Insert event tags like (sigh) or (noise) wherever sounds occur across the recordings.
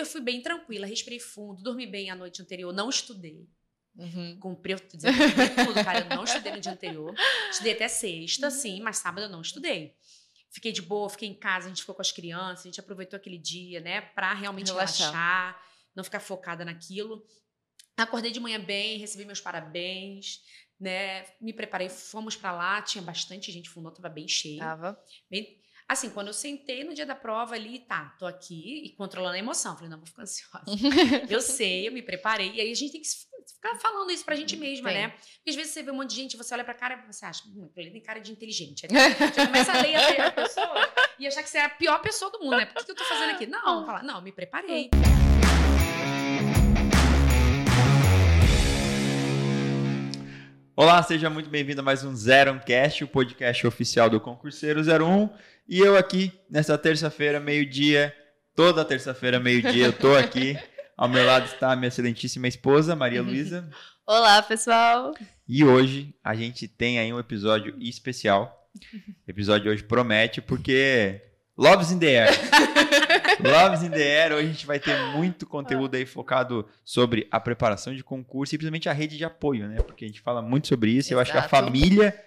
eu fui bem tranquila, respirei fundo, dormi bem a noite anterior, não estudei. Uhum. Cumpri, dizendo, tudo, cara. Eu não estudei no dia anterior. Estudei até sexta, uhum. sim, mas sábado eu não estudei. Fiquei de boa, fiquei em casa, a gente ficou com as crianças, a gente aproveitou aquele dia, né, pra realmente relaxar, relaxar não ficar focada naquilo. Acordei de manhã bem, recebi meus parabéns, né? Me preparei, fomos para lá, tinha bastante gente, o fundão tava bem cheio. Tava. Bem, assim, quando eu sentei no dia da prova ali, tá, tô aqui e controlando a emoção. Falei, não, vou ficar ansiosa. (laughs) eu sei, eu me preparei. E aí a gente tem que ficar falando isso pra gente mesma, Sim. né? Porque às vezes você vê um monte de gente, você olha pra cara e você acha, hum, ele tem cara de inteligente. (laughs) Aí você começa a ler a pessoa e achar que você é a pior pessoa do mundo, né? Por que eu tô fazendo aqui? Não, falar, não, me preparei. Olá, seja muito bem-vindo a mais um Zero Cast, o podcast oficial do Concurseiro 01. E eu aqui, nessa terça-feira, meio-dia, toda terça-feira, meio-dia, eu tô aqui. Ao meu lado está a minha excelentíssima esposa, Maria Luísa. (laughs) Olá, pessoal! E hoje a gente tem aí um episódio especial. O episódio hoje promete, porque Loves in the Air. (laughs) Loves in the Air. Hoje a gente vai ter muito conteúdo aí focado sobre a preparação de concurso e principalmente a rede de apoio, né? Porque a gente fala muito sobre isso. Exato. Eu acho que a família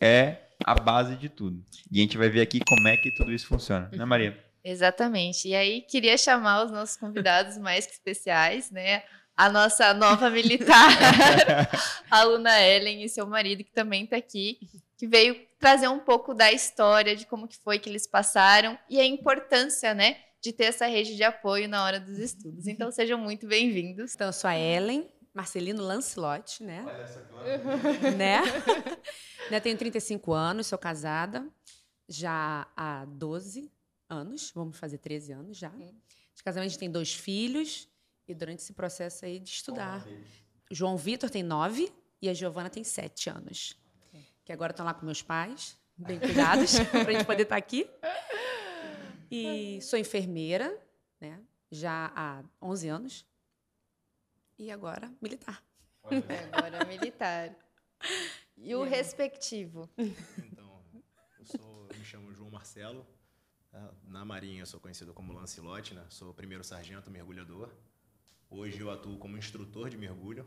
é a base de tudo. E a gente vai ver aqui como é que tudo isso funciona, né, Maria? Exatamente. E aí queria chamar os nossos convidados mais que especiais, né? A nossa nova militar, (laughs) a aluna Ellen e seu marido, que também está aqui, que veio trazer um pouco da história de como que foi que eles passaram e a importância, né, de ter essa rede de apoio na hora dos estudos. Então sejam muito bem-vindos. Então eu sou a Ellen, Marcelino Lancelotti, né? né? (laughs) né? Tenho 35 anos, sou casada já há 12 anos, vamos fazer 13 anos já. De casamento a gente tem dois filhos e durante esse processo aí de estudar. João Vitor tem 9 e a Giovana tem 7 anos. Que agora estão lá com meus pais, bem cuidados, (laughs) para a gente poder estar tá aqui. E sou enfermeira, né? Já há 11 anos. E agora, militar. Agora, militar. (laughs) E o respectivo? Então, eu, sou, eu me chamo João Marcelo. Tá? Na Marinha, eu sou conhecido como Lancelote, né? Sou primeiro sargento mergulhador. Hoje eu atuo como instrutor de mergulho.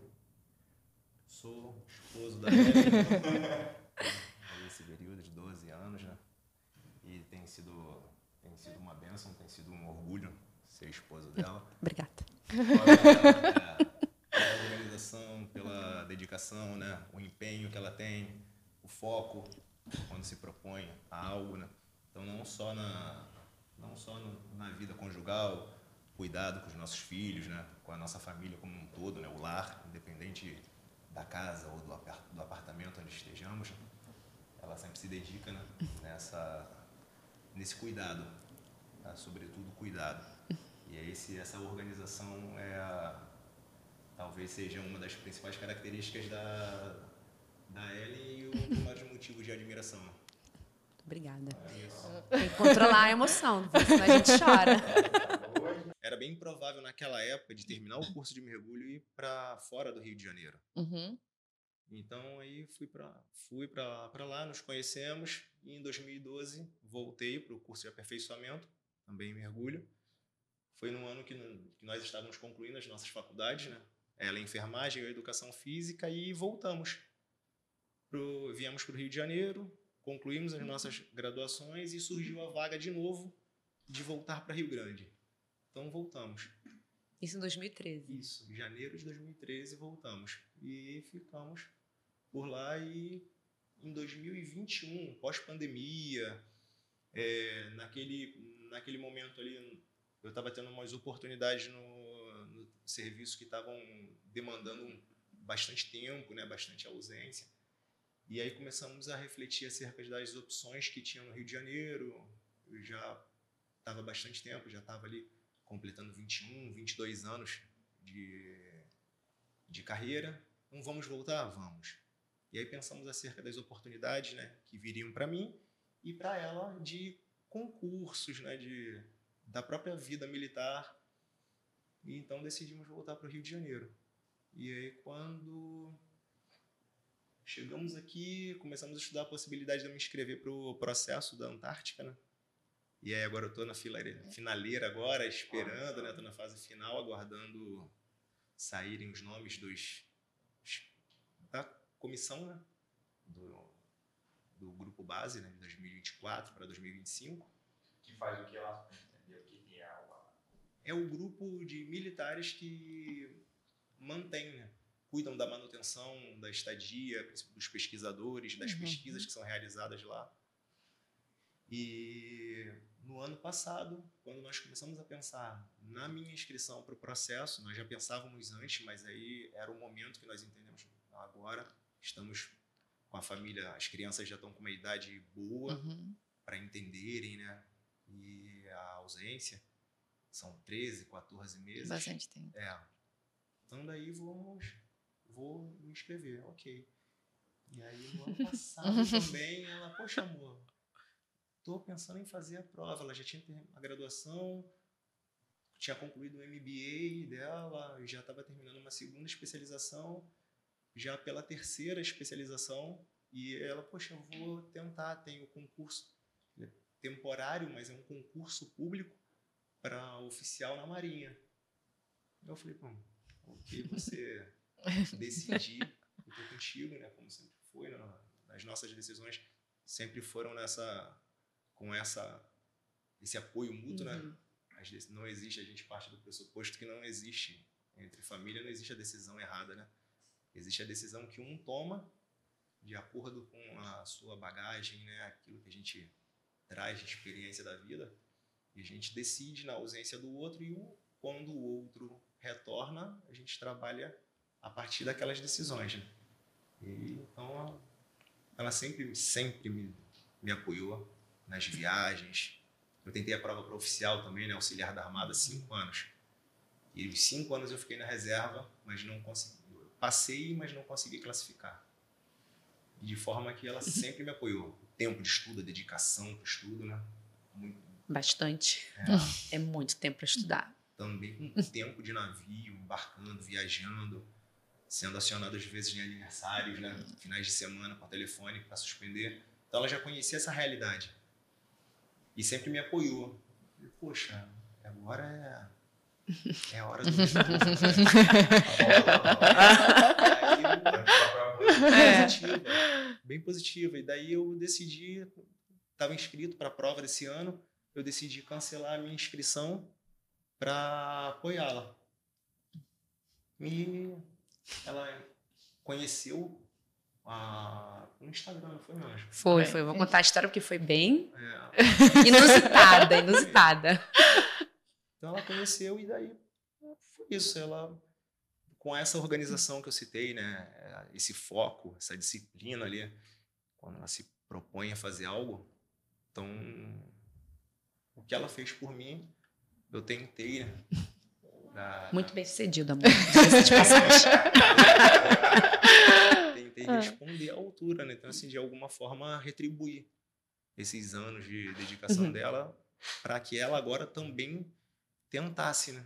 Sou esposo da (laughs) Esse período de 12 anos, né? E tem sido tem sido uma benção, tem sido um orgulho ser esposa dela. (laughs) Obrigada. Pela organização, pela dedicação, né? o empenho que ela tem, o foco quando se propõe a algo. Né? Então, não só na, não só no, na vida conjugal, cuidado com os nossos filhos, né? com a nossa família como um todo, né? o lar, independente da casa ou do, do apartamento onde estejamos, ela sempre se dedica né? nessa nesse cuidado, tá? sobretudo cuidado. E é esse, essa organização é a, talvez seja uma das principais características da, da Ellen e (laughs) um dos maiores motivos de admiração. Obrigada. É Tem que controlar a emoção, senão a gente chora. (laughs) Era bem improvável naquela época de terminar o curso de mergulho e ir para fora do Rio de Janeiro. Uhum. Então aí fui para fui para lá, nos conhecemos e em 2012 voltei para o curso de aperfeiçoamento, também mergulho. Foi no ano que, que nós estávamos concluindo as nossas faculdades, né? Ela em enfermagem, eu educação física e voltamos. Pro, viemos para o Rio de Janeiro, concluímos as nossas graduações e surgiu a vaga de novo de voltar para Rio Grande. Então voltamos. Isso em 2013. Isso, em janeiro de 2013 voltamos e ficamos por lá e em 2021, pós-pandemia, é, naquele, naquele momento ali, eu estava tendo umas oportunidades no, no serviço que estavam demandando bastante tempo, né, bastante ausência. E aí começamos a refletir acerca das opções que tinha no Rio de Janeiro. Eu já estava bastante tempo, já estava ali completando 21, 22 anos de, de carreira. Então vamos voltar? Vamos. E aí pensamos acerca das oportunidades né, que viriam para mim e para ela de concursos, né, de, da própria vida militar. E então decidimos voltar para o Rio de Janeiro. E aí quando chegamos aqui, começamos a estudar a possibilidade de eu me inscrever para o processo da Antártica, né? E aí agora eu tô na finaleira agora, esperando, né? Tô na fase final, aguardando saírem os nomes dos da comissão, né? Do, do grupo base, né? De 2024 para 2025. Que faz o que lá? Entender o que é o... É o grupo de militares que mantém, né? Cuidam da manutenção da estadia, dos pesquisadores, das uhum. pesquisas que são realizadas lá. E no ano passado, quando nós começamos a pensar na minha inscrição para o processo, nós já pensávamos antes, mas aí era o momento que nós entendemos agora. Estamos com a família, as crianças já estão com uma idade boa uhum. para entenderem, né? E a ausência são 13, 14 meses. Bastante tempo. É. Então daí vamos, vou me inscrever, ok. E aí no ano passado (laughs) também ela, poxa amor, estou pensando em fazer a prova. Ela já tinha a graduação, tinha concluído o MBA dela, já estava terminando uma segunda especialização, já pela terceira especialização. E ela, poxa, eu vou tentar, tem o concurso temporário, mas é um concurso público para oficial na Marinha. Eu falei, pô, o que você (laughs) decidir, eu tô contigo, né? Como sempre foi, né? as nossas decisões sempre foram nessa com essa esse apoio mútuo, né? uhum. né? Às vezes não existe, a gente parte do pressuposto que não existe entre família, não existe a decisão errada, né? Existe a decisão que um toma de acordo com a sua bagagem, né? Aquilo que a gente traz de experiência da vida e a gente decide na ausência do outro e o, quando o outro retorna, a gente trabalha a partir daquelas decisões, né? E, então ela sempre sempre me, me apoiou nas viagens. Eu tentei a prova para oficial também, né, auxiliar da Armada, cinco anos. E os cinco anos eu fiquei na reserva, mas não consegui. Passei, mas não consegui classificar. De forma que ela sempre me apoiou. O tempo de estudo, a dedicação para estudo, né? Muito. Bastante. É, é muito tempo para estudar. Também com tempo de navio, embarcando, viajando, sendo acionado às vezes em aniversários, né? Finais de semana por telefone para suspender. Então ela já conhecia essa realidade. E sempre me apoiou. Falei, Poxa, agora é, é a hora do. Positiva, bem positiva. E daí eu decidi, estava inscrito para a prova desse ano, eu decidi cancelar a minha inscrição para apoiá-la. E ela conheceu a, no Instagram, não foi, meu anjo? Foi, foi. Vou contar a história porque foi bem é. (laughs) inusitada, inusitada. Então ela conheceu e daí foi isso. Ela, com essa organização que eu citei, né, esse foco, essa disciplina ali, quando ela se propõe a fazer algo, então o que ela fez por mim, eu tentei, né? Da, Muito bem sucedido, amor. (laughs) tentei ah. responder à altura, né? Então, assim, de alguma forma, retribuir esses anos de dedicação uhum. dela para que ela agora também tentasse, né?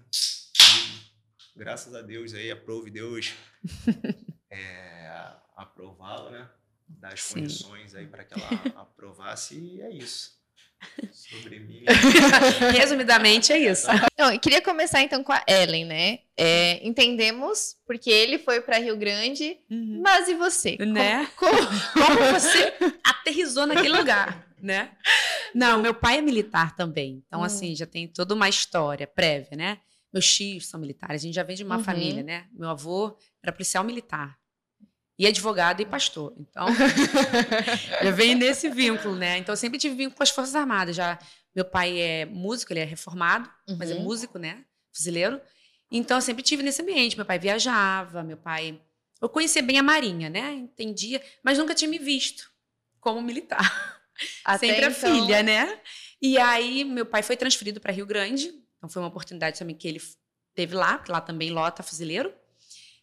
E, graças a Deus aí, aprove Deus (laughs) é, aprová-la, né? Dar as Sim. condições aí para que ela aprovasse e é isso. Sobre mim. (laughs) Resumidamente é isso. Não, eu queria começar então com a Ellen, né? É, entendemos porque ele foi para Rio Grande, uhum. mas e você? Né? Como, como, como você (laughs) aterrizou naquele lugar, né? Não, meu pai é militar também. Então, hum. assim, já tem toda uma história prévia, né? Meus tios são militares, a gente já vem de uma uhum. família, né? Meu avô era policial militar e advogado e pastor. Então, (laughs) já vem nesse vínculo, né? Então, eu sempre tive vínculo com as Forças Armadas. Já meu pai é músico, ele é reformado, uhum. mas é uhum. músico, né? Fuzileiro. Então, eu sempre tive nesse ambiente. Meu pai viajava, meu pai. Eu conhecia bem a Marinha, né? Entendia, mas nunca tinha me visto como militar. Até sempre a então... filha, né? E aí, meu pai foi transferido para Rio Grande. Então, foi uma oportunidade também que ele teve lá, lá também lota fuzileiro.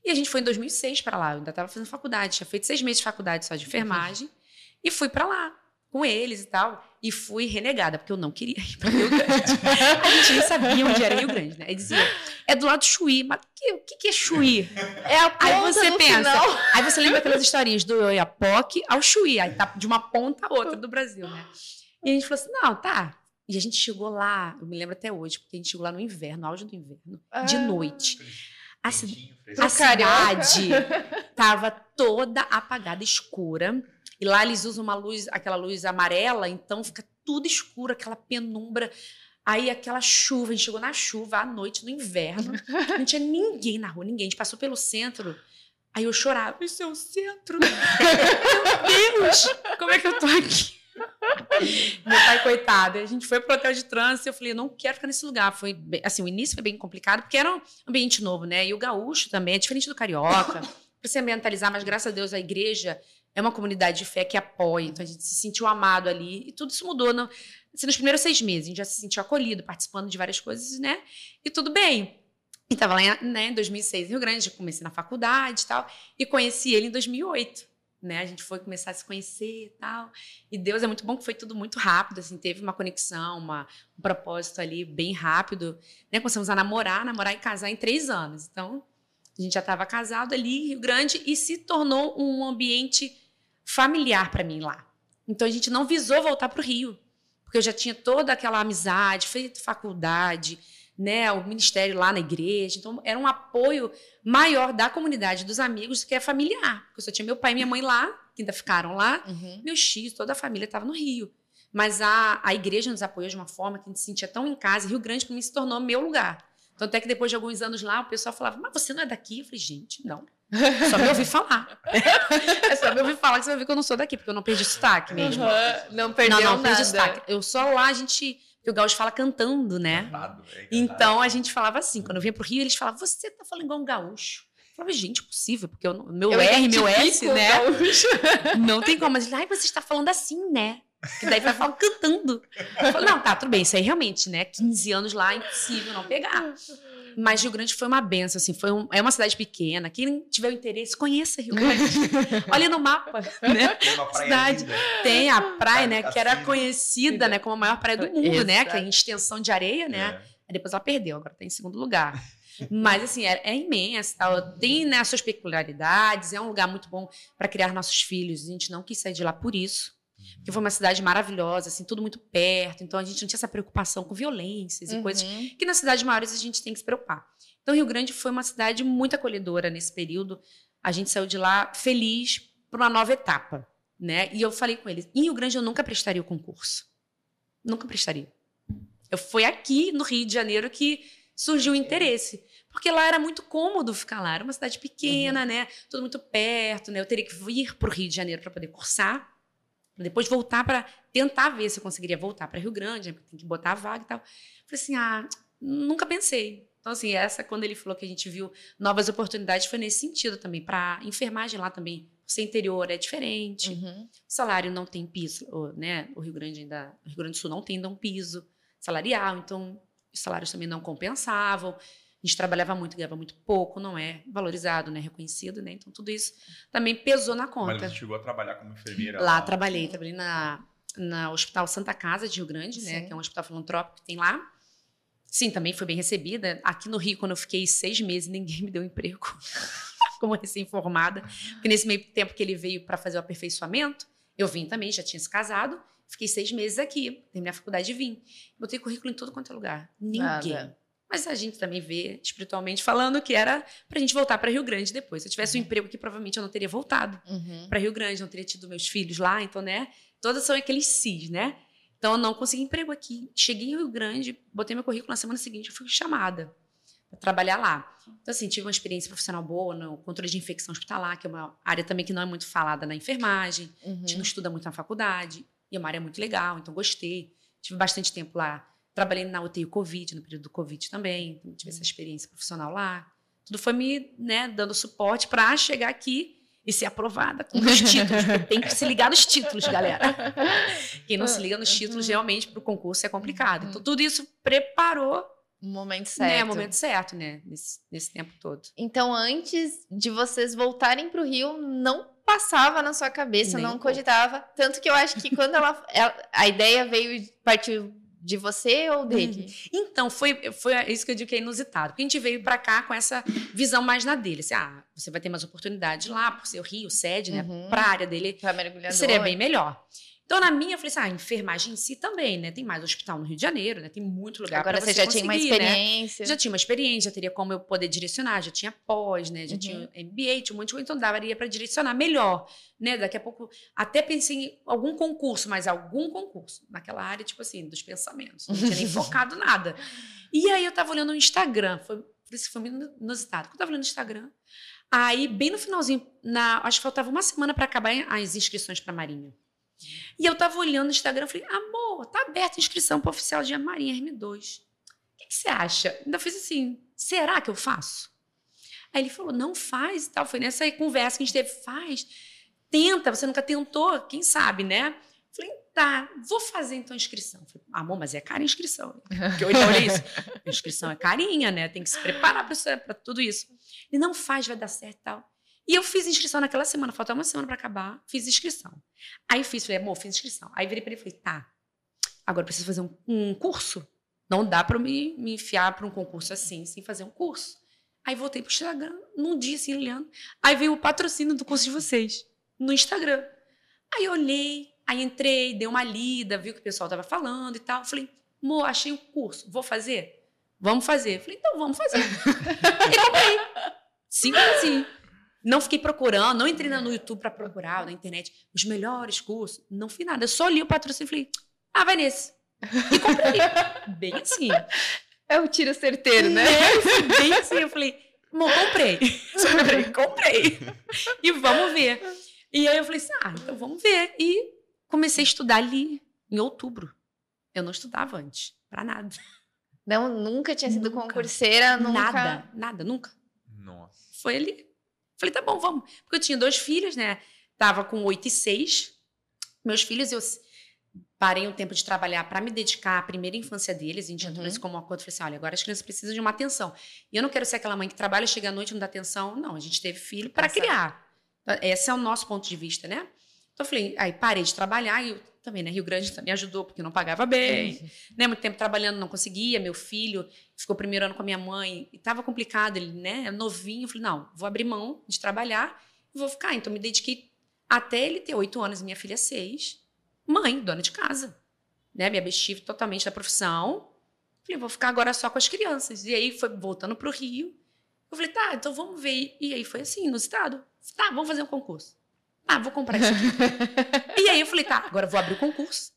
E a gente foi em 2006 para lá. Eu ainda estava fazendo faculdade, tinha feito seis meses de faculdade só de enfermagem. E fui para lá com eles e tal. E fui renegada, porque eu não queria ir para Rio Grande. (laughs) a gente nem sabia onde era Rio Grande, né? Aí dizia, é do lado do Chuí. Mas que, o que, que é Chuí? (laughs) É a ponta Aí você pensa, final. aí você lembra aquelas historinhas do Oiapoque ao Chuí. Aí tá de uma ponta a outra do Brasil, né? E a gente falou assim, não, tá, E a gente chegou lá, eu me lembro até hoje, porque a gente chegou lá no inverno, no auge do inverno, ah. de noite. A, a cidade (laughs) tava toda apagada, escura. E lá eles usam uma luz, aquela luz amarela, então fica tudo escuro, aquela penumbra. Aí aquela chuva, a gente chegou na chuva à noite, no inverno. (laughs) Não tinha ninguém na rua, ninguém. A gente passou pelo centro. Aí eu chorava, isso é o centro. (laughs) Meu Deus, como é que eu tô aqui? Meu pai, coitado. A gente foi pro hotel de trânsito e eu falei, eu não quero ficar nesse lugar. Foi bem, assim, o início foi bem complicado, porque era um ambiente novo, né? E o gaúcho também é diferente do carioca. (laughs) Pra se ambientalizar, mas graças a Deus a igreja é uma comunidade de fé que apoia, então a gente se sentiu amado ali e tudo isso mudou. No, assim, nos primeiros seis meses, a gente já se sentiu acolhido, participando de várias coisas, né? E tudo bem. E estava lá em, né, em 2006 em Rio Grande, comecei na faculdade e tal, e conheci ele em 2008. Né? A gente foi começar a se conhecer e tal. E Deus é muito bom que foi tudo muito rápido, assim, teve uma conexão, uma, um propósito ali bem rápido. Né? Começamos a namorar, namorar e casar em três anos. Então, a gente já estava casado ali em Rio Grande e se tornou um ambiente familiar para mim lá. Então a gente não visou voltar para o Rio, porque eu já tinha toda aquela amizade, feito faculdade, né, o ministério lá na igreja. Então era um apoio maior da comunidade, dos amigos, do que é familiar. Porque eu só tinha meu pai e minha mãe lá, que ainda ficaram lá, uhum. meus tios, toda a família estava no Rio. Mas a, a igreja nos apoiou de uma forma que a gente se sentia tão em casa. Rio Grande, para mim, se tornou meu lugar. Então, até que depois de alguns anos lá, o pessoal falava, mas você não é daqui? Eu falei, gente, não. Só me ouvir falar. é só me ouvir falar que você vai ver que eu não sou daqui, porque eu não perdi sotaque mesmo. Uhum. Não perdeu não, não, nada. perdi sotaque. Eu só lá a gente. Porque o gaúcho fala cantando, né? Cantado, é então a gente falava assim. Quando eu vinha pro Rio, eles falavam, você tá falando igual um gaúcho. Eu falava, gente, impossível, porque eu, meu eu R, meu S, né? (laughs) Não tem como. Mas, ai, você está falando assim, né? Que daí vai falar cantando. Eu falei, não, tá, tudo bem, isso aí realmente, né? 15 anos lá, impossível não pegar. Mas Rio Grande foi uma benção, assim, foi um, é uma cidade pequena. Quem tiver interesse, conheça Rio Grande. (laughs) Olha no mapa, né? Tem uma praia cidade. Linda. Tem a praia, né, que era conhecida, né, como a maior praia do mundo, Exato. né, que é em extensão de areia, né? É. Depois ela perdeu, agora está em segundo lugar. Mas, assim, é, é imensa, tal. tem né, as suas peculiaridades, é um lugar muito bom para criar nossos filhos. A gente não quis sair de lá por isso que foi uma cidade maravilhosa, assim, tudo muito perto. Então a gente não tinha essa preocupação com violências e uhum. coisas que nas cidades maiores a gente tem que se preocupar. Então Rio Grande foi uma cidade muito acolhedora nesse período. A gente saiu de lá feliz para uma nova etapa, né? E eu falei com eles: em Rio Grande eu nunca prestaria o concurso, nunca prestaria. Eu foi aqui no Rio de Janeiro que surgiu o interesse. Porque lá era muito cômodo ficar lá. Era uma cidade pequena, uhum. né? Tudo muito perto, né? Eu teria que vir para o Rio de Janeiro para poder cursar depois voltar para tentar ver se eu conseguiria voltar para Rio Grande, né, tem que botar a vaga e tal. Falei assim, ah, nunca pensei. Então, assim, essa, quando ele falou que a gente viu novas oportunidades, foi nesse sentido também. Para enfermagem lá também, ser interior é diferente. Uhum. O salário não tem piso, né? O Rio Grande ainda, o Rio Grande do Sul não tem ainda um piso salarial, então os salários também não compensavam a gente trabalhava muito, ganhava muito pouco, não é valorizado, né, reconhecido, né? Então tudo isso também pesou na conta. Mas você chegou a trabalhar como enfermeira? Lá, lá trabalhei, trabalhei na, na Hospital Santa Casa de Rio Grande, né, Sim. né, que é um hospital filantrópico que tem lá. Sim, também foi bem recebida. Aqui no Rio, quando eu fiquei seis meses, ninguém me deu emprego (laughs) como recém-formada, porque nesse meio tempo que ele veio para fazer o aperfeiçoamento, eu vim também, já tinha se casado, fiquei seis meses aqui, terminei a faculdade e vim. Botei currículo em todo quanto é lugar. Ninguém. Nada. Mas a gente também vê, espiritualmente falando, que era pra gente voltar para Rio Grande depois. Se eu tivesse um uhum. emprego aqui, provavelmente eu não teria voltado uhum. para Rio Grande, não teria tido meus filhos lá. Então, né? Todas são aqueles cis, né? Então, eu não consegui emprego aqui. Cheguei em Rio Grande, botei meu currículo na semana seguinte, eu fui chamada para trabalhar lá. Então, assim, tive uma experiência profissional boa no controle de infecção hospitalar, que é uma área também que não é muito falada na enfermagem. Uhum. A gente não estuda muito na faculdade. E é uma área muito legal, então gostei. Tive bastante tempo lá Trabalhei na UTI Covid, no período do Covid também, tive essa experiência profissional lá. Tudo foi me né, dando suporte para chegar aqui e ser aprovada com os (laughs) títulos. Tem que se ligar nos títulos, galera. Quem não se liga nos títulos, realmente, para o concurso é complicado. Então, tudo isso preparou o momento certo. Né, o momento certo, né? Nesse, nesse tempo todo. Então, antes de vocês voltarem para o Rio, não passava na sua cabeça, Nem não cogitava. Tanto que eu acho que quando ela, ela a ideia veio, partiu de você ou dele? Uhum. Então, foi, foi isso que eu digo que é inusitado. Porque a gente veio para cá com essa visão mais na dele. Assim, ah, você vai ter mais oportunidade lá, por ser o Rio, sede, né? Uhum. Para a área dele. Seria bem melhor. Então, na minha, eu falei assim, ah, enfermagem em si também, né? Tem mais hospital no Rio de Janeiro, né? Tem muito lugar Agora pra você já tinha uma né? experiência. Já tinha uma experiência, já teria como eu poder direcionar, já tinha pós, né? Já Uhum. tinha MBA, tinha um monte de coisa, então daria para direcionar melhor, né? Daqui a pouco, até pensei em algum concurso, mas algum concurso, naquela área, tipo assim, dos pensamentos. Não tinha nem (laughs) focado nada. E aí eu tava olhando no Instagram, foi, por isso foi muito inusitado. Quando eu tava olhando no Instagram, aí bem no finalzinho, na, acho que faltava uma semana para acabar as inscrições para Marinha. E eu tava olhando no Instagram, falei, amor, tá aberta a inscrição para oficial de Marinha RM2. O que, que você acha? Ainda fiz assim, será que eu faço? Aí ele falou, não faz e tal. Foi nessa conversa que a gente teve, faz. Tenta, você nunca tentou, quem sabe, né? Falei, tá, vou fazer então a inscrição. Falei, amor, mas é cara a inscrição. Porque eu olhei isso. (laughs) A inscrição é carinha, né? Tem que se preparar para tudo isso. Ele não faz, vai dar certo e tal. E eu fiz inscrição naquela semana, faltava uma semana para acabar, fiz inscrição. Aí fiz, falei, amor, fiz inscrição. Aí virei para ele e falei, tá, agora eu preciso fazer um, um curso. Não dá para me, me enfiar para um concurso assim, sem fazer um curso. Aí voltei pro Instagram, num dia assim, olhando. Aí veio o patrocínio do curso de vocês, no Instagram. Aí eu olhei, aí entrei, dei uma lida, vi o que o pessoal tava falando e tal. Falei, amor, achei o curso, vou fazer? Vamos fazer. Falei, então vamos fazer. (laughs) e comprei. Simples assim. Não fiquei procurando, não entrei no YouTube para procurar, na internet, os melhores cursos. Não fiz nada. Eu só li o patrocínio e falei, ah, vai nesse. E comprei. (laughs) Bem assim. É o tiro certeiro, né? É, bem assim. Eu falei, amor, comprei. comprei, (laughs) comprei. E vamos ver. E aí eu falei assim, ah, então vamos ver. E comecei a estudar ali em outubro. Eu não estudava antes, para nada. Não, nunca tinha sido Nunca. concurseira, nunca. Nada, nada, nunca. Nossa. Foi ali. Falei, tá bom, vamos. Porque eu tinha dois filhos, né? Tava com oito e seis. Meus filhos, eu parei um tempo de trabalhar para me dedicar à primeira infância deles. A gente entrou Uhum. nesse como um acordo. Falei assim, olha, agora as crianças precisam de uma atenção. E eu não quero ser aquela mãe que trabalha, chega à noite e não dá atenção. Não, a gente teve filho para criar. Então, Esse é o nosso ponto de vista, né? Então eu falei, aí parei de trabalhar e também, né? Rio Grande também ajudou, porque eu não pagava bem né, muito tempo trabalhando, não conseguia. Meu filho ficou primeiro ano com a minha mãe e estava complicado, ele, né, novinho. Eu falei, não, vou abrir mão de trabalhar e vou ficar. Então, me dediquei até ele ter oito anos e minha filha seis. Mãe, dona de casa. Né, me abstive totalmente da profissão. Falei, vou ficar agora só com as crianças. E aí, foi voltando para o Rio. Eu falei, tá, então vamos ver. E aí, foi assim, inusitado. Tá, vamos fazer um concurso. Ah, vou comprar isso aqui. (laughs) e aí, eu falei, tá, agora vou abrir o concurso.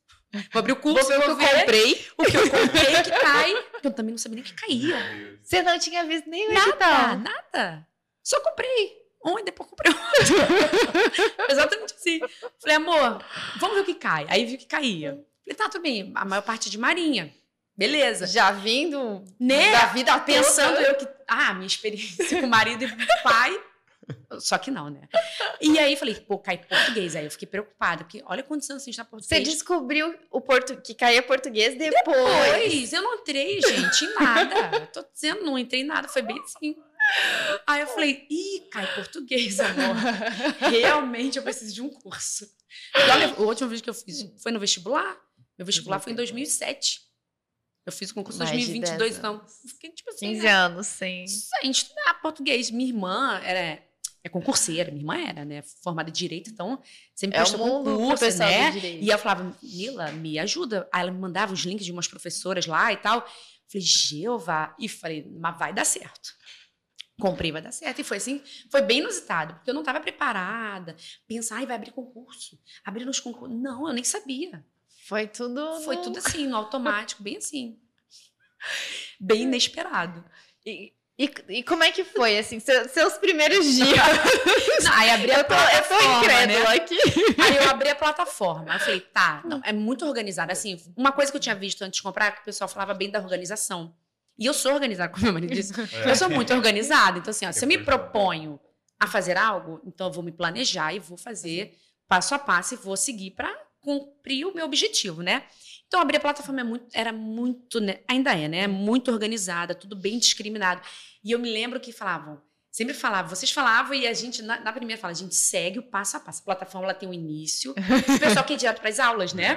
Vou abrir o curso, Vou ver o que eu ver comprei. o que eu comprei que cai. Eu também não sabia nem que caía. Você não tinha visto nem o Nada, edital. nada. Só comprei. Um e depois comprei outro. (laughs) Exatamente assim. Falei, amor, vamos ver o que cai. Aí vi que caía. Falei, tá, tudo bem. A maior parte de marinha. Beleza. Já vindo Né? da vida Pensando toda. eu que. Ah, minha experiência com marido e pai. Só que não, né? E aí falei, pô, cai português. Aí eu fiquei preocupada, porque olha quantos anos a gente tá Você português. descobriu o portu... que caía português depois. Pois, eu não entrei, gente, em nada. Eu tô dizendo, não entrei em nada, foi bem assim. Aí eu falei, ih, cai português, amor. Realmente eu preciso de um curso. E olha, a última vez que eu fiz foi no vestibular. Meu vestibular foi em 2007. Eu fiz o concurso em Mais de 2022, 10 então fiquei tipo assim. 15 né? anos, sim. Sem estudar português. Minha irmã era, é concurseira, minha irmã era, né? Formada em direito, então sempre É pro concurso, né? E ela falava, Mila, me ajuda. Aí ela me mandava os links de umas professoras lá e tal. Falei, Jeová. E falei, mas vai dar certo. Comprei, vai dar certo. E foi assim, foi bem inusitado, porque eu não estava preparada. Pensar, ai, vai abrir concurso. Abrir nos concursos. Não, eu nem sabia. Foi tudo. Foi no- tudo (laughs) assim, no automático, bem assim. Bem inesperado. E, e, e como é que foi, assim, seu- seus primeiros dias? (laughs) Não, aí abri a eu tô, eu tô plataforma, incrédula né? aqui. Aí eu abri a plataforma. Eu falei, tá, não, é muito organizada. Assim, uma coisa que eu tinha visto antes de comprar, é que o pessoal falava bem da organização. E eu sou organizada, como meu marido disse. Eu sou muito organizada. Então, assim, ó, se eu me proponho a fazer algo, então eu vou me planejar e vou fazer passo a passo e vou seguir para cumprir o meu objetivo, né? Então, abrir a plataforma é muito, era muito, né? ainda é, né? Muito organizada, tudo bem discriminado. E eu me lembro que falavam, sempre falavam, vocês falavam e a gente, na, na primeira fala, a gente segue o passo a passo. A plataforma ela tem um início, (laughs) o pessoal quer ir direto para as aulas, né?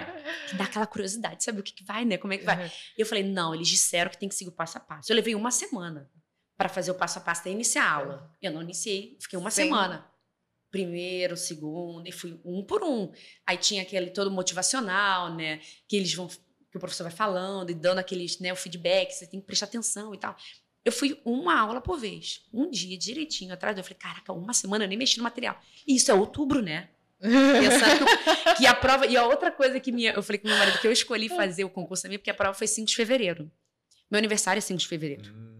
Que dá aquela curiosidade, sabe o que, que vai, né? Como é que vai? E eu falei, não, eles disseram que tem que seguir o passo a passo. Eu levei uma semana para fazer o passo a passo até iniciar a aula. Eu não iniciei, fiquei uma Sim. semana. Primeiro, segundo, e fui um por um. Aí tinha aquele todo motivacional, né? Que eles vão. Que o professor vai falando e dando aqueles, né, o feedback, você tem que prestar atenção e tal. Eu fui uma aula por vez, um dia direitinho atrás. Eu falei, caraca, uma semana eu nem mexi no material. E isso é outubro, né? Pensando que a prova. E a outra coisa que minha, eu falei com meu marido que eu escolhi fazer o concurso também, porque a prova foi 5 de fevereiro. Meu aniversário é 5 de fevereiro. Hum.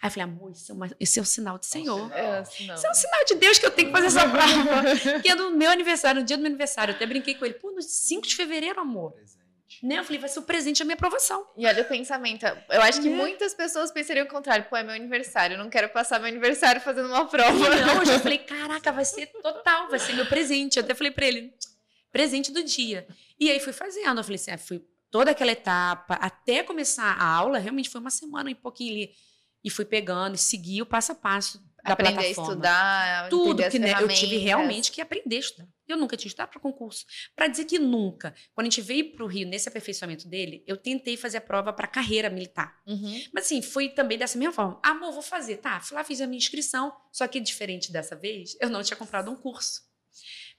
Aí eu falei, amor, isso é, uma, isso é um sinal do Senhor. É, isso é um sinal de Deus que eu tenho que fazer essa (laughs) prova. que é do meu aniversário, no dia do meu aniversário. Eu até brinquei com ele. Pô, no 5 de fevereiro, amor. Né? Eu falei, vai ser o presente da minha aprovação. E olha o pensamento. Eu acho que é. muitas pessoas pensariam o contrário. Pô, é meu aniversário, eu não quero passar meu aniversário fazendo uma prova. Não, eu já falei, (laughs) caraca, vai ser total, vai ser meu presente. Eu até falei pra ele, presente do dia. E aí fui fazendo. Eu falei assim, ah, fui toda aquela etapa, até começar a aula, realmente foi uma semana e pouquinho ali e fui pegando e segui o passo a passo da aprender plataforma. a estudar, tudo que né, eu tive realmente que aprender a estudar. Eu nunca tinha estudado para concurso. Para dizer que nunca, quando a gente veio para o Rio nesse aperfeiçoamento dele, eu tentei fazer a prova para carreira militar. Uhum. Mas assim, foi também dessa mesma forma. Amor, vou fazer, tá? Fui lá, fiz a minha inscrição. Só que diferente dessa vez, eu não tinha comprado um curso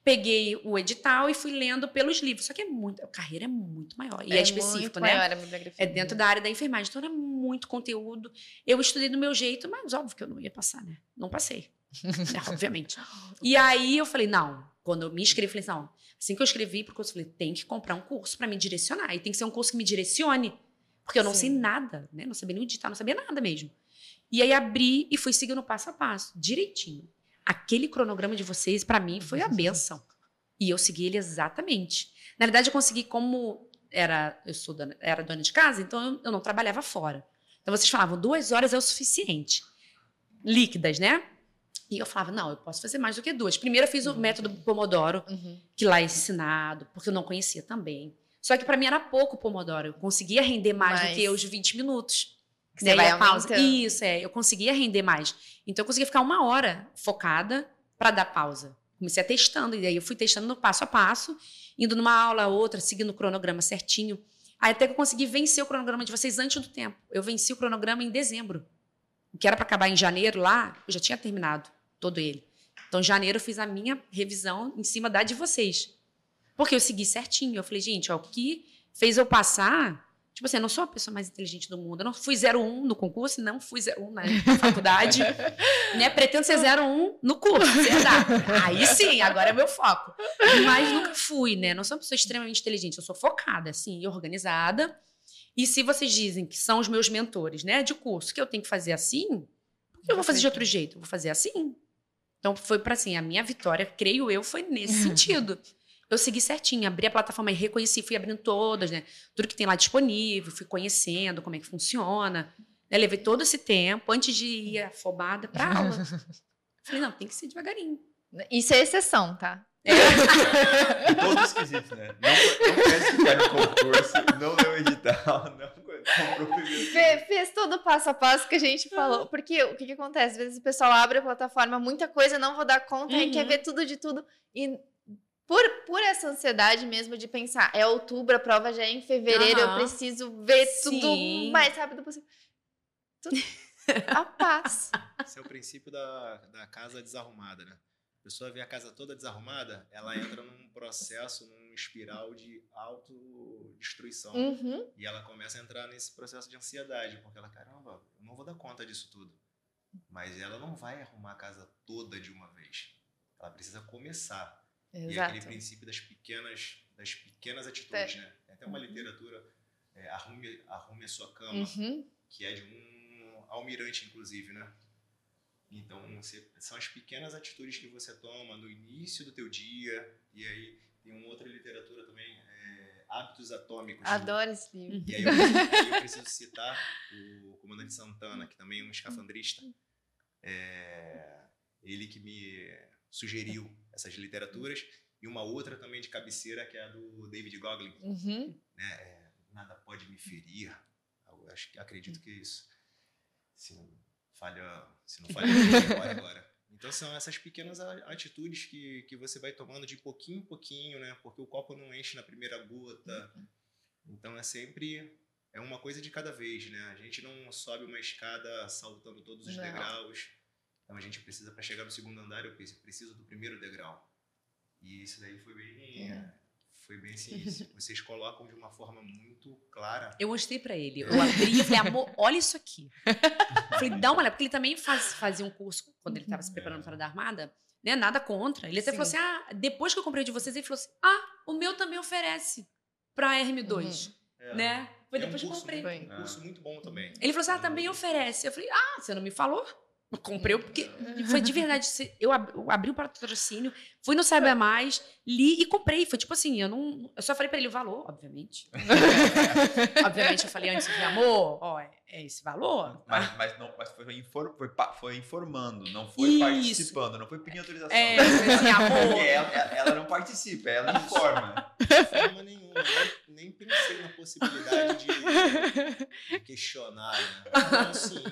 peguei o edital e fui lendo pelos livros. Só que é muito, a carreira é muito maior. E é, é específico, né? Maior, é, é dentro da área da enfermagem. Então era muito conteúdo. Eu estudei do meu jeito, mas óbvio que eu não ia passar, né? Não passei. (laughs) é, obviamente. E aí eu falei, não. Quando eu me inscrevi, falei, não. Assim que eu escrevi pro curso, eu falei, tem que comprar um curso para me direcionar. E tem que ser um curso que me direcione. Porque eu não Sim. sei nada, né? Não sabia nem editar, não sabia nada mesmo. E aí abri e fui seguindo passo a passo, direitinho aquele cronograma de vocês, para mim, foi a (laughs) benção. E eu segui ele exatamente. Na verdade, eu consegui, como era, eu sou dona, era dona de casa, então eu, eu não trabalhava fora. Então vocês falavam, duas horas é o suficiente. Líquidas, né? E eu falava, não, eu posso fazer mais do que duas. Primeiro eu fiz o uhum. método Pomodoro, uhum. que lá é ensinado, porque eu não conhecia também. Só que para mim era pouco Pomodoro. Eu conseguia render mais Mas... do que os 20 minutos. Que você vai a pausa. Isso, é. Eu conseguia render mais. Então, eu conseguia ficar uma hora focada para dar pausa. Comecei a testando, e aí eu fui testando no passo a passo, indo numa aula, outra, seguindo o cronograma certinho. Aí até que eu consegui vencer o cronograma de vocês antes do tempo. Eu venci o cronograma em dezembro. O que era para acabar em janeiro lá, eu já tinha terminado todo ele. Então, em janeiro, eu fiz a minha revisão em cima da de vocês. Porque eu segui certinho. Eu falei, gente, ó, o que fez eu passar Tipo assim, eu não sou a pessoa mais inteligente do mundo. Eu não fui 01 no concurso, não fui 01 na (laughs) faculdade. né? Pretendo ser 01 no curso, Aí sim, agora é meu foco. Mas nunca fui, né? Não sou uma pessoa extremamente inteligente. Eu sou focada, assim, e organizada. E se vocês dizem que são os meus mentores, né, de curso, que eu tenho que fazer assim, eu vou fazer de outro jeito. Eu vou fazer assim. Então foi para assim, a minha vitória, creio eu, foi nesse (laughs) sentido eu segui certinho, abri a plataforma e reconheci, fui abrindo todas, né? Tudo que tem lá disponível, fui conhecendo como é que funciona. Né? Levei todo esse tempo antes de ir afobada para aula. (laughs) Falei, não, tem que ser devagarinho. Isso é exceção, tá? É. todos os quesitos, né? Não, não quer ficar no concurso, não leu edital, não comprou Fe, Fez todo o passo a passo que a gente falou. Porque o que, que acontece? Às vezes o pessoal abre a plataforma, muita coisa, não vou dar conta, uhum. e quer ver tudo de tudo. E por, por essa ansiedade mesmo de pensar, é outubro, a prova já é em fevereiro, uhum. eu preciso ver Sim. tudo mais rápido possível. Tudo a paz. (laughs) Esse é o princípio da, da casa desarrumada, né? A pessoa vê a casa toda desarrumada, ela entra num processo, num espiral de autodestruição. Uhum. E ela começa a entrar nesse processo de ansiedade, porque ela, caramba, eu não vou dar conta disso tudo. Mas ela não vai arrumar a casa toda de uma vez. Ela precisa começar. Exato. E aquele princípio das pequenas, das pequenas atitudes, é. né? Tem até uma uhum. literatura, é, arrume, arrume a sua cama, uhum. que é de um almirante, inclusive, né? Então, você, são as pequenas atitudes que você toma no início do teu dia, e aí tem uma outra literatura também, é, Hábitos Atômicos. Adoro esse livro. E aí eu, (laughs) eu, preciso citar o comandante Santana, que também é um escafandrista, é, ele que me sugeriu essas literaturas, e uma outra também de cabeceira, que é a do David Goggin. Uhum. Né? É, Nada pode me ferir. Eu acho acredito que é isso. Se não falha, se não falha, agora. Então são essas pequenas atitudes que, que você vai tomando de pouquinho em pouquinho, né? Porque o copo não enche na primeira gota. Uhum. Então é sempre é uma coisa de cada vez, né? A gente não sobe uma escada saltando todos os não. degraus. Então a gente precisa, para chegar no segundo andar, eu preciso do primeiro degrau. E isso daí foi bem. É. Foi bem assim. (laughs) Vocês colocam de uma forma muito clara. Eu mostrei para ele. Eu (laughs) abri e falei, amor, olha isso aqui. falei, dá uma olhada, porque ele também faz, fazia um curso quando ele estava se preparando para a da Armada. Né, nada contra. Ele até Sim. falou assim: ah, depois que eu comprei de vocês, ele falou assim: ah, o meu também oferece para RM2. Uhum. É. Né? Foi é depois um que eu comprei. Um curso muito bom também. Ele falou assim: ah, também oferece. Eu falei: ah, você não me falou? Comprei porque foi de verdade. Eu abri o patrocínio, fui no Saiba Mais, li e comprei. Foi tipo assim, eu não. Eu só falei pra ele o valor, obviamente. (laughs) obviamente, eu falei antes, amor, ó, é, é esse valor. Mas, mas, não, mas foi, infor, foi, foi, informando, não foi Isso. participando, não foi pedindo autorização. É, assim, (laughs) amor. Ela, ela, não participa, ela informa. De forma nenhuma. Nem, nem pensei na possibilidade de, de questionar. Né? Não, sim.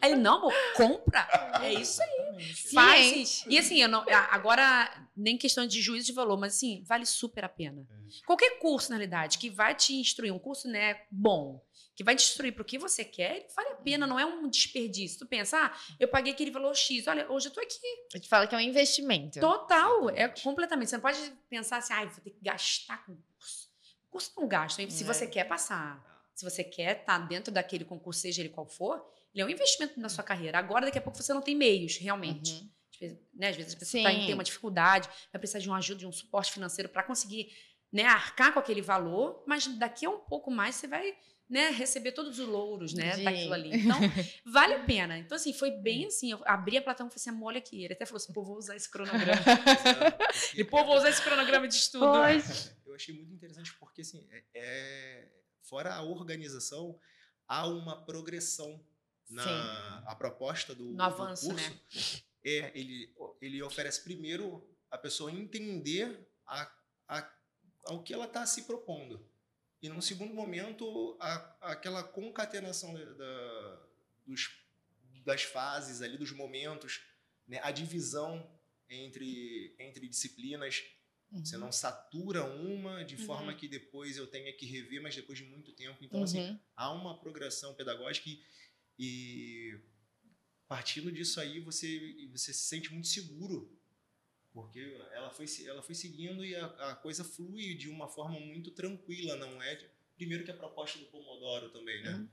Aí, não, amor, compra. É isso aí. Faz. E assim, eu não, agora, nem questão de juízo de valor, mas assim, vale super a pena. É. Qualquer curso, na realidade, que vai te instruir, um curso né, bom, que vai te instruir para o que você quer, vale a pena, não é um desperdício. Tu pensa, ah, eu paguei aquele valor X, olha, hoje eu tô aqui. A gente fala que é um investimento. Total, é completamente. Você não pode pensar assim, ah, vou ter que gastar com curso. O curso não gasta, se é. você quer passar, se você quer estar tá dentro daquele concurso, seja ele qual for, ele é um investimento na sua carreira. Agora, daqui a pouco, você não tem meios, realmente. Uhum. Né? Às vezes a pessoa tá, tem uma dificuldade, vai precisar de uma ajuda, de um suporte financeiro para conseguir né, arcar com aquele valor, mas daqui a um pouco mais você vai né, receber todos os louros, né, daquilo ali. Então, (laughs) vale a pena. Então, assim, foi bem assim, eu abri a plataforma e falei assim, olha aqui. Ele até falou assim, pô, vou usar esse cronograma. (laughs) e, pô, vou usar esse cronograma de estudo. Pois. (laughs) Eu achei muito interessante porque, assim, é, é, fora a organização, há uma progressão na a proposta do, no avanço, do curso. Né? É, ele, ele oferece primeiro a pessoa entender a, a, ao que ela está se propondo. E num segundo momento, a, aquela concatenação da, da, dos, das fases ali, dos momentos, né? a divisão entre, entre disciplinas. Uhum. Você não satura uma de uhum. forma que depois eu tenha que rever, mas depois de muito tempo. Então, assim, uhum. assim, há uma progressão pedagógica e, e partindo disso aí você, você se sente muito seguro porque ela foi, ela foi seguindo e a, a coisa flui de uma forma muito tranquila, não é? Primeiro que a proposta do Pomodoro também, né? Uhum.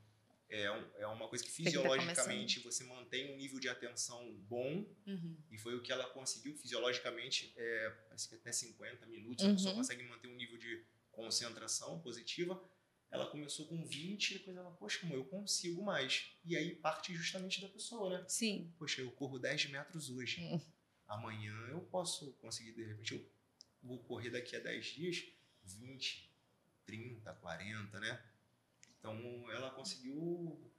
É, um, é uma coisa que fisiologicamente você mantém um nível de atenção bom uhum. e foi o que ela conseguiu fisiologicamente, é, que até 50 minutos uhum. a pessoa consegue manter um nível de concentração positiva. Ela começou com 20 e depois ela, poxa, eu consigo mais. E aí parte justamente da pessoa, né? Sim. Poxa, eu corro 10 metros hoje. Uhum amanhã eu posso conseguir, de repente, eu vou correr daqui a 10 dias 20, 30, 40, né? Então ela conseguiu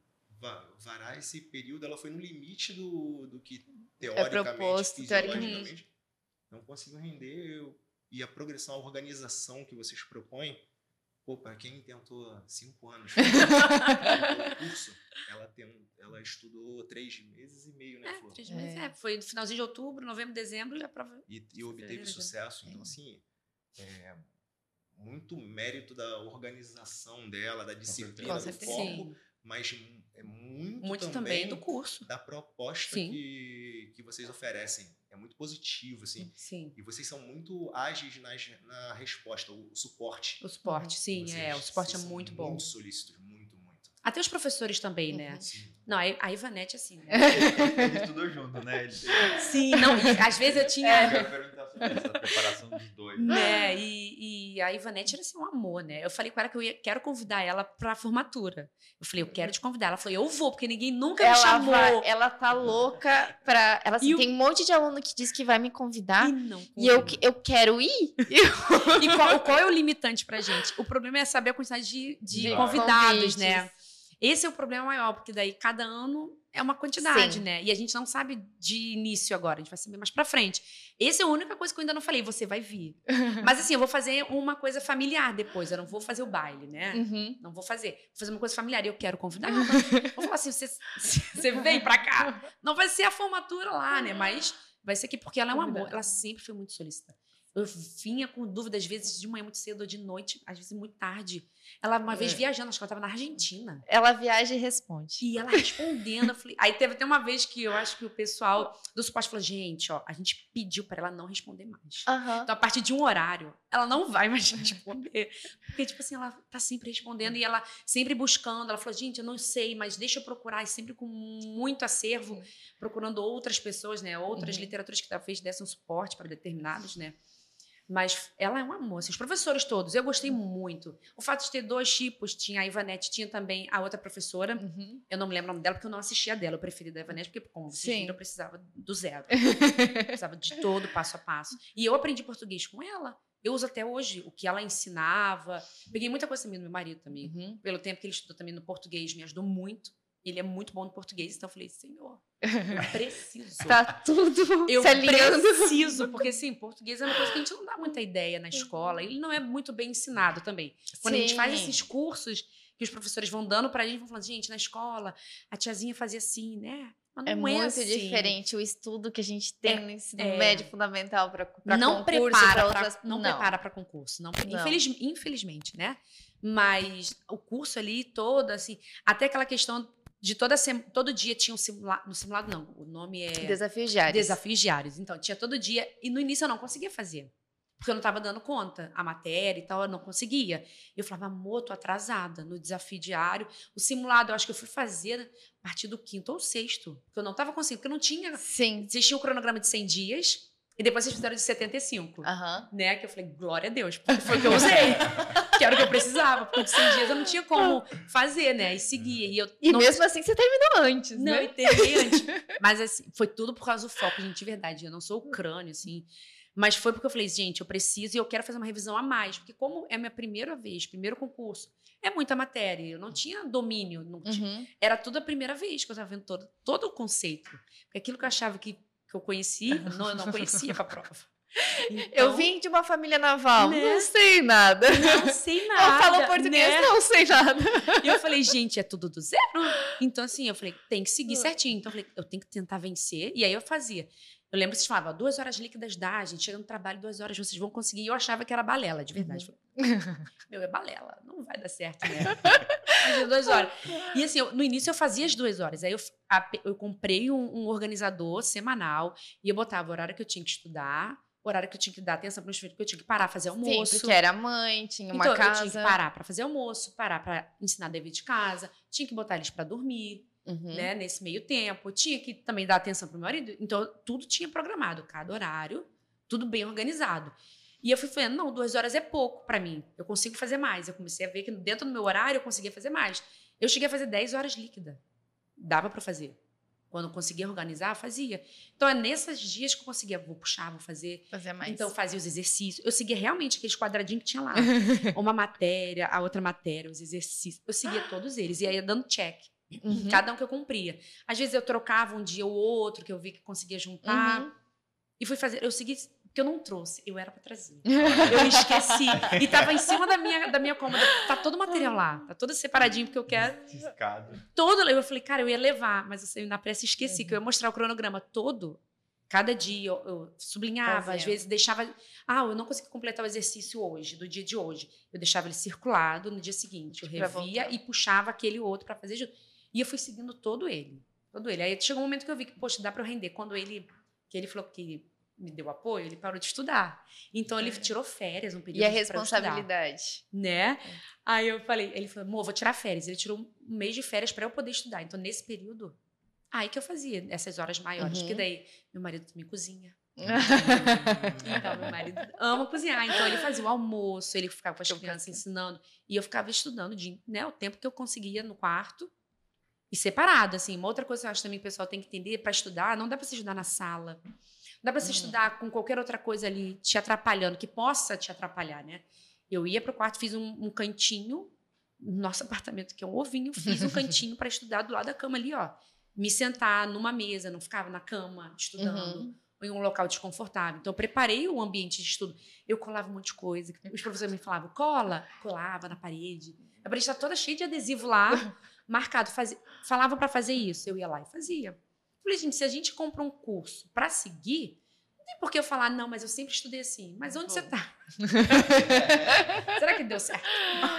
varar esse período, ela foi no limite do, do que teoricamente, é proposto, fisiologicamente, não conseguiu render. E a progressão, a organização que vocês propõem, Pô, para quem tentou cinco anos (laughs) o curso, ela, tem, ela estudou três meses e meio, né, é, Flor? Três meses, é. é. Foi no finalzinho de outubro, novembro, dezembro e a prova. E, e obteve sucesso. Então, assim, é, muito mérito da organização dela, da disciplina, do foco, Sim. mas é muito, muito também, também, do curso. Da proposta que, que vocês oferecem é muito positivo, assim. Sim. E vocês são muito ágeis nas, na resposta, o, o suporte. O suporte, sim, vocês, é. O suporte é muito bom. Muito solícitos, muito, muito. Até os professores também, né? Uhum. Sim. Não, a Ivanete, assim, né? (laughs) Estudou junto, né? Ele... Sim, não, às vezes eu tinha. É. (laughs) Eu sobre essa preparação dos dois. Né? E, e a Ivanete era assim, um amor, né? Eu falei com ela que eu ia, quero convidar ela pra formatura. Eu falei, eu quero te convidar. Ela falou, eu vou, porque ninguém nunca ela me chamou. Vai, ela tá louca pra. Ela assim, tem um monte de aluno que diz que vai me convidar. E, não, e eu, eu quero ir. (laughs) e qual, qual, é o limitante pra gente? O problema é saber a quantidade de, de, de convidados, né? convites. né? Esse é o problema maior, porque daí cada ano é uma quantidade, Sim. né? E a gente não sabe de início agora, a gente vai saber mais pra frente. Essa é a única coisa que eu ainda não falei, você vai vir. (laughs) Mas assim, eu vou fazer uma coisa familiar depois, eu não vou fazer o baile, né? Uhum. Não vou fazer. Vou fazer uma coisa familiar e eu quero convidar. (laughs) vou falar assim, você, você vem pra cá. (laughs) Não vai ser a formatura lá, né? Mas vai ser aqui, porque ela é um amor, ela sempre foi muito solícita. Eu vinha com dúvida, às vezes de manhã muito cedo ou de noite, às vezes muito tarde. Ela, uma vez É. viajando, acho que ela estava na Argentina. Ela viaja e responde. E ela respondendo, eu falei. Aí teve até uma vez que eu acho que o pessoal do suporte falou: gente, ó, a gente pediu para ela não responder mais. Aham. Então, a partir de um horário, ela não vai mais (laughs) responder. Porque, tipo assim, ela tá sempre respondendo e ela sempre buscando. Ela falou, gente, eu não sei, mas deixa eu procurar. E sempre com muito acervo, procurando outras pessoas, né? Outras Uhum. literaturas que talvez dessem suporte para determinados, né? Mas ela é uma moça. Os professores todos, eu gostei muito. O fato de ter dois tipos, tinha a Ivanete, tinha também a outra professora. Uhum. Eu não me lembro o nome dela, porque eu não assistia dela. Eu preferi da Ivanete, porque, como vocês Sim. viram, eu precisava do zero. (laughs) precisava de todo, passo a passo. E eu aprendi português com ela. Eu uso até hoje o que ela ensinava. Peguei muita coisa também do meu marido também. Uhum. Pelo tempo que ele estudou também no português, me ajudou muito. Ele é muito bom no português, então eu falei, senhor, eu (laughs) preciso. Tá tudo (laughs) Eu preciso, porque assim, português é uma coisa que a gente não dá muita ideia na escola. Ele não é muito bem ensinado também. Quando a gente faz Sim. esses cursos que os professores vão dando pra gente, vão falando, gente, na escola, a tiazinha fazia assim, né? É não muito assim. diferente o estudo que a gente tem É, no ensino é. médio fundamental para não concurso, prepara pra pra, outras... não, prepara para concurso não, Não. Infeliz- infelizmente né mas o curso ali todo assim até aquela questão de toda todo dia tinha um simulado no simulado não o nome é Desafios diários. desafios diários então tinha todo dia e no início eu não conseguia fazer porque eu não estava dando conta a matéria e tal eu não conseguia eu falava amor tô atrasada no desafio diário o simulado eu acho que eu fui fazer a partir do quinto ou sexto porque eu não estava conseguindo porque eu não tinha Sim. tinham o cronograma de 100 dias e depois vocês fizeram de 75 Aham. né? Que eu falei, glória a Deus, porque foi o que eu (laughs) usei. que era o que eu precisava, porque de 100 dias eu não tinha como fazer, né? E seguir. E, eu E não, mesmo assim você terminou antes, não, né? e terminei antes. Mas assim, foi tudo por causa do foco, gente, de verdade. Eu não sou o crânio, assim. Mas foi porque eu falei, gente, eu preciso e eu quero fazer uma revisão a mais. Porque como é a minha primeira vez, primeiro concurso, é muita matéria. Eu não tinha domínio, não tinha- Uhum. era tudo a primeira vez que eu estava vendo todo, todo o conceito. Porque aquilo que eu achava que, que eu conhecia, não, eu não conhecia a prova. (laughs) Eu Então, vim de uma família naval, Né? não sei nada. Não sei nada. (laughs) eu falo português, né? não sei nada. E eu falei, gente, é tudo do zero. Então, assim, eu falei, tem que seguir certinho. Então, eu falei, eu tenho que tentar vencer. E aí eu fazia. Eu lembro que vocês falavam, duas horas líquidas dá, gente, chega no trabalho, duas horas vocês vão conseguir. E eu achava que era balela, de verdade. Falei, Meu, é balela, não vai dar certo, né? (laughs) Mas duas horas. E assim, eu- no início eu fazia as duas horas. Aí eu, a- eu comprei um, um organizador semanal e eu botava o horário que eu tinha que estudar, o horário que eu tinha que dar atenção para meus filhos, porque eu tinha que parar, fazer Sim, almoço. porque era mãe, tinha uma então, casa. eu tinha que parar para fazer almoço, parar para ensinar dever de casa, tinha que botar eles para dormir, Uhum. né, nesse meio tempo, tinha que também dar atenção pro meu marido, então tudo tinha programado, cada horário, tudo bem organizado. E eu fui falando, não, duas horas é pouco para mim, eu consigo fazer mais. Eu comecei a ver que dentro do meu horário eu conseguia fazer mais. Eu cheguei a fazer 10 horas líquida, dava para fazer. Quando eu conseguia organizar, fazia. Então é nesses dias que eu conseguia, vou puxar, vou fazer Fazer mais. então, fazia os exercícios. Eu seguia realmente aqueles quadradinhos que tinha lá. (laughs) Uma matéria, a outra matéria, os exercícios. Eu seguia todos eles. E aí ia dando check. Uhum. Cada um que eu cumpria. Às vezes eu trocava um dia ou outro, que eu vi que conseguia juntar. Uhum. E fui fazer. Eu segui. Porque eu não trouxe, eu era pra trazer. (laughs) Eu esqueci. E tava em cima da minha, da minha cômoda. Tá todo o material lá. Tá todo separadinho, porque eu quero Ciscado. todo. Eu falei, cara, eu ia levar, mas eu na pressa esqueci que eu ia mostrar o cronograma todo. Cada dia eu, eu sublinhava, às Fazendo. vezes deixava. Ah, eu não consegui completar o exercício hoje, do dia de hoje. Eu deixava ele circulado no dia seguinte. Eu Pra revia e puxava aquele outro para fazer junto. E eu fui seguindo todo ele. Todo ele. Aí chegou um momento que eu vi que, poxa, dá para eu render. Quando ele. Que ele falou que me deu apoio, ele parou de estudar. Então ele tirou férias um período E a responsabilidade. né? Aí eu falei, ele falou, amor, vou tirar férias. Ele tirou um mês de férias para eu poder estudar. Então, nesse período, aí que eu fazia essas horas maiores, Uhum. porque daí meu marido me cozinha. (laughs) Então, meu marido ama cozinhar. Então, ele fazia o almoço, ele ficava com as crianças ensinando. E eu ficava estudando de, né, o tempo que eu conseguia no quarto. E separado, assim. Uma outra coisa que eu acho também que o pessoal tem que entender, para estudar, não dá para você estudar na sala. Não dá para você Uhum. estudar com qualquer outra coisa ali te atrapalhando, que possa te atrapalhar, né? Eu ia pro quarto, fiz um, um cantinho, no nosso (laughs) apartamento, que é um ovinho, fiz um (laughs) cantinho para estudar do lado da cama ali, ó. Me sentar numa mesa, não ficava na cama estudando Uhum. ou em um local desconfortável. Então, eu preparei o ambiente de estudo. Eu colava um monte de coisa. Os professores me falavam, cola, colava na parede. A parede estava toda cheia de adesivo lá, (laughs) marcado. Fazia, falavam para fazer isso. Eu ia lá e fazia. Falei, gente, se a gente compra um curso para seguir, tem por que eu falar, não, mas eu sempre estudei assim. Mas onde você tá? (laughs) Será que deu certo?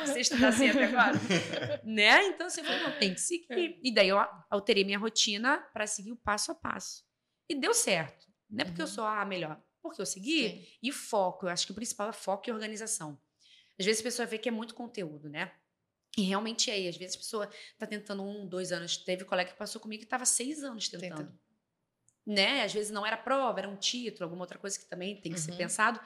Você estudar assim até agora? (laughs) né? Então, você falou, não, tem que seguir. E daí eu alterei minha rotina para seguir o passo a passo. E deu certo. Não é porque uhum. eu sou a melhor, porque eu segui. Sim. E foco. Eu acho que o principal é foco e organização. Às vezes a pessoa vê que é muito conteúdo, né? E realmente é. Às vezes a pessoa está tentando um, dois anos. Teve colega que passou comigo que estava seis anos tentando. Tenta. Né? Às vezes não era prova, era um título, alguma outra coisa que também tem que uhum. ser pensado.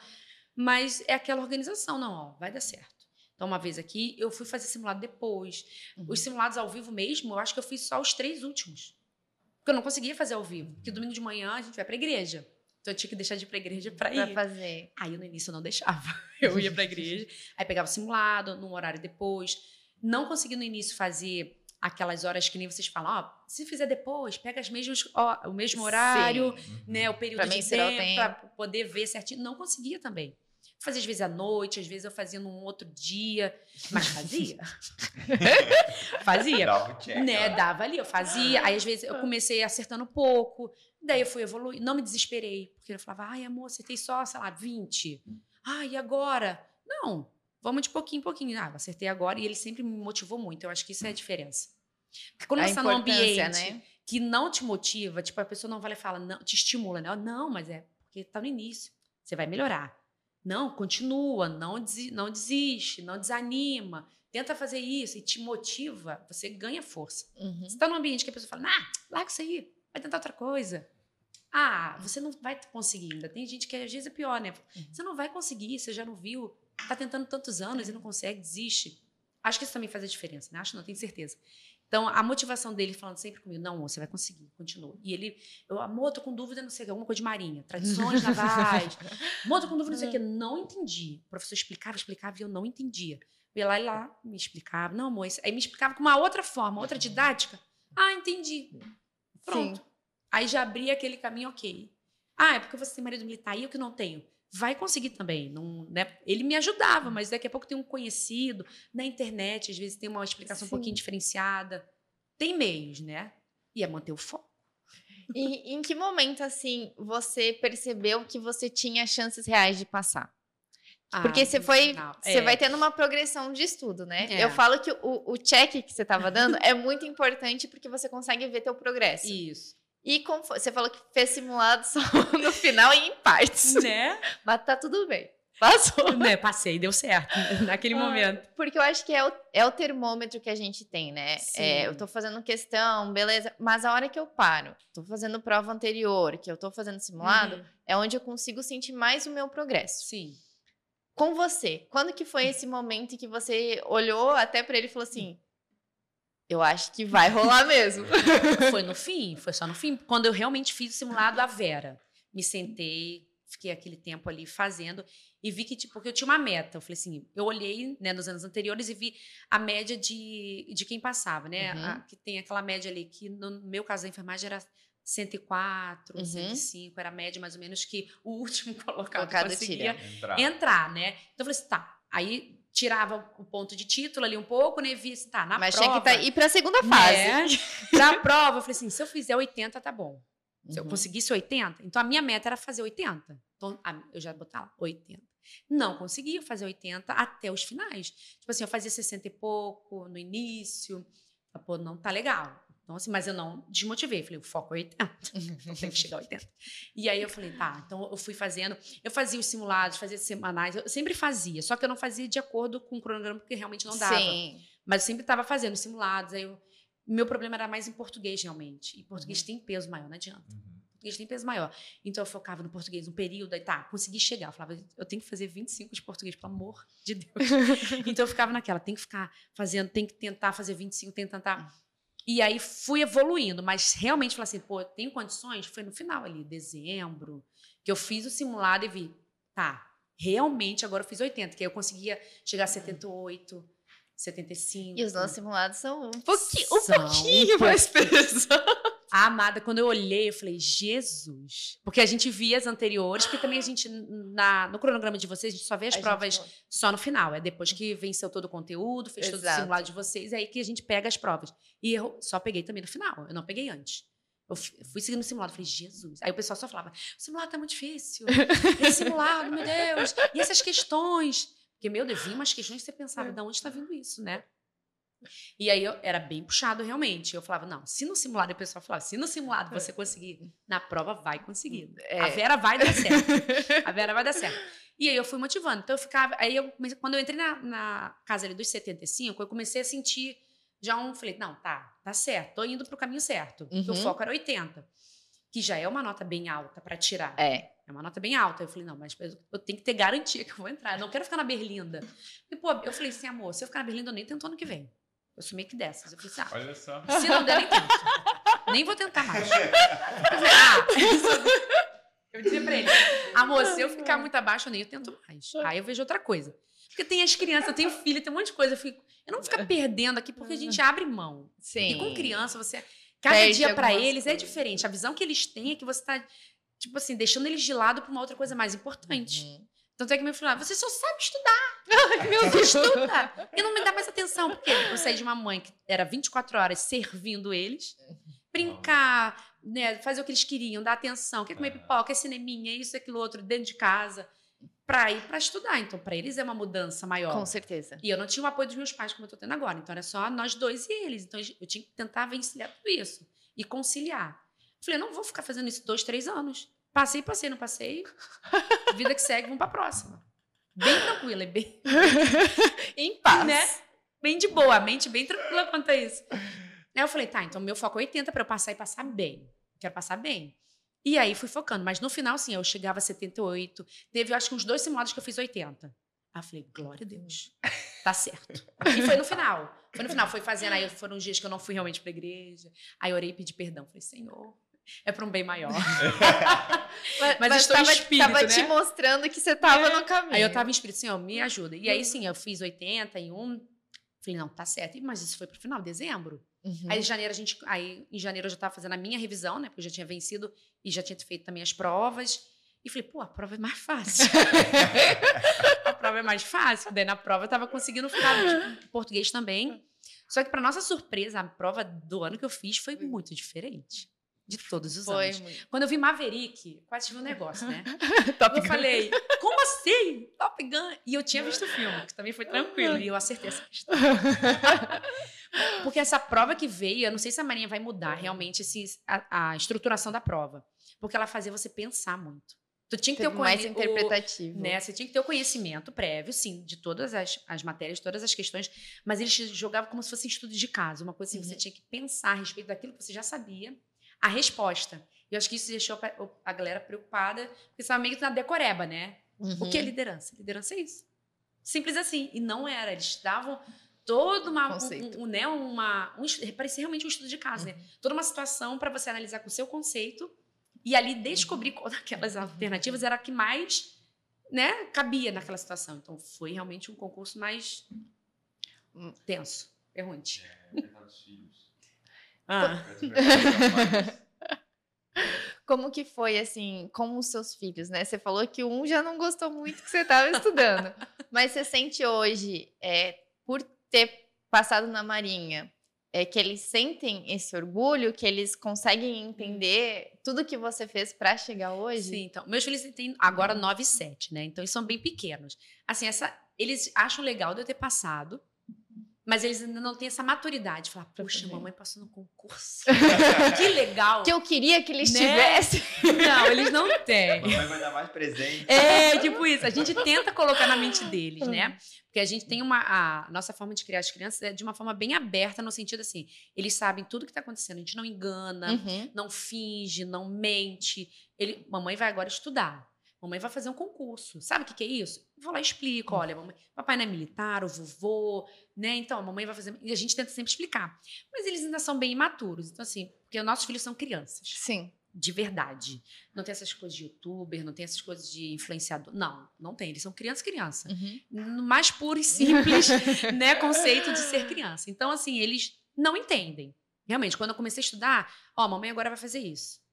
Mas é aquela organização, não, ó, vai dar certo. Então, uma vez aqui, eu fui fazer simulado depois. Uhum. Os simulados ao vivo mesmo, eu acho que eu fiz só os três últimos. Porque eu não conseguia fazer ao vivo. Porque domingo de manhã a gente vai pra igreja. Então eu tinha que deixar de ir pra igreja pra ir. Pra fazer. Aí no início eu não deixava. (laughs) Eu ia pra igreja, aí pegava o simulado, num horário depois. Não consegui no início fazer aquelas horas que nem vocês falam, ó, se fizer depois, pega as mesmas, ó, o mesmo horário, Sim. né, o período pra de tempo, tempo. para poder ver certinho. Não conseguia também. Fazia às vezes à noite, às vezes eu fazia num outro dia, mas fazia. (laughs) fazia. Dava, check, né? Dava ali, eu fazia. Aí às vezes eu comecei acertando pouco, daí eu fui evoluir, não me desesperei, porque eu falava, ai amor, acertei só, sei lá, 20. Ai, e agora? Não, vamos de pouquinho em pouquinho. Ah, eu acertei agora e ele sempre me motivou muito, eu acho que isso é a diferença. Porque quando a você está num ambiente né? que não te motiva, tipo, a pessoa não vai e fala, não, te estimula, né? Não, mas é porque está no início, você vai melhorar. Não, continua, não, des, não desiste, não desanima. Tenta fazer isso e te motiva, você ganha força. Uhum. Você está num ambiente que a pessoa fala, ah, larga isso aí, vai tentar outra coisa. Ah, você não vai conseguir ainda. Tem gente que às vezes é pior, né? Uhum. Você não vai conseguir, você já não viu, tá tentando tantos anos e não consegue, desiste. Acho que isso também faz a diferença, né? Acho não, tenho certeza. Então, a motivação dele falando sempre comigo, não, você vai conseguir, continua. E ele, eu, amor, tô com dúvida, não sei, alguma coisa de marinha, tradições (laughs) navais. amor, tô com dúvida, não sei o quê. Não entendi. O professor explicava, explicava e eu não entendia. Eu ia lá e lá, me explicava. Não, amor, aí me explicava com uma outra forma, outra didática. Ah, entendi. Pronto. Sim. Aí já abria aquele caminho, ok. Ah, é porque você tem marido militar e eu que não tenho vai conseguir também. Não, né? Ele me ajudava, mas daqui a pouco tem um conhecido na internet, às vezes tem uma explicação Sim. um pouquinho diferenciada. Tem meios, né? E é manter o foco. E em que momento, assim, você percebeu que você tinha chances reais de passar? Ah, Porque você foi. Você é. vai tendo uma progressão de estudo, né? É. Eu falo que o, o check que você estava dando (laughs) é muito importante porque você consegue ver teu progresso. Isso. E como foi? Você falou que fez simulado só (laughs) no final e em partes. Né? (laughs) Mas tá tudo bem. Passou. Né, passei, deu certo (laughs) naquele ah, momento. Porque eu acho que é o, é o termômetro que a gente tem, né? É, eu tô fazendo questão, beleza, mas a hora que eu paro, tô fazendo prova anterior, que eu tô fazendo simulado, uhum. é onde eu consigo sentir mais o meu progresso. Sim. Com você, quando que foi esse momento em que você olhou até para ele e falou assim: eu acho que vai rolar mesmo. (laughs) foi no fim, foi só no fim. Quando eu realmente fiz o simulado a Vera. Me sentei, fiquei aquele tempo ali fazendo e vi que, tipo, porque eu tinha uma meta. Eu falei assim, eu olhei, né, nos anos anteriores e vi a média de, de quem passava, né? Uhum. A, que tem aquela média ali, que no meu caso da enfermagem era 104, uhum. 105, era a média mais ou menos que o último (laughs) colocado, colocado conseguia entrar. entrar, né? Então eu falei assim, tá. Aí tirava o ponto de título ali um pouco, né? Via assim, tá, na Mas prova... Mas tinha que tá, ir para a segunda fase. Né? (laughs) pra prova, eu falei assim, se eu fizer 80, tá bom. Se uhum. eu conseguisse 80, então a minha meta era fazer 80. Então, eu já botar lá, 80. Não conseguia fazer 80 até os finais. Tipo assim, eu fazia 60 e pouco no início. Pô, não tá legal. Então, assim, mas eu não desmotivei. Falei, o foco é 80. Tem que chegar a 80. E aí eu falei, tá. Então eu fui fazendo. Eu fazia os simulados, fazia semanais. Eu sempre fazia. Só que eu não fazia de acordo com o cronograma, porque realmente não dava. Sim. Mas eu sempre estava fazendo simulados. Aí eu, meu problema era mais em português, realmente. E português uhum. tem peso maior, não adianta. Uhum. Português tem peso maior. Então eu focava no português um período, aí tá, consegui chegar. Eu falava, eu tenho que fazer 25 de português, pelo amor de Deus. (laughs) então eu ficava naquela, tem que ficar fazendo, tem que tentar fazer 25, tem que tentar. E aí fui evoluindo, mas realmente falei assim, pô, tenho condições? Foi no final ali, dezembro, que eu fiz o simulado e vi, tá, realmente agora eu fiz 80, que aí eu conseguia chegar a 78, 75. E os nossos simulados são um pouquinho, um pouquinho mais pesados. A amada, quando eu olhei, eu falei, Jesus. Porque a gente via as anteriores, porque também a gente, na, no cronograma de vocês, a gente só vê as a provas só no final. É depois que venceu todo o conteúdo, fez Exato. todo o simulado de vocês, é aí que a gente pega as provas. E eu só peguei também no final, eu não peguei antes. Eu fui seguindo o simulado, falei, Jesus. Aí o pessoal só falava, o simulado tá muito difícil. Esse simulado, meu Deus. E essas questões? Porque, meu Deus, vinha umas questões que você pensava, de onde está vindo isso, né? E aí eu, era bem puxado realmente. Eu falava, não, se no simulado, o pessoal falava, se no simulado você (laughs) conseguir, na prova vai conseguir. É. A Vera vai dar certo. A Vera vai dar certo. (laughs) E aí eu fui motivando. Então eu ficava. Aí eu quando eu entrei na, na casa ali dos 75, eu comecei a sentir já um. Falei, não, tá, tá certo, tô indo pro caminho certo. Uhum. O foco era 80, que já é uma nota bem alta para tirar. É. É uma nota bem alta. Eu falei, não, mas eu tenho que ter garantia que eu vou entrar. Eu não quero ficar na Berlinda. E, pô, eu falei assim, amor, se eu ficar na Berlinda, eu nem tento ano que vem. Eu sou meio que dessas. Eu falei assim, ah, Olha só. se não der, nem tento. nem vou tentar mais. Eu falei, ah, eu dizia pra ele, amor, se eu ficar muito abaixo, eu nem tento mais. Aí eu vejo outra coisa. Porque tem as crianças, eu tenho filho, tem um monte de coisa. Eu, fico, eu não vou ficar perdendo aqui porque a gente abre mão. Sim. E com criança, você. Cada Perde dia para eles é coisas. é diferente. A visão que eles têm é que você tá, tipo assim, deixando eles de lado pra uma outra coisa mais importante. Uhum. Tanto é que meu filho falava, você só sabe estudar. (laughs) meu Deus, estuda. E não me dá mais atenção, porque eu saí de uma mãe que era 24 horas servindo eles, brincar, né, fazer o que eles queriam, dar atenção, quer comer pipoca, quer cineminha, isso, aquilo, outro, dentro de casa, para ir para estudar. Então, para eles é uma mudança maior. Com certeza. E eu não tinha o apoio dos meus pais, como eu estou tendo agora. Então, era só nós dois e eles. Então, eu tinha que tentar vencilhar tudo isso e conciliar. Falei, eu não vou ficar fazendo isso dois, três anos. Passei, passei, não passei. (laughs) Vida que segue, vamos pra próxima. Bem tranquila, e bem. (laughs) em paz. Né? Bem de boa, a mente bem tranquila quanto a isso. Aí eu falei, tá, então meu foco é 80 para eu passar e passar bem. Quero passar bem. E aí fui focando, mas no final, sim, eu chegava a 78. Teve, acho que uns dois simulados que eu fiz 80. Aí eu falei, glória a Deus, tá certo. E foi no final. Foi no final, foi fazendo. Aí foram os dias que eu não fui realmente pra igreja. Aí orei e pedi perdão. Falei, Senhor, é para um bem maior. (laughs) (laughs) mas, mas, mas estou tava, espírito, tava né? te mostrando que você estava é. no caminho. Aí eu estava em espírito, Senhor, me ajuda. E aí, sim, eu fiz 80 em um. Falei, não, tá certo. Mas isso foi pro final, dezembro. Uhum. Aí em janeiro a gente. Aí em janeiro eu já estava fazendo a minha revisão, né? Porque eu já tinha vencido e já tinha feito também as provas. E falei, pô, a prova é mais fácil. (laughs) a prova é mais fácil. Daí na prova eu estava conseguindo ficar tipo, português também. Só que, para nossa surpresa, a prova do ano que eu fiz foi muito diferente de todos os Foi anos. Muito. Quando eu vi Maverick, quase tive um negócio, né? (laughs) eu falei, como assim? Top Gun? E eu tinha visto o filme, que também foi tranquilo, e eu acertei essa questão. (laughs) Porque essa prova que veio, eu não sei se a Marinha vai mudar realmente esse, a, a estruturação da prova. Porque ela fazia você pensar muito. Tu tinha que ter o mais interpretativo. O, né? Você tinha que ter o conhecimento prévio, sim, de todas as, as matérias, todas as questões, mas eles jogavam como se fosse estudo de caso, uma coisa assim, uhum. você tinha que pensar a respeito daquilo que você já sabia a resposta. E eu acho que isso deixou a galera preocupada, porque estava meio que na decoreba, né? Uhum. O que é uhum. liderança? Liderança é isso. Simples assim. E não era. Eles davam todo uma, um, um, né, uma um, parecia realmente um estudo de caso, né? uhum. né? Toda uma situação para você analisar com o seu conceito e ali descobrir qual daquelas alternativas era a que mais, né, cabia naquela situação. Então foi realmente um concurso mais hum. tenso, errante. É, filhos. Ah. (laughs) Como que foi, assim, com os seus filhos, né? Você falou que um já não gostou muito que você estava estudando. (laughs) mas você sente hoje, é, por ter passado na Marinha, é, que eles sentem esse orgulho, que eles conseguem entender tudo que você fez para chegar hoje? Sim, então. Meus filhos têm agora 9 e 7, né? Então, eles são bem pequenos. Assim, essa, eles acham legal de eu ter passado, mas eles ainda não têm essa maturidade. Falar, puxa, mamãe passou no concurso. (laughs) que legal. Que eu queria que eles né? tivessem. Não, eles não têm. Mamãe vai dar mais presente. É, tipo isso. A gente tenta colocar na mente deles, né? Porque a gente tem uma. A nossa forma de criar as crianças é de uma forma bem aberta, no sentido assim: eles sabem tudo o que está acontecendo. A gente não engana, uhum. não finge, não mente. Ele, mamãe vai agora estudar. Mamãe vai fazer um concurso. Sabe o que, que é isso? Eu vou lá e explico. Hum. Olha, mamãe, papai não é militar, o vovô, né? Então, a mamãe vai fazer. E a gente tenta sempre explicar. Mas eles ainda são bem imaturos. Então, assim, porque nossos filhos são crianças. Sim. De verdade. Não tem essas coisas de youtuber, não tem essas coisas de influenciador. Não, não tem. Eles são criança, criança. Uhum. No mais puro e simples, (laughs) né, conceito de ser criança. Então, assim, eles não entendem. Realmente, quando eu comecei a estudar, ó, mamãe agora vai fazer isso.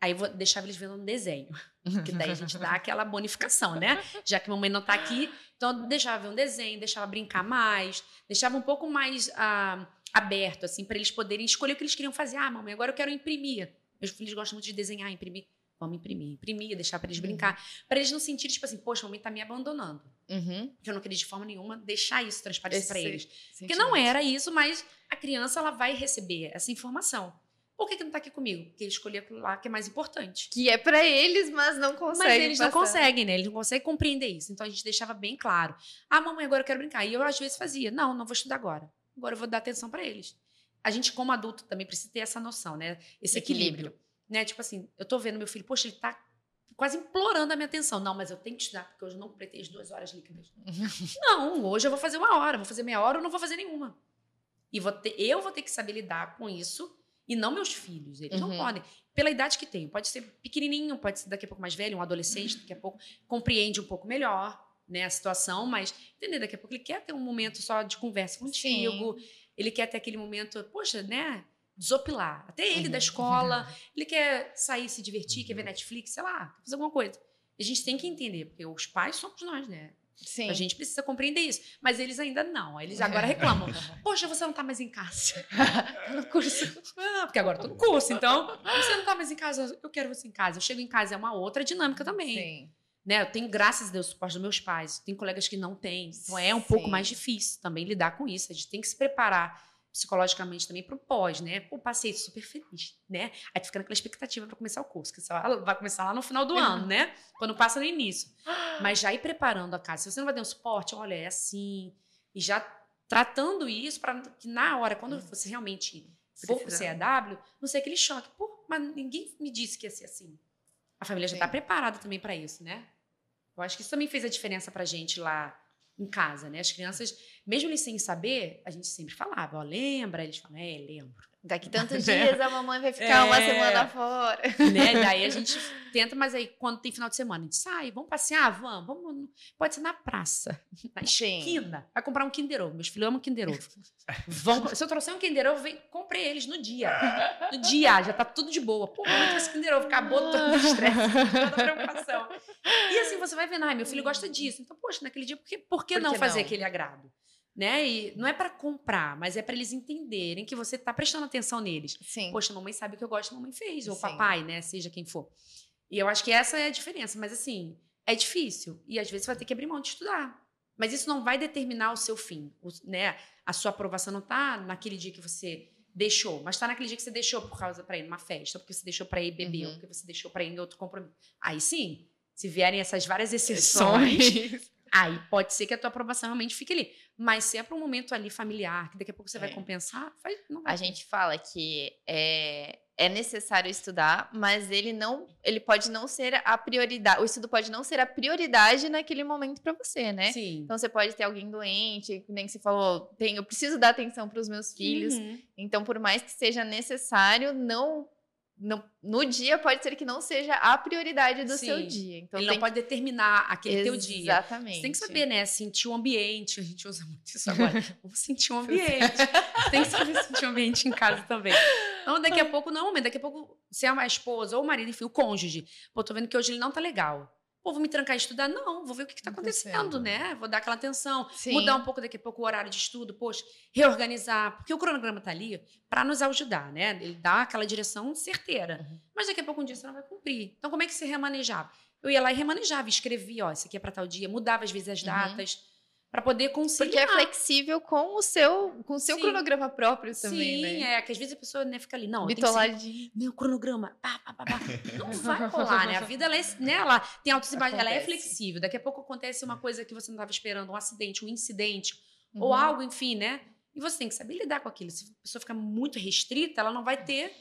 Aí eu deixar eles vendo um desenho. (laughs) Que daí a gente dá aquela bonificação, né? (laughs) Já que a mamãe não tá aqui. Então, deixava ver um desenho, deixava brincar mais, deixava um pouco mais ah, aberto, assim, para eles poderem escolher o que eles queriam fazer. Ah, mamãe, agora eu quero imprimir. Meus filhos gostam muito de desenhar, imprimir. Vamos imprimir, imprimir, deixar para eles uhum. brincar. Para eles não sentirem, tipo assim, poxa, a mamãe tá me abandonando. Uhum. Que eu não queria de forma nenhuma deixar isso transparecer para eles. Porque não era isso, mas a criança ela vai receber essa informação. Por que, que não tá aqui comigo? Porque ele escolheu aquilo lá que é mais importante. Que é para eles, mas não consegue. Mas eles passar. não conseguem, né? Eles não conseguem compreender isso. Então a gente deixava bem claro. Ah, mamãe, agora eu quero brincar. E eu às vezes fazia. Não, não vou estudar agora. Agora eu vou dar atenção para eles. A gente, como adulto, também precisa ter essa noção, né? Esse equilíbrio. equilíbrio. Né? Tipo assim, eu tô vendo meu filho, poxa, ele tá quase implorando a minha atenção. Não, mas eu tenho que estudar, porque hoje eu não pretendo duas horas líquidas. (laughs) não, hoje eu vou fazer uma hora, vou fazer meia hora ou não vou fazer nenhuma. E vou ter, eu vou ter que saber lidar com isso e não meus filhos. Eles uhum. não podem. Pela idade que tem. Pode ser pequenininho, pode ser daqui a pouco mais velho, um adolescente, daqui a pouco compreende um pouco melhor né, a situação, mas entender, daqui a pouco ele quer ter um momento só de conversa contigo. Sim. Ele quer ter aquele momento, poxa, né? Desopilar. Até ele uhum. da escola. (laughs) Ele quer sair, se divertir, quer ver Netflix, sei lá, fazer alguma coisa. A gente tem que entender, porque os pais somos nós, né? Sim. A gente precisa compreender isso. Mas eles ainda não. Eles (laughs) agora reclamam. Poxa, você não está mais em casa. (laughs) Tá no curso. Ah, porque agora estou no curso. Então, você não está mais em casa. Eu quero você em casa. Eu chego em casa, é uma outra dinâmica também. Sim. Né? Eu tenho, graças a Deus, o suporte dos meus pais. Tem colegas que não têm. Então, é um Sim. pouco mais difícil também lidar com isso. A gente tem que se preparar psicologicamente também para o pós, né? Pô, passei super feliz, né? Aí tu fica naquela expectativa para começar o curso, que só vai começar lá no final do ano, né? (laughs) Quando passa no início. Mas já ir preparando a casa. Se você não vai ter um suporte, olha, é assim. E já tratando isso para que na hora, quando hum. você realmente for pro CAW, não ser aquele choque. Pô, mas ninguém me disse que ia ser assim. A família já está preparada também para isso, né? Eu acho que isso também fez a diferença pra gente lá em casa, né? As crianças, mesmo eles sem saber, a gente sempre falava, ó, lembra? Eles falam, é, lembro. Daqui tantos (laughs) dias a mamãe vai ficar é, uma semana fora. (laughs) Né? (laughs) Daí a gente tenta, mas aí quando tem final de semana, a gente sai, vamos passear, vamos, vamos. Pode ser na praça, na esquina. Vai comprar um Kinder Ovo. Meus filhos amam Kinder Ovo. Vão, se eu trouxer um Kinder Ovo, vem, comprei eles no dia. No dia, já tá tudo de boa. Pô, muito esse Kinder Ovo, acabou todo o estresse, toda preocupação. E assim, você vai vendo, ai, meu filho gosta disso. Então, poxa, naquele dia, por que, por que, por que não fazer não? aquele agrado? Né? E não é para comprar, mas é para eles entenderem que você tá prestando atenção neles. Sim. Poxa, mamãe sabe o que eu gosto, mamãe fez, ou Sim. papai, né? Seja quem for. E eu acho que essa é a diferença. Mas assim, é difícil. E às vezes você vai ter que abrir mão de estudar. Mas isso não vai determinar o seu fim, o, né? A sua aprovação não tá naquele dia que você deixou, mas tá naquele dia que você deixou por causa para ir numa festa, porque você deixou para ir beber, uhum. ou porque você deixou para ir em outro compromisso. Aí sim, se vierem essas várias exceções, (laughs) Aí pode ser que a tua aprovação realmente fique ali. Mas se é para um momento ali familiar, que daqui a pouco você é. vai compensar, vai, não vai. A gente fala que é, é necessário estudar, mas ele não, ele pode não ser a prioridade. O estudo pode não ser a prioridade naquele momento para você, né? Sim. Então você pode ter alguém doente, nem que você falou, tem, eu preciso dar atenção para os meus filhos. Uhum. Então, por mais que seja necessário, não no, no, dia pode ser que não seja a prioridade do Sim. seu dia. Então Ele não pode determinar aquele Exatamente. teu dia. Exatamente. Você tem que saber, né? Sentir o ambiente. A gente usa muito isso agora. (laughs) Vamos sentir o ambiente. tem que saber sentir o ambiente em casa também. Então, daqui a pouco, não momento. Daqui a pouco, se é uma esposa ou o marido, enfim, o cônjuge. Pô, tô vendo que hoje ele não tá legal. Pô, vou me trancar e estudar? Não, vou ver o que está acontecendo, né? Vou dar aquela atenção, Sim. mudar um pouco daqui a pouco o horário de estudo, poxa, reorganizar, porque o cronograma está ali para nos ajudar, né? Ele dá aquela direção certeira. Uhum. Mas daqui a pouco um dia você não vai cumprir. Então, como é que você remanejava? Eu ia lá e remanejava, escrevia, ó, isso aqui é para tal dia, mudava às vezes as uhum. datas. Uhum para poder conseguir. Porque é flexível com o seu, com o seu cronograma próprio também, Sim, né? Sim, é, que às vezes a pessoa né, fica ali, não, Bitoladinho. meu cronograma, pá, pá, pá, pá. não vai rolar, né? A vida, ela, é, né, ela tem altos e baixos, ela é flexível. Daqui a pouco acontece uma coisa que você não estava esperando, um acidente, um incidente, uhum. ou algo, enfim, né? E você tem que saber lidar com aquilo. Se a pessoa ficar muito restrita, ela não vai ter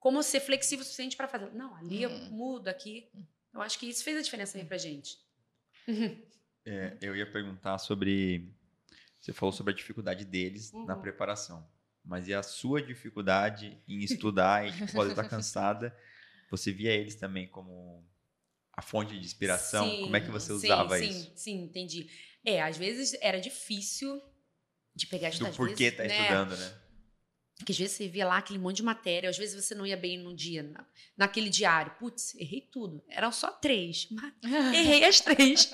como ser flexível o suficiente para fazer. Não, ali uhum. eu mudo, aqui. Eu acho que isso fez a diferença aí pra gente. (laughs) É, eu ia perguntar sobre. Você falou sobre a dificuldade deles uhum. na preparação. Mas e a sua dificuldade em estudar e tipo, pode estar cansada? (laughs) Você via eles também como a fonte de inspiração? Sim, como é que você usava sim, isso? Sim, sim, entendi. É, às vezes era difícil de pegar Do porquê tá né? estudando, né? Que às vezes você via lá aquele monte de matéria, às vezes você não ia bem num dia, na, naquele diário. Putz, errei tudo. Eram só três. (laughs) errei as três.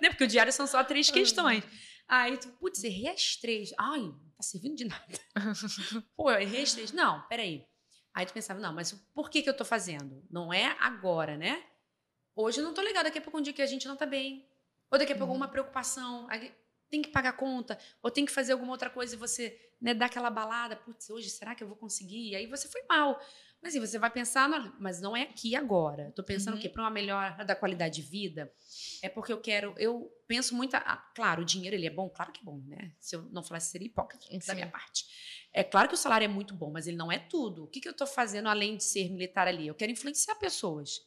né? Porque o diário são só três questões. Aí tu, putz, errei as três. Ai, não tá servindo de nada. (laughs) Pô, eu errei as três. Não, peraí. Aí tu pensava, não, mas por que, que eu tô fazendo? Não é agora, né? Hoje eu não tô legal, daqui a pouco um dia que a gente não tá bem. Ou daqui a pouco uhum. uma preocupação, tem que pagar conta, ou tem que fazer alguma outra coisa e você né, dá aquela balada, putz, hoje será que eu vou conseguir? E aí você foi mal. Mas assim, você vai pensar, mas não é aqui agora. Estou pensando uhum. o quê? Para uma melhora da qualidade de vida? É porque eu quero, eu penso muito, ah, claro, o dinheiro ele é bom, claro que é bom, né? Se eu não falasse seria hipócrita Sim. da minha parte. É claro que o salário é muito bom, mas ele não é tudo. O que, que eu estou fazendo além de ser militar ali? Eu quero influenciar pessoas.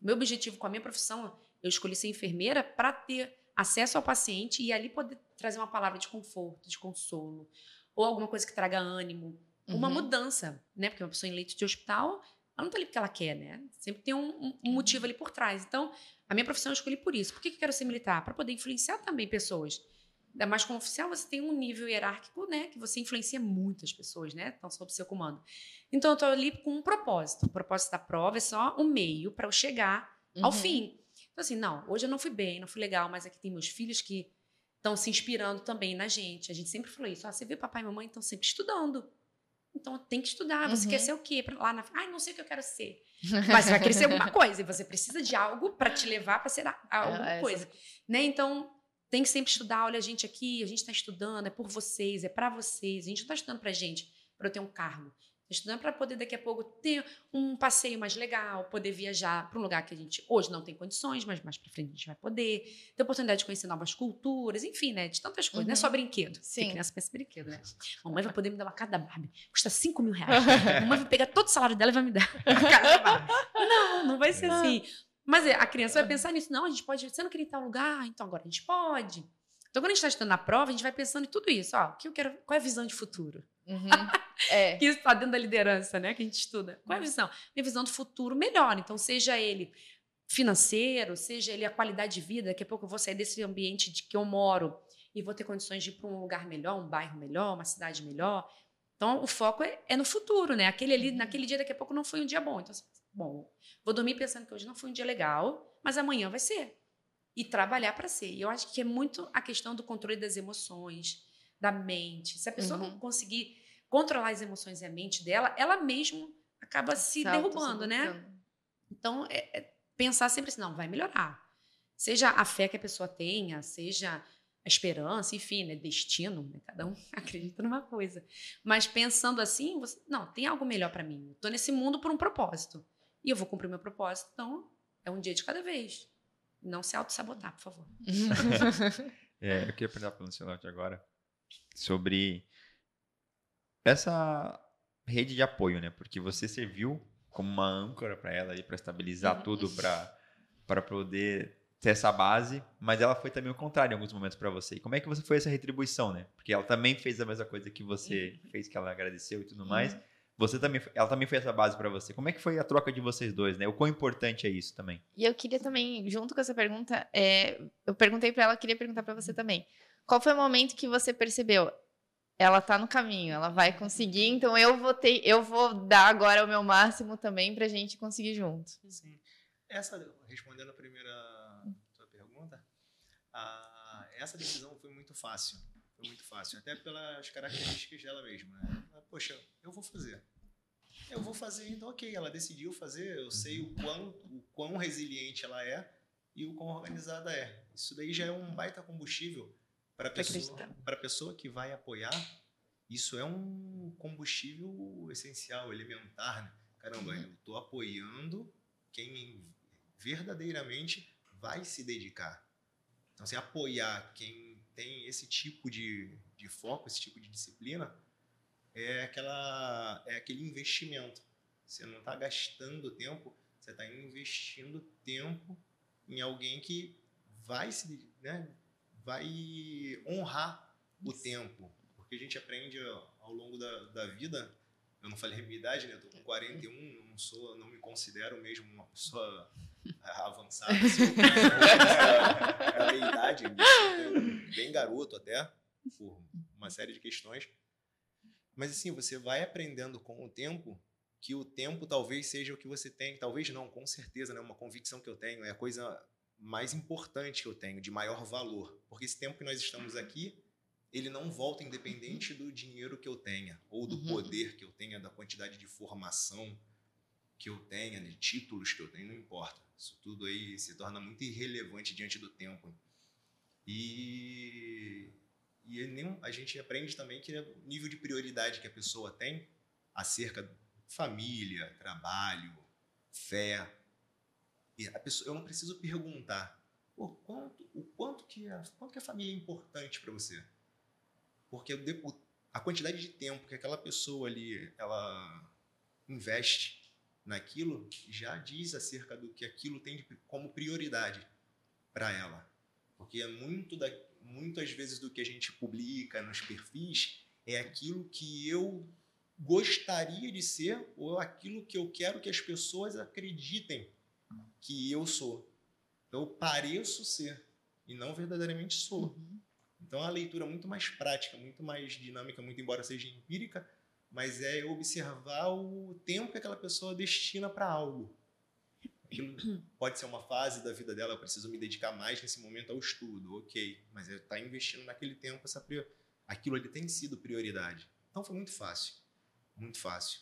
Meu objetivo com a minha profissão, eu escolhi ser enfermeira para ter acesso ao paciente e ali poder trazer uma palavra de conforto, de consolo, ou alguma coisa que traga ânimo, uhum. uma mudança, né? Porque uma pessoa em leito de hospital, ela não está ali porque ela quer, né? Sempre tem um, um, motivo ali por trás. Então, a minha profissão eu escolhi por isso. Por que eu quero ser militar? Para poder influenciar também pessoas. Ainda mais como oficial, você tem um nível hierárquico, né? Que você influencia muitas pessoas, né? Estão sob seu comando. Então, eu estou ali com um propósito. O propósito da prova é só um meio para eu chegar uhum. ao fim. Então, assim, não, hoje eu não fui bem, não fui legal, mas aqui tem meus filhos que estão se inspirando também na gente. A gente sempre falou isso. Ah, você vê papai e mamãe estão sempre estudando. Então tem que estudar. Você uhum. quer ser o quê? Pra lá na Ai, não sei o que eu quero ser. (laughs) Mas você vai querer ser alguma coisa. E você precisa de algo para te levar para ser a, a é, alguma é, coisa. Né? Então tem que sempre estudar. Olha, a gente aqui, a gente está estudando, é por vocês, é para vocês. A gente não está estudando para gente, para eu ter um cargo estudando para poder daqui a pouco ter um passeio mais legal, poder viajar para um lugar que a gente hoje não tem condições, mas mais para frente a gente vai poder, ter oportunidade de conhecer novas culturas, enfim, né? De tantas coisas. Uhum. Não é só uhum. brinquedo. Sim. Porque criança pensa brinquedo, né? Mamãe vai poder me dar uma cada Barbie. Custa 5 mil reais. (laughs) Mamãe vai pegar todo o salário dela e vai me dar (laughs) uma cada Barbie. Não, não vai ser assim. Mas é, a criança vai pensar nisso. Não, a gente pode. Você não queria ir em tal lugar? Então agora a gente pode. Então, quando a gente está estudando na prova, a gente vai pensando em tudo isso. Ó, o que eu quero, qual é a visão de futuro? Uhum. É. (laughs) que está dentro da liderança, né? Que a gente estuda. Qual é a uhum. visão? Minha visão do futuro melhor. Então, seja ele financeiro, seja ele a qualidade de vida. Daqui a pouco eu vou sair desse ambiente de que eu moro e vou ter condições de ir para um lugar melhor, um bairro melhor, uma cidade melhor. Então, o foco é, é no futuro, né? Aquele ali, uhum. naquele dia, daqui a pouco não foi um dia bom. Então, assim, bom, vou dormir pensando que hoje não foi um dia legal, mas amanhã vai ser. E trabalhar para ser. E eu acho que é muito a questão do controle das emoções, da mente. Se a pessoa uhum. não conseguir controlar as emoções e a mente dela, ela mesmo acaba se Salto, derrubando, né? Então, é, é pensar sempre assim, não, vai melhorar. Seja a fé que a pessoa tenha, seja a esperança, enfim, né, destino, né, cada um (laughs) acredita numa coisa. Mas pensando assim, você, não, tem algo melhor para mim. Eu tô nesse mundo por um propósito. E eu vou cumprir meu propósito, então é um dia de cada vez. Não se auto-sabotar, por favor. (laughs) (laughs) é, eu queria perguntar para o agora sobre essa rede de apoio, né? Porque você serviu como uma âncora para ela ali para estabilizar uhum. tudo para para poder ter essa base, mas ela foi também o contrário em alguns momentos para você. E como é que você foi essa retribuição, né? Porque ela também fez a mesma coisa que você uhum. fez, que ela agradeceu e tudo mais. Uhum. Você também, ela também fez essa base para você. Como é que foi a troca de vocês dois, né? O quão importante é isso também? E eu queria também, junto com essa pergunta, é, eu perguntei para ela, queria perguntar para você também. Qual foi o momento que você percebeu? ela tá no caminho, ela vai conseguir, então eu vou ter, eu vou dar agora o meu máximo também pra gente conseguir junto. Sim. Essa, respondendo a primeira pergunta, a, essa decisão foi muito fácil. Foi muito fácil, até pelas características dela mesma. Né? Poxa, eu vou fazer. Eu vou fazer, então ok, ela decidiu fazer, eu sei o quão, o quão resiliente ela é e o quão organizada é. Isso daí já é um baita combustível para a pessoa, pessoa que vai apoiar, isso é um combustível essencial, elementar. Né? Caramba, uhum. eu estou apoiando quem verdadeiramente vai se dedicar. Então, se apoiar quem tem esse tipo de, de foco, esse tipo de disciplina, é, aquela, é aquele investimento. Você não está gastando tempo, você está investindo tempo em alguém que vai se, né, vai honrar o tempo. Porque a gente aprende ao longo da, da vida. Eu não falei a minha idade, né? Eu tô com 41, não sou, não me considero mesmo uma pessoa avançada. Assim, (laughs) é a minha idade, bem garoto até, por uma série de questões. Mas assim, você vai aprendendo com o tempo que o tempo talvez seja o que você tem, talvez não, com certeza, né? Uma convicção que eu tenho, é a coisa mais importante que eu tenho, de maior valor. Porque esse tempo que nós estamos aqui ele não volta independente do dinheiro que eu tenha, ou do uhum. poder que eu tenha, da quantidade de formação que eu tenha, de títulos que eu tenho, não importa. Isso tudo aí se torna muito irrelevante diante do tempo. E, e nem, a gente aprende também que é o nível de prioridade que a pessoa tem acerca de família, trabalho, fé. Pessoa, eu não preciso perguntar Pô, quanto, o quanto que, a, quanto que a família é importante para você. Porque o, a quantidade de tempo que aquela pessoa ali ela investe naquilo já diz acerca do que aquilo tem de, como prioridade para ela. Porque é muito da, muitas vezes do que a gente publica nos perfis é aquilo que eu gostaria de ser ou aquilo que eu quero que as pessoas acreditem que eu sou. Então, eu pareço ser e não verdadeiramente sou. Uhum. Então, é uma leitura muito mais prática, muito mais dinâmica, muito embora seja empírica, mas é observar o tempo que aquela pessoa destina para algo. Aquilo (clears throat) pode ser uma fase da vida dela, eu preciso me dedicar mais nesse momento ao estudo, ok, mas eu está investindo naquele tempo, essa prior... aquilo ali tem sido prioridade. Então foi muito fácil, muito fácil.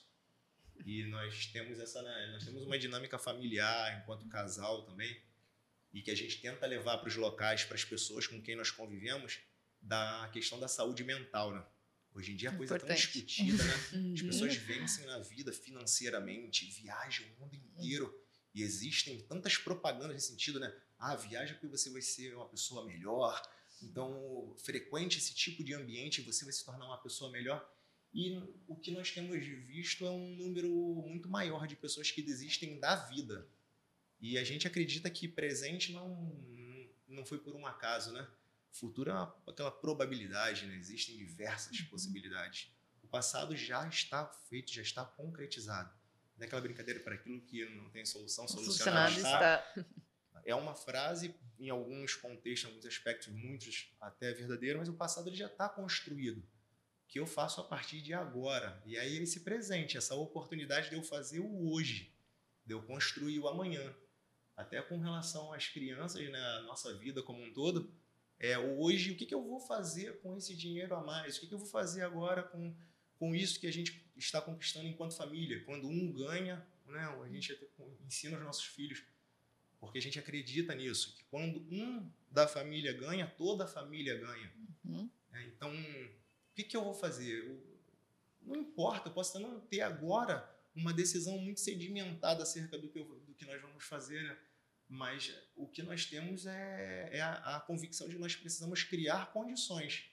E nós temos essa, né, nós temos uma dinâmica familiar enquanto casal também, e que a gente tenta levar para os locais, para as pessoas com quem nós convivemos, da questão da saúde mental, né? Hoje em dia a coisa é tão discutida, né? (laughs) As pessoas vencem na vida financeiramente, viajam o mundo inteiro e existem tantas propagandas nesse sentido, né? Ah, viaja porque você vai ser uma pessoa melhor. Então, frequente esse tipo de ambiente você vai se tornar uma pessoa melhor. E o que nós temos visto é um número muito maior de pessoas que desistem da vida, e a gente acredita que presente não, não foi por um acaso, né? Futuro é uma, aquela probabilidade, né? Existem diversas uhum. possibilidades. O passado já está feito, já está concretizado. Não é aquela brincadeira para aquilo que não tem solução, solucionado está. está. É uma frase, em alguns contextos, em alguns aspectos, muitos até verdadeira, mas o passado ele já está construído. Que eu faço a partir de agora. E aí esse presente, essa oportunidade de eu fazer o hoje, de eu construir o amanhã até com relação às crianças, né, a nossa vida como um todo, é hoje o que, que eu vou fazer com esse dinheiro a mais? O que, que eu vou fazer agora com, com isso que a gente está conquistando enquanto família? Quando um ganha, né, a gente ensina os nossos filhos, porque a gente acredita nisso, que quando um da família ganha, toda a família ganha. Uhum. É, então, o que, que eu vou fazer? Eu, não importa, eu posso não ter agora uma decisão muito sedimentada acerca do que, eu, do que nós vamos fazer, né? Mas o que nós temos é, é a, a, convicção de que nós precisamos criar condições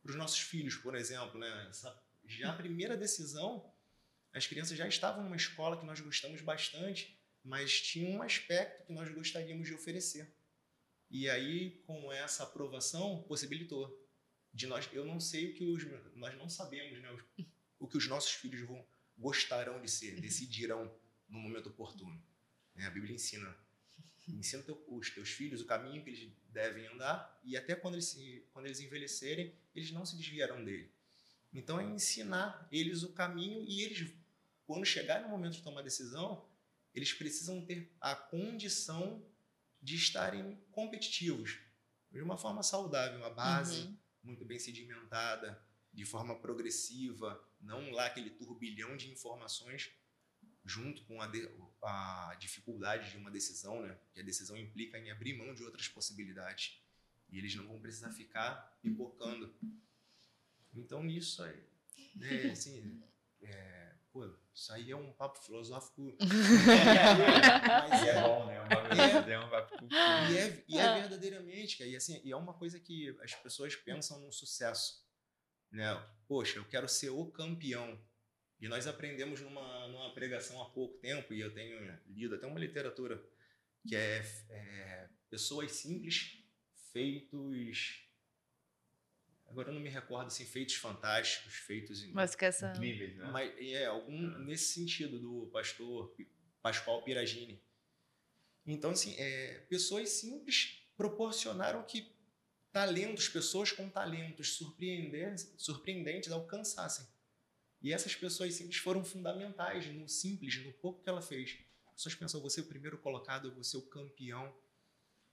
para os nossos filhos, por exemplo. Né? Essa, já a primeira decisão, as crianças já estavam numa escola que nós gostamos bastante, mas tinha um aspecto que nós gostaríamos de oferecer. E aí, com essa aprovação, possibilitou. De nós, eu não sei o que os, nós não sabemos, né, o, que os nossos filhos vão gostarão de ser, decidirão no momento oportuno. Né? A Bíblia ensina Ensina teu, os teus filhos o caminho que eles devem andar e até quando eles, quando eles envelhecerem, eles não se desviarão dele. Então é ensinar eles o caminho e eles, quando chegar no momento de tomar decisão, eles precisam ter a condição de estarem competitivos de uma forma saudável, uma base uhum. Muito bem sedimentada, de forma progressiva, não lá aquele turbilhão de informações junto com a, de, a dificuldade de uma decisão, né? Que a decisão implica em abrir mão de outras possibilidades. E eles não vão precisar ficar pipocando. Então, nisso aí, né, (laughs) assim, é, pô, isso aí é um papo filosófico. (laughs) mas é, bom, né? É, é um papo e é, e é ah. verdadeiramente, e, assim, e é uma coisa que as pessoas pensam no sucesso. Né? Poxa, eu quero ser o campeão. E nós aprendemos numa, numa pregação há pouco tempo, e eu tenho lido até uma literatura, que é, é pessoas simples feitos. Agora eu não me recordo assim, feitos fantásticos, feitos Mas que essa... incríveis, né? Mas é algum nesse sentido do pastor Pascoal Piragini. Então, assim, é, pessoas simples proporcionaram que talentos, pessoas com talentos surpreendentes, surpreendentes alcançassem. E essas pessoas simples foram fundamentais no simples, no pouco que ela fez. As pessoas pensam, você é o primeiro colocado, você é o campeão.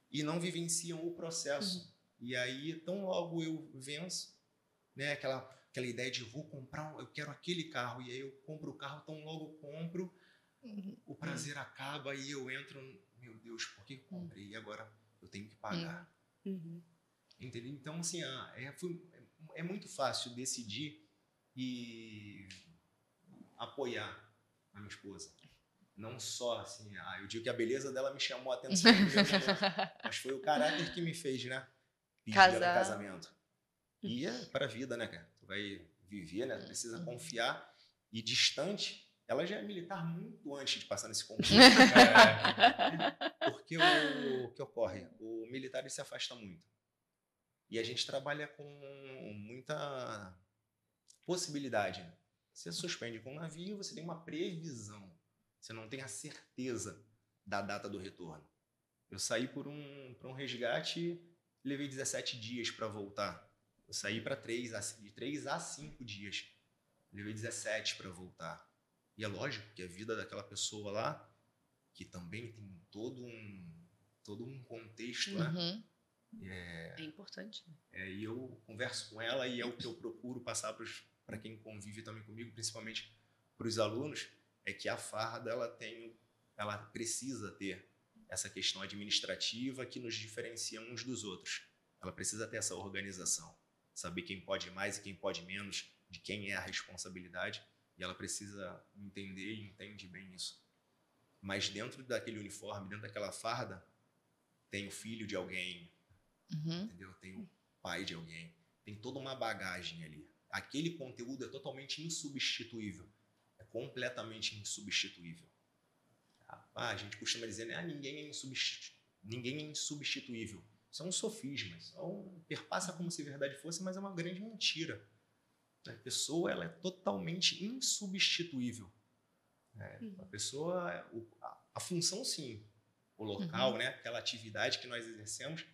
E não vivenciam o processo. Uhum. E aí, tão logo eu venço, né? Aquela, aquela ideia de vou comprar, eu quero aquele carro, e aí eu compro o carro, tão logo compro, uhum. o prazer acaba e eu entro, meu Deus, por que comprei? E agora eu tenho que pagar. Uhum. Entendeu? Então, assim, é, foi, é muito fácil decidir e apoiar a minha esposa. Não só assim, ah, eu digo que a beleza dela me chamou a atenção, (laughs) mas foi o caráter que me fez, né? Pedir Casar. casamento. E é para a vida, né, cara? Tu vai viver, né? Tu precisa uhum. confiar. E distante, ela já é militar muito antes de passar nesse concurso. (laughs) Porque o, o que ocorre? O militar se afasta muito. E a gente trabalha com muita possibilidade. Você suspende com o navio, você tem uma previsão. Você não tem a certeza da data do retorno. Eu saí por um, por um resgate levei 17 dias para voltar. Eu saí para 3, de 3 a 5 dias. Levei 17 para voltar. E é lógico que a vida daquela pessoa lá, que também tem todo um, todo um contexto, né? uhum. né? É, é importante. É, e eu converso com ela e é o que eu procuro passar para quem convive também comigo, principalmente para os alunos, é que a farda ela tem, ela precisa ter essa questão administrativa que nos diferencia uns dos outros. Ela precisa ter essa organização, saber quem pode mais e quem pode menos, de quem é a responsabilidade, e ela precisa entender e entende bem isso. Mas dentro daquele uniforme, dentro daquela farda, tem o filho de alguém, uhum. entendeu? Tem o pai de alguém, tem toda uma bagagem ali. Aquele conteúdo é totalmente insubstituível, é completamente insubstituível. Ah, a gente costuma dizer, né? Ah, ninguém é, insubstitu... ninguém é insubstituível. Isso é um sofisma, isso é um... perpassa como se verdade fosse, mas é uma grande mentira. A pessoa ela é totalmente insubstituível. É, uhum. A pessoa, a, a, função sim, o local, uhum. né? aquela atividade que nós exercemos,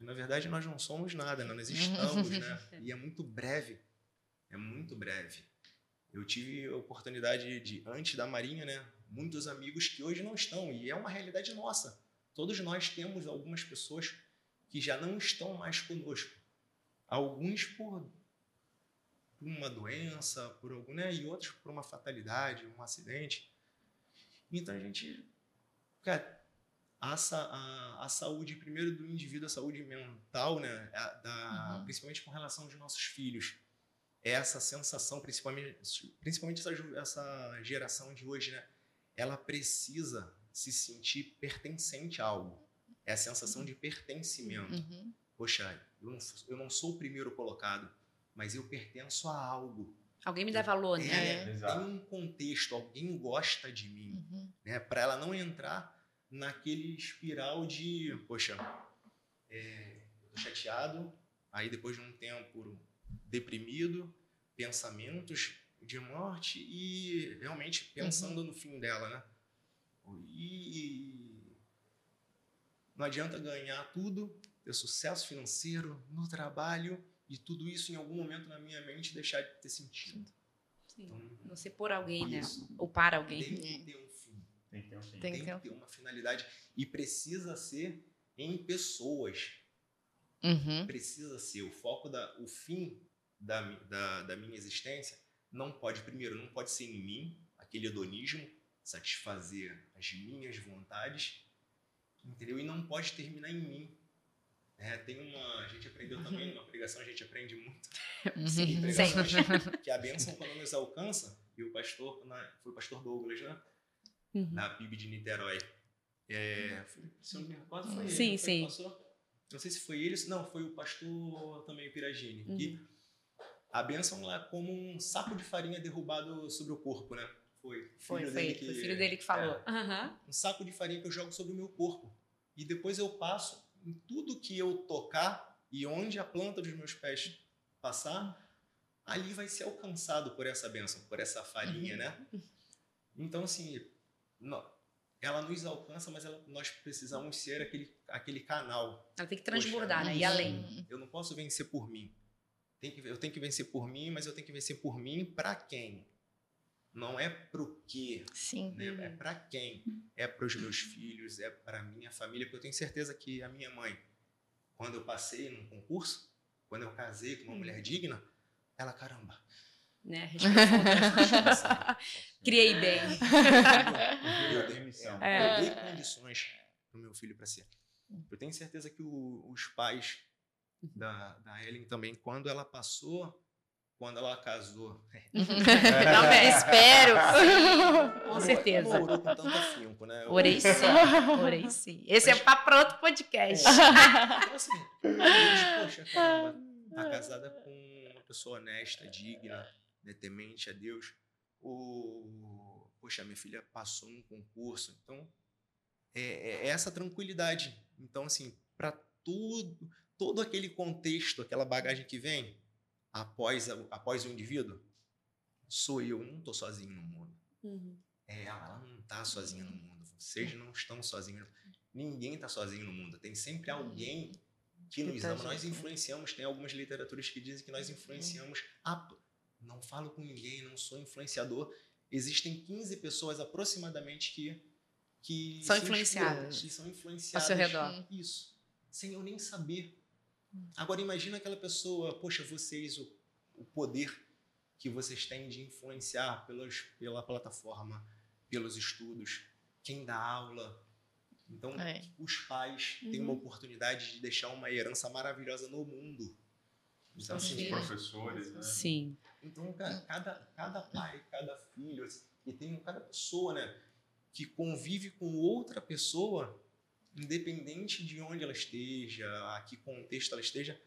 e, na verdade nós não somos nada, não existamos, né? (laughs) E é muito breve, é muito breve. Eu tive a oportunidade de, antes da Marinha, né? Muitos amigos que hoje não estão, e é uma realidade nossa. Todos nós temos algumas pessoas que já não estão mais conosco. Alguns por uma doença, por algum, né? E outros por uma fatalidade, um acidente. Então a gente, cara, a, a, a saúde primeiro do indivíduo, a saúde mental, né? A, da, uhum. Principalmente com relação aos nossos filhos é essa sensação, principalmente, principalmente essa, essa geração de hoje, né? Ela precisa se sentir pertencente a algo. É a sensação de pertencimento. Uhum. Poxa, eu não, eu não sou o primeiro colocado, mas eu pertenço a algo. Alguém me dá valor, né? É, tem um contexto, alguém gosta de mim. Uhum. Né? Para ela não entrar naquele espiral de, poxa, é, eu tô chateado, aí depois de um tempo deprimido, pensamentos de morte e realmente pensando uhum. no fim dela, né? E não adianta ganhar tudo, ter sucesso financeiro no trabalho e tudo isso em algum momento na minha mente deixar de ter sentido. Sim. Então, não ser por alguém, isso. né? Ou para alguém. Tem que ter um fim. Tem que ter um fim. Tem, que ter uma finalidade e precisa ser em pessoas. Uhum. Precisa ser. O foco da. O fim da, da, da minha existência não pode, primeiro, não pode ser em mim, aquele hedonismo, satisfazer as minhas vontades, entendeu? E não pode terminar em mim. É, tem uma. A gente aprendeu uhum. também, numa pregação a gente aprende muito. Uhum. Sim, (laughs) que a bênção, quando nos alcança, e o pastor, na, foi o pastor Douglas, né? Uhum. Na PIB de Niterói. É, foi, se eu não me recordo, foi sim, ele. Sim, sim. Não sei se foi ele, não, foi o pastor também, o Piragini. Que uhum. A bênção é como um saco de farinha derrubado sobre o corpo, né? Foi. Foi, filho foi, dele que, foi filho dele que falou. É, uhum. Um saco de farinha que eu jogo sobre o meu corpo. E depois eu passo em tudo que eu tocar e onde a planta dos meus pés passar, ali vai ser alcançado por essa bênção, por essa farinha, uhum. né? Então, assim, não, ela nos alcança, mas ela, nós precisamos ser aquele, aquele canal. Ela tem que transbordar, Poxa, né? E além. Eu não posso vencer por mim. Que, eu tenho que vencer por mim, mas eu tenho que vencer por mim para quem? Não é pro quê. Sim. Né? É para quem? É para os meus filhos, é para minha família, porque eu tenho certeza que a minha mãe, quando eu passei num concurso, quando eu casei com uma mulher digna, Ela, caramba. Né? (laughs) Criei bem. Eu (laughs) dei, é. eu dei condições para o meu filho para ser. Eu tenho certeza que o, os pais da, da Ellen também, quando ela passou, quando ela casou. (laughs) Também espero. (laughs) com certeza. Orou com tanto afinco, né? Orei sim. Orei sim. Esse é Mas... é para outro podcast. É. (laughs) Então, assim, poxa, caramba, tá casada com uma pessoa honesta, digna, né, temente a Deus. O, poxa, minha filha passou num concurso. Então, é, é essa tranquilidade. Então, assim, para tudo, todo aquele contexto, aquela bagagem que vem após, após o indivíduo, sou eu, não estou sozinho no mundo. Uhum. É, ela não está sozinha no mundo. Vocês não estão sozinhos. Ninguém está sozinho no mundo. Tem sempre alguém que nos tá ama. Nós influenciamos. Tem algumas literaturas que dizem que nós influenciamos. A... Não falo com ninguém, não sou influenciador. Existem 15 pessoas aproximadamente que que são influenciadas. Que são influenciadas. Ao seu redor. Isso. Sem eu nem saber. Agora imagina aquela pessoa, poxa, vocês, o, o poder que vocês têm de influenciar pelas, pela plataforma, pelos estudos, quem dá aula. Então, é. os pais uhum. têm uma uhum. oportunidade de deixar uma herança maravilhosa no mundo. Então, assim, os professores, né? Sim. Então, cada, cada pai, cada filho, assim, e tem cada pessoa, né? que convive com outra pessoa, independente de onde ela esteja, a que contexto ela esteja,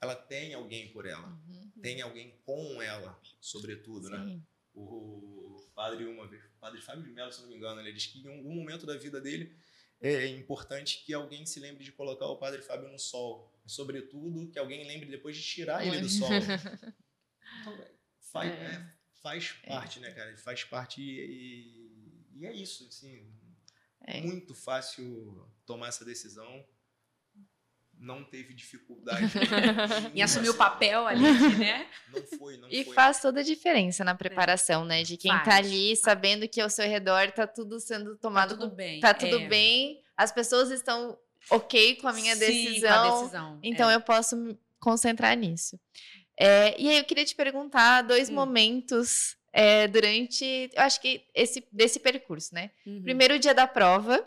ela tem alguém por ela, uhum. tem alguém com ela, sobretudo, né? Sim. né? O padre uma vez, o padre Fábio de Mello, se não me engano, ele diz que em algum momento da vida dele é importante que alguém se lembre de colocar o padre Fábio no sol, sobretudo que alguém lembre depois de tirar ele do sol. (laughs) Então, faz, é. É, faz parte, né, cara? Faz parte e, e é isso, assim, é. muito fácil tomar essa decisão. Não teve dificuldade. (laughs) em assumir o papel ali, né? Não foi, não e foi. faz toda a diferença na preparação, né? De quem tá faz. tá ali, sabendo que ao seu redor tá tudo sendo tá tomado. Tá tudo bem. Tá tudo é. bem. As pessoas estão ok com a minha Sim, decisão. Com a decisão. Então é. eu posso me concentrar nisso. É, e aí eu queria te perguntar dois hum. momentos é, durante, eu acho que esse desse percurso, né? Uhum. Primeiro dia da prova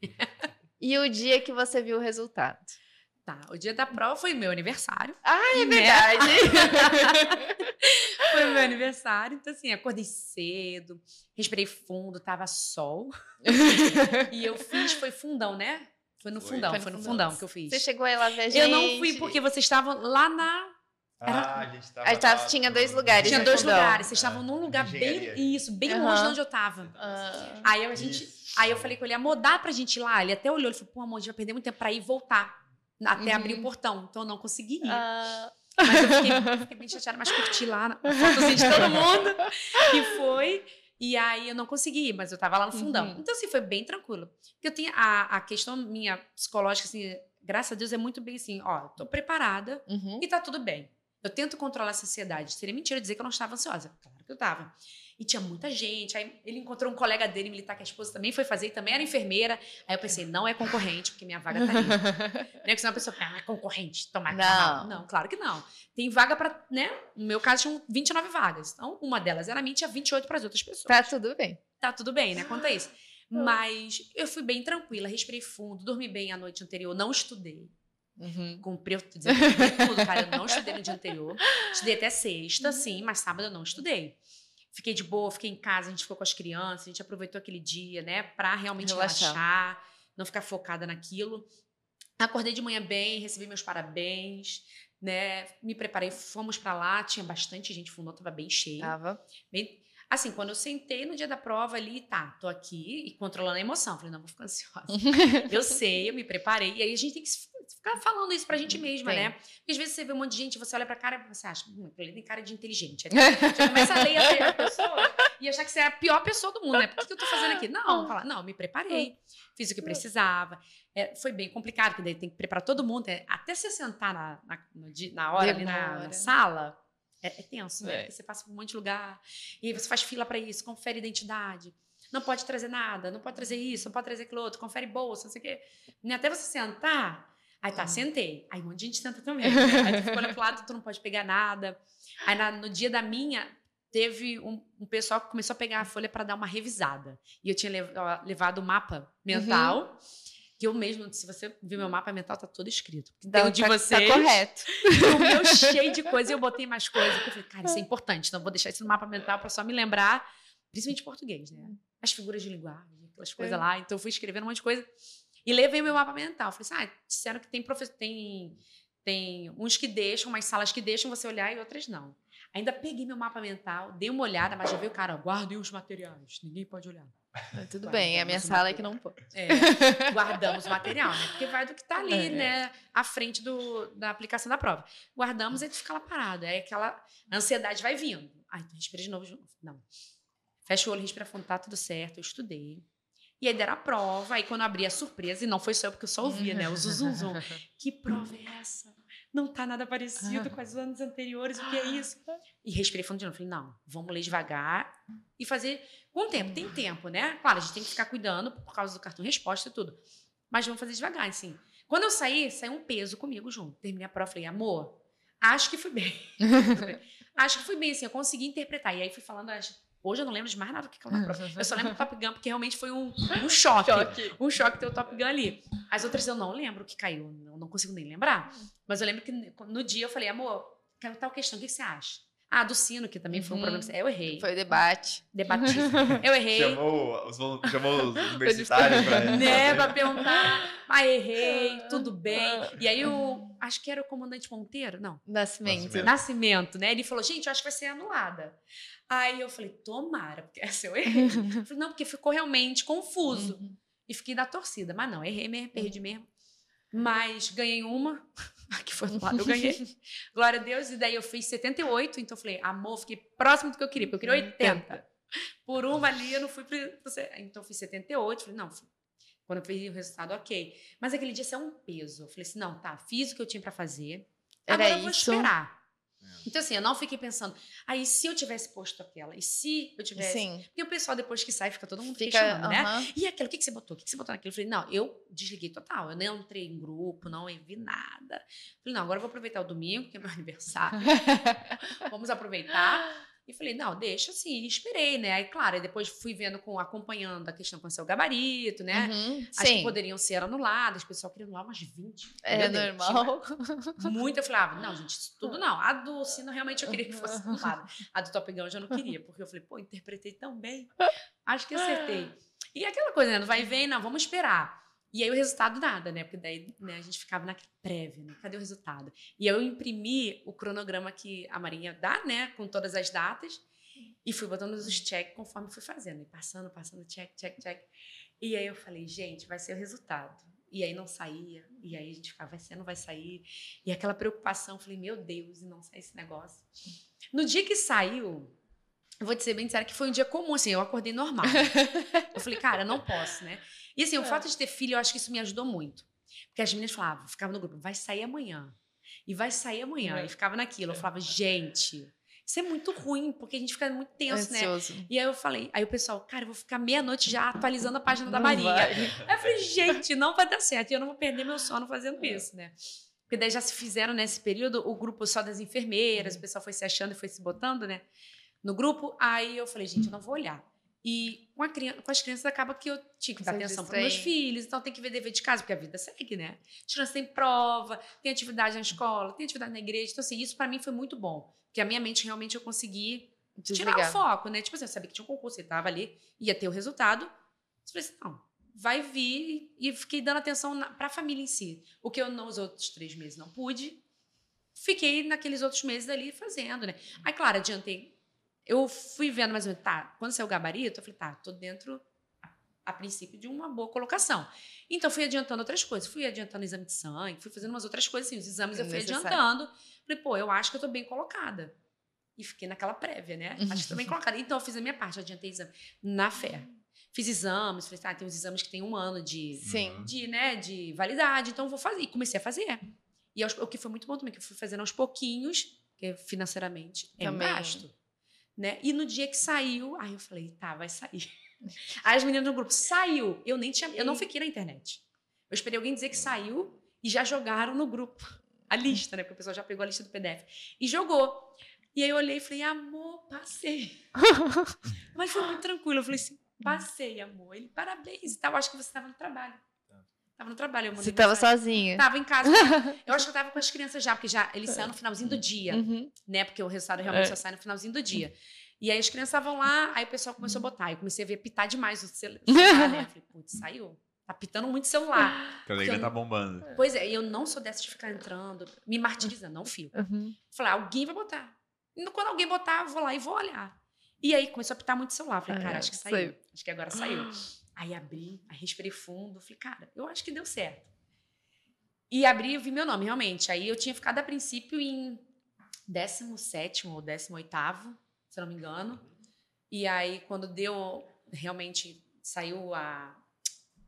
(laughs) e o dia que você viu o resultado. Tá, o dia da prova foi meu aniversário. Ah, é né? verdade. (laughs) foi meu aniversário, então assim, acordei cedo, respirei fundo, tava sol. (laughs) e eu fiz, foi fundão, né? Foi no foi. fundão, foi, foi no fundão. fundão que eu fiz. Você chegou aí lá ver a gente? Eu não fui porque vocês estavam lá na era... Ah, a gente tava. A gente tava, tinha dois lugares. Tinha dois lugares. Vocês estavam num lugar bem. Isso, bem uhum. longe de onde eu tava. Uhum. Aí a gente. Isso. Aí eu falei com ele, amor, dá pra gente ir lá? Ele até olhou, ele falou, pô, amor, a gente vai perder muito tempo pra ir e voltar. Até uhum. abrir o portão. Então eu não consegui ir. Uh... Mas eu fiquei, fiquei, bem chateada, mas curti lá, fotozinha de todo mundo. E foi. E aí eu não consegui, mas eu tava lá no fundão. Uhum. Então, assim, foi bem tranquilo. Porque eu tinha a, a questão minha psicológica, assim, graças a Deus, é muito bem assim, ó, tô preparada uhum. e tá tudo bem. Eu tento controlar essa ansiedade. Seria mentira dizer que eu não estava ansiosa. Claro que eu estava. E tinha muita gente. Aí ele encontrou um colega dele militar, que a esposa também foi fazer, e também era enfermeira. Aí eu pensei, não é concorrente, porque minha vaga tá ali. (laughs) não é que senão a pessoa ah, é concorrente, tomar Não. não, claro que não. Tem vaga para, né? No meu caso, tinham 29 vagas. Então, uma delas era minha, tinha 28 para as outras pessoas. Tá tudo bem. Tá tudo bem, né? Conta isso. Mas eu fui bem tranquila, respirei fundo, dormi bem a noite anterior, não estudei. Uhum. Cumpri, eu tudo, cara. Eu não estudei no dia anterior. Estudei até sexta, uhum. sim, mas sábado eu não estudei. Fiquei de boa, fiquei em casa, a gente ficou com as crianças, a gente aproveitou aquele dia, né, pra realmente relaxar, relaxar não ficar focada naquilo. Acordei de manhã bem, recebi meus parabéns, né? Me preparei, fomos para lá, tinha bastante gente, o fundão tava bem cheio. Tava. Bem, assim, quando eu sentei no dia da prova ali, tá, tô aqui e controlando a emoção. Falei, não, vou ficar ansiosa. (laughs) eu sei, eu me preparei. E aí a gente tem que ficar falando isso pra gente mesma, né? Porque às vezes você vê um monte de gente, você olha pra cara e você acha, hum, ele tem cara de inteligente. Aí (laughs) você começa a ler a pessoa e achar que você é a pior pessoa do mundo, né? Por que eu tô fazendo aqui? Não, falar, não, me preparei, fiz o que precisava. É, foi bem complicado, porque daí tem que preparar todo mundo. É, até você sentar na, na, na hora, ali na, na sala, é, é tenso, né? É. Você passa por um monte de lugar, e aí você faz fila para isso, confere identidade. Não pode trazer nada, não pode trazer isso, não pode trazer aquilo outro, confere bolsa, não sei o quê. Até você sentar, Aí tá, sentei. Aí um monte de gente senta também. Né? Aí tu olhando pro lado, tu não pode pegar nada. Aí na, no dia da minha, teve um, um, pessoal que começou a pegar a folha para dar uma revisada. E eu tinha lev levado o mapa mental. Uhum. Que eu mesmo, se você ver meu mapa mental, tá todo escrito. Então, tem de tá, vocês. Tá correto. (laughs) o meu cheio de coisa, eu botei mais coisas. Eu falei, cara, isso é importante, então vou deixar isso no mapa mental para só me lembrar, principalmente português, né? As figuras de linguagem, aquelas coisas é. lá. Então eu fui escrevendo um monte de coisa. E levei meu mapa mental. Falei assim, ah, disseram que tem, tem, tem uns que deixam, umas salas que deixam você olhar e outras não. Ainda peguei meu mapa mental, dei uma olhada, mas já veio o cara, guardem os materiais, ninguém pode olhar. Tudo bem, a minha sala é que não pode. É, (laughs) guardamos o material, né? Porque vai do que está ali, é. né? À frente do, da aplicação da prova. Guardamos e tu fica lá parado. Aí aquela ansiedade vai vindo. Ai, tu respira de novo, de novo. Não. Fecha o olho, respira fundo, tá tudo certo. Eu estudei. E aí deram a prova, aí quando abri a surpresa, e não foi só eu, porque eu só ouvia, né? O zum, zum. (laughs) Que prova é essa? Não tá nada parecido com os anos anteriores, o que é isso? E respirei fundo de novo. Falei, não, vamos ler devagar e fazer com tempo. Tem tempo, né? Claro, a gente tem que ficar cuidando por causa do cartão resposta e tudo. Mas vamos fazer devagar, assim. Quando eu saí, saiu um peso comigo junto. Terminei a prova, falei, amor, acho que fui bem. (laughs) acho que fui bem, assim, eu consegui interpretar. E aí fui falando as Hoje eu não lembro de mais nada do que aquela prova. Eu só lembro do (laughs) Top Gun, porque realmente foi um, (laughs) um choque, choque. Um choque ter o Top Gun ali. As outras eu não lembro o que caiu, eu não consigo nem lembrar. Mas eu lembro que no dia eu falei, amor, quero tal questão, o que você acha? Ah, do sino, que também foi um problema. Uhum. Eu errei. Foi o debate. Debati. (laughs) Eu errei. Chamou os, chamou os universitários pra, né, pra perguntar. Ah, errei, tudo bem. E aí o. Acho que era o comandante Monteiro, não. Nascimento. Nascimento, Nascimento né? Ele falou, gente, eu acho que vai ser anulada. Aí eu falei, tomara, porque (laughs) essa eu errei. Eu falei, não, porque ficou realmente confuso. Uhum. E fiquei da torcida. Mas não, errei mesmo, perdi uhum. mesmo. Mas ganhei uma. (laughs) que foi lado, eu ganhei. (laughs) Glória a Deus. E daí eu fiz 78. Então eu falei, amor, fiquei próximo do que eu queria, porque eu queria 80. Por uma ali eu não fui para. Então eu fiz 78. Falei, não, quando eu fiz o resultado, ok. Mas aquele dia saiu um peso. Eu falei assim, não, tá, fiz o que eu tinha para fazer. Era agora eu vou isso? esperar. Então, assim, eu não fiquei pensando, aí ah, se eu tivesse posto aquela? E se eu tivesse. Sim. Porque o pessoal, depois que sai, fica todo mundo fica, questionando, uh -huh. né? E aquilo, o que, que você botou? O que, que você botou naquilo? Eu falei, não, eu desliguei total. Eu nem entrei em grupo, não vi nada. Falei, não, agora eu vou aproveitar o domingo, que é meu (laughs) aniversário. Vamos aproveitar. E falei, não, deixa assim, esperei, né? Aí, claro, aí depois fui vendo, com, acompanhando a questão com o seu gabarito, né? Uhum, As sim. que poderiam ser anuladas, o pessoal queria anular umas 20. É normal. (laughs) Muito, eu falava, não, gente, isso tudo não. A do Sino realmente eu queria que fosse anulada. A do Top Gun eu já não queria, (laughs) porque eu falei, pô, interpretei tão bem. Acho que acertei. E aquela coisa, né? Não vai e vem, não, vamos esperar. E aí o resultado nada, né? Porque daí né, a gente ficava na prévia, né? Cadê o resultado? E eu imprimi o cronograma que a Marinha dá, né? Com todas as datas. E fui botando os check conforme fui fazendo. E passando, passando, check, check, check. E aí eu falei, gente, vai ser o resultado. E aí não saía. E aí a gente ficava, vai ser, não vai sair. E aquela preocupação, falei, meu Deus, e não sai esse negócio. No dia que saiu, eu vou dizer bem sério que foi um dia comum, assim, eu acordei normal. (laughs) eu falei, cara, não posso, né? E assim, o é. fato de ter filho, eu acho que isso me ajudou muito. Porque as meninas falavam, ficavam no grupo, vai sair amanhã. E vai sair amanhã. É. E ficava naquilo. Eu falava, gente, isso é muito ruim, porque a gente fica muito tenso, né? Ansioso. né? E aí eu falei, aí o pessoal, cara, eu vou ficar meia-noite já atualizando a página da Maria. Aí eu falei, gente, não vai dar certo. E eu não vou perder meu sono fazendo é. isso, né? Porque daí já se fizeram nesse período o grupo só das enfermeiras, uhum. o pessoal foi se achando e foi se botando, né? No grupo. Aí eu falei, gente, eu não vou olhar. E com, criança, com, as crianças acaba que eu tinha que dar atenção para meus filhos, então tem que ver dever de casa, porque a vida segue, né? As crianças têm prova, tem atividade na escola, tem atividade na igreja. Então, assim, isso para mim foi muito bom. Porque a minha mente realmente eu consegui Desligar. tirar o foco, né? Tipo assim, eu sabia que tinha um concurso, você estava ali, ia ter o resultado. Eu falei assim, não, vai vir. E fiquei dando atenção para a família em si. O que eu nos outros três meses não pude, fiquei naqueles outros meses ali fazendo, né? Aí, claro, adiantei eu fui vendo mais ou menos, tá, quando saiu o gabarito, eu falei, tá, tô dentro, a, princípio, de uma boa colocação. Então, fui adiantando outras coisas. Fui adiantando exame de sangue, fui fazendo umas outras coisas, assim, os exames é eu fui necessário. adiantando. Falei, pô, eu acho que eu tô bem colocada. E fiquei naquela prévia, né? Acho que tô bem colocada. Então, eu fiz a minha parte, adiantei exame. Na fé. Fiz exames, falei, tá, tem uns exames que tem um ano de, Sim. de, né, de validade, então vou fazer. E comecei a fazer. E o que foi muito bom também, que eu fui fazendo aos pouquinhos, porque financeiramente é também. um gasto né? E no dia que saiu, aí eu falei, tá, vai sair. (laughs) Aí as meninas do grupo, saiu. Eu nem tinha, eu não fiquei na internet. Eu esperei alguém dizer que saiu, e já jogaram no grupo a lista, né? Porque o pessoal já pegou a lista do PDF e jogou. E aí eu olhei e falei, amor, passei. (laughs) Mas foi muito tranquilo. Eu falei assim, passei, amor. Ele, parabéns e tal. Acho que você estava no trabalho. Tava no trabalho. Eu você estava sozinha? Tava em casa. (laughs) eu acho que eu tava com as crianças já, porque já eles saíram no finalzinho do dia, uhum. né? Porque o resultado realmente é. só sai no finalzinho do dia. E aí as crianças estavam lá, aí o pessoal começou a botar. Eu comecei a ver pitar demais o celular, né? Eu (laughs) falei, putz, saiu. Tá pitando muito celular. (laughs) A telegram tá bombando. Pois é, e eu não sou dessa de ficar entrando, me martirizando, não fico. Uhum. Falei, alguém vai botar. E quando alguém botar, eu vou lá e vou olhar. E aí começou a pitar muito celular. Falei, cara, acho que saiu. Acho que agora saiu. (gasps) (sighs) Aí abri, aí respirei fundo. Falei, cara, eu acho que deu certo. E abri e vi meu nome, realmente. Aí eu tinha ficado a princípio em 17 ou 18, se não me engano. E aí, quando deu, realmente saiu a.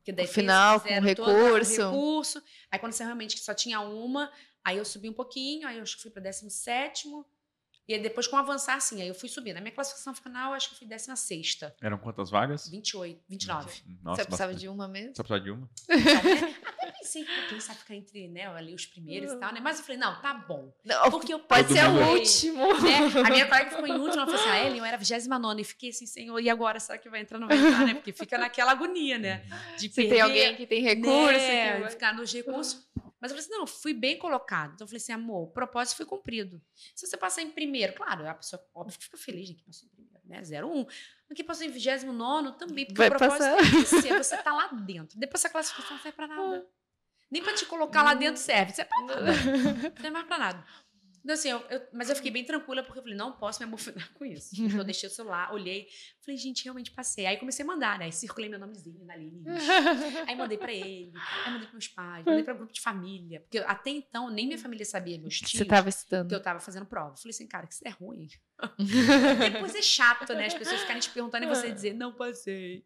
Que daí final, com recurso. recurso. Aí, quando saiu realmente que só tinha uma, aí eu subi um pouquinho, aí eu acho que fui para 17. E aí depois, com avançar, assim, aí eu fui subindo. Na minha classificação final, acho que eu fui 16. Eram quantas vagas? 28, 29. Nossa, Você precisava de uma mesmo? Só precisava de uma? Até pensei que quem sabe ficar entre né, ali os primeiros e tal, né? Mas eu falei, não, tá bom. Não, porque eu pode ser o último. Né? A minha colega ficou em último, ela falou assim, ah, Ellen, eu era 29 e fiquei assim, senhor, e agora? Será que vai entrar? Não vai entrar, né? Porque fica naquela agonia, né? De Se perder, tem alguém que tem recurso. Né? Que... Ficar nos recursos. Mas eu falei assim, não, fui bem colocado. Então eu falei assim, amor, o propósito foi cumprido. Se você passar em primeiro, claro, a pessoa óbvio que fica feliz de que passou em primeiro, né? 01. Mas que passou em 29 também, porque Vai o propósito passar. é vencer, você tá lá dentro. Depois essa classificação não serve pra nada. Nem pra te colocar lá dentro serve, isso é pra (laughs) nada. Não serve mais pra nada. Então, assim, eu, eu, mas eu fiquei bem tranquila porque eu falei, não posso me emocionar com isso. (laughs) Então, eu deixei o celular, olhei, falei, gente, realmente passei. Aí comecei a mandar, né? Aí circulei meu nomezinho na lista. (laughs) aí mandei pra ele, aí mandei pros meus pais, mandei pra grupo de família. Porque até então, nem minha família sabia, meus tios. Você tava estudando. Que eu tava fazendo prova. Eu falei assim, cara, que isso é ruim. (laughs) Depois é chato, né? As pessoas ficarem te perguntando e você dizer, não passei.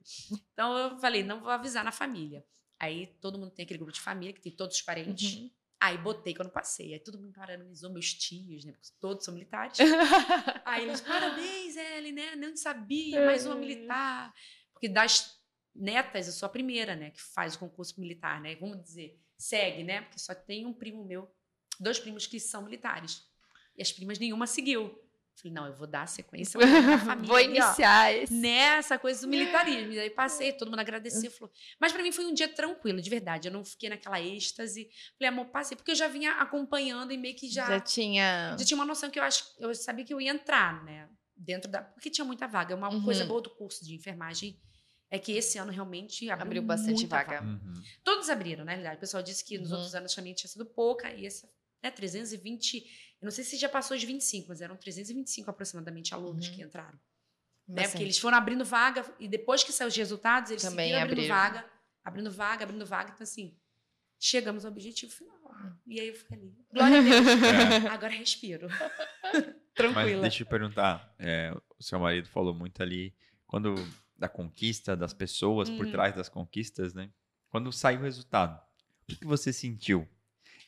Então eu falei, não vou avisar na família. Aí todo mundo tem aquele grupo de família, que tem todos os parentes. Uhum. Aí botei quando passei. Aí todo mundo parabenizou meus tios, né? Porque todos são militares. (laughs) aí eles, parabéns, Ellen, né? Não sabia, mais uma militar. Porque das netas, eu sou a primeira, né? Que faz o concurso militar, né? Vamos dizer, segue, né? Porque só tem um primo meu, dois primos que são militares. E as primas nenhuma seguiu. Falei, não, eu vou dar sequência (laughs) família. vou iniciar ó, esse. Nessa coisa do (laughs) militarismo. E aí passei, todo mundo agradeceu. Falou. Mas para mim foi um dia tranquilo, de verdade. Eu não fiquei naquela êxtase. Falei, amor, passei. Porque eu já vinha acompanhando e meio que já. Já tinha. Já tinha uma noção que eu acho. Eu sabia que eu ia entrar, né? Dentro da. Porque tinha muita vaga. Uma uhum. coisa boa do curso de enfermagem é que esse ano realmente abriu, abriu bastante vaga. vaga. Uhum. Todos abriram, na realidade. O pessoal disse que nos uhum. outros anos também tinha sido pouca. E esse, né, 320 eu não sei se já passou de 25, mas eram 325 aproximadamente alunos uhum. que entraram. Né? Porque eles foram abrindo vaga e depois que saíram os resultados, eles Também seguiram abrindo abriram. vaga, abrindo vaga, abrindo vaga. Então, assim, chegamos ao objetivo final. E aí eu falei, glória a Deus, (laughs) é. agora respiro. (laughs) Tranquila. Mas deixa eu perguntar, é, o seu marido falou muito ali, quando da conquista das pessoas, hum. por trás das conquistas, né? Quando saiu o resultado, o que, que você sentiu?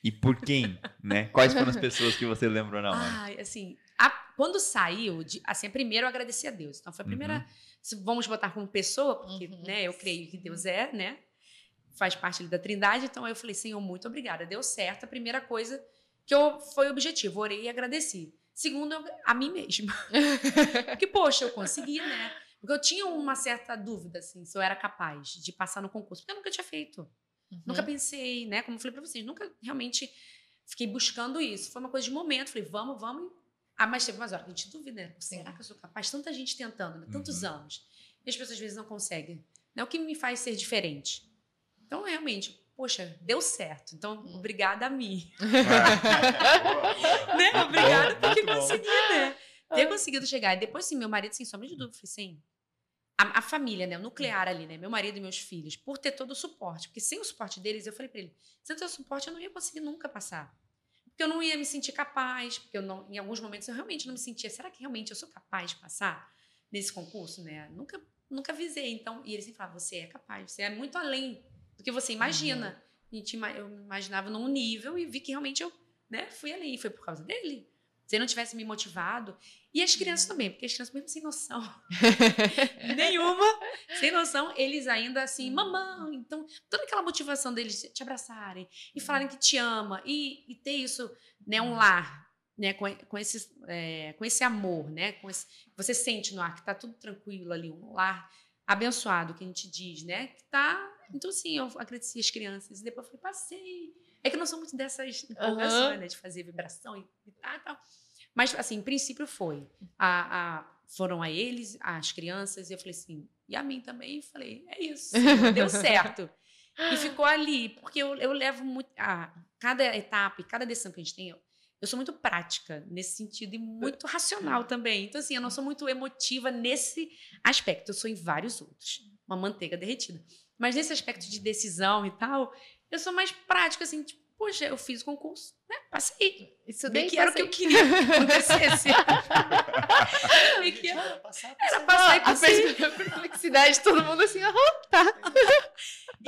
E por quem, né? (laughs) Quais foram as pessoas que você lembrou na hora? Ai, assim, a, quando saiu, de, assim, primeiro eu agradeci a Deus. Então foi a primeira, uhum. vamos botar como pessoa, porque, uhum. né, eu creio que Deus é, né? Faz parte da Trindade, então eu falei, Senhor, muito obrigada, deu certo. A primeira coisa que eu, foi o objetivo, orei e agradeci. Segundo, eu, a mim mesma. (laughs) que, poxa, eu consegui, né? Porque eu tinha uma certa dúvida, assim, se eu era capaz de passar no concurso, porque eu nunca tinha feito. Uhum. Nunca pensei, né? Como eu falei para vocês, nunca realmente fiquei buscando isso. Foi uma coisa de momento. Falei, vamos, vamos. Ah, mas teve umas horas que a gente duvida, né? Será que eu sou capaz? Tanta gente tentando, né? tantos uhum. anos. E as pessoas às vezes não conseguem. Né? O que me faz ser diferente? Então, realmente, poxa, deu certo. Então, hum. obrigada a mim. (laughs) né? Obrigada porque consegui, né? Ter conseguido chegar. E depois, sim, meu marido, sem sombra de dúvida, falei, sim, a, a, família, né, o nuclear ali, né, meu marido e meus filhos, por ter todo o suporte. Porque sem o suporte deles, eu falei para ele, sem o suporte eu não ia conseguir nunca passar. Porque eu não ia me sentir capaz, porque eu não, em alguns momentos eu realmente não me sentia, será que realmente eu sou capaz de passar nesse concurso, né? Nunca, nunca visei. Então, e eles sempre falavam, você é capaz, você é muito além do que você imagina. Uhum. eu imaginava num nível e vi que realmente eu, né, fui além. E foi por causa dele. Se não tivesse me motivado, e as crianças também, porque as crianças mesmo sem noção. (laughs) Nenhuma, sem noção, eles ainda assim, mamãe, então toda aquela motivação deles te abraçarem e falarem que te ama e, e ter isso, né, um lar, né, com, com, esse, é, com esse amor, né, com esse, você sente no ar que tá tudo tranquilo ali, um lar abençoado, que a gente diz, né, que tá, então assim, eu agradeci as crianças, e depois eu falei, passei, é que eu não sou muito dessas empolgações, uhum. né, de fazer vibração e, e tal, tal. Mas, assim, em princípio foi. A, a, foram a eles, as crianças, e eu falei assim, e a mim também. E falei, é isso, (laughs) deu certo. E ficou ali, porque eu, eu levo muito. A, cada etapa e cada decisão que a gente tem, eu, eu sou muito prática nesse sentido e muito racional também. Então, assim, eu não sou muito emotiva nesse aspecto. Eu sou em vários outros. Uma manteiga derretida. Mas nesse aspecto de decisão e tal, eu sou mais prática, assim, tipo, poxa, eu fiz o concurso, né? Passei. Estudei que era o que eu queria que (laughs) acontecesse. que era, passar, era passar e passei. A perplexidade, todo mundo assim, aham, tá.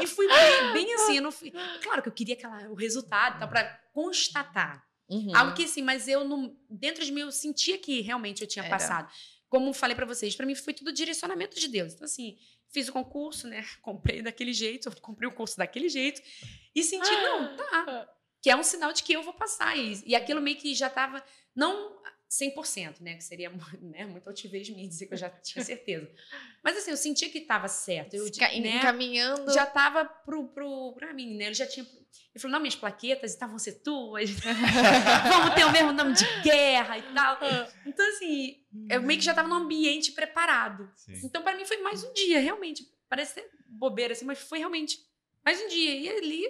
E fui bem, bem assim, eu não fui... Claro que eu queria aquela, o resultado, tá, para constatar. Uhum. Algo que assim, mas eu, não, dentro de mim, eu sentia que realmente eu tinha era. passado. Como falei para vocês, para mim foi tudo direcionamento de Deus. Então, assim, fiz o concurso, né? (laughs) Comprei daquele jeito, comprei o curso daquele jeito. E senti, não, tá. Que é um sinal de que eu vou passar. E, e aquilo meio que já estava, não 100%, né? Que seria (laughs) né, muito altivez me dizer que eu já tinha certeza. Mas assim, eu sentia que estava certo. Eu, né, Encaminhando. Já estava pro, pro, pra mim, né? Ele já tinha. Ele falou: não, minhas plaquetas estavam ser tuas. (laughs) Vamos ter o mesmo nome de guerra e tal. Então, assim, eu meio que já estava num ambiente preparado. Sim. Então, para mim, foi mais um dia, realmente. Parece ser bobeira, assim, mas foi realmente mais um dia. E ali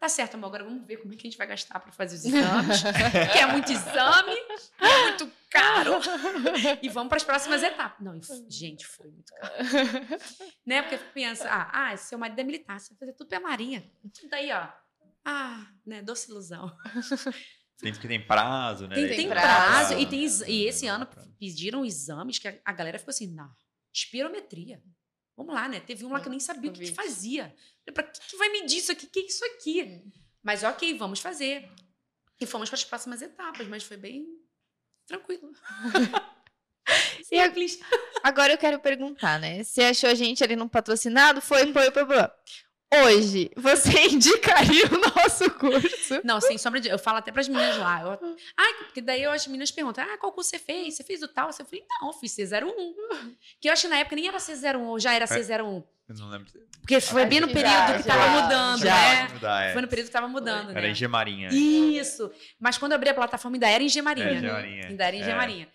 Tá certo, amor, agora vamos ver como é que a gente vai gastar para fazer os exames. (laughs) que é muito exame, é muito caro. E vamos para as próximas etapas. Não, gente, foi muito caro. (laughs) né? Porque pensa, ah, ah, seu marido é militar, você vai fazer tudo pela marinha. Daí, ó, ah, né, doce ilusão. (laughs) Tem que tem prazo, né? Tem, tem prazo. E, tem, e esse ano pediram exames que a, a galera ficou assim, não, espirometria. Vamos lá, né? Teve um lá que eu nem sabia o que, que fazia. Para que, que vai medir isso aqui? O que é isso aqui? Hum. Mas ok, vamos fazer. E fomos para as próximas etapas, mas foi bem tranquilo. (laughs) Simples. Agora eu quero perguntar, né? Você achou a gente ali no patrocinado? Foi, foi, foi, foi. Hoje, você (laughs) indicaria o nosso curso? Não, sem sombra de. Eu falo até para as meninas lá. Eu... Ah, porque daí as meninas perguntam: ah, qual curso você fez? Você fez o tal? Eu falei: não, fiz C01. Que eu acho que na época nem era C01, ou já era C01. Eu não lembro. Porque foi bem no período já, que estava mudando, já, né? Mudar, é. Foi no período que estava mudando, Era né? em Gemarinha. Isso. Mas quando eu abri a plataforma, ainda era em Gemarinha. É, Gemarinha. Ainda era em Gemarinha.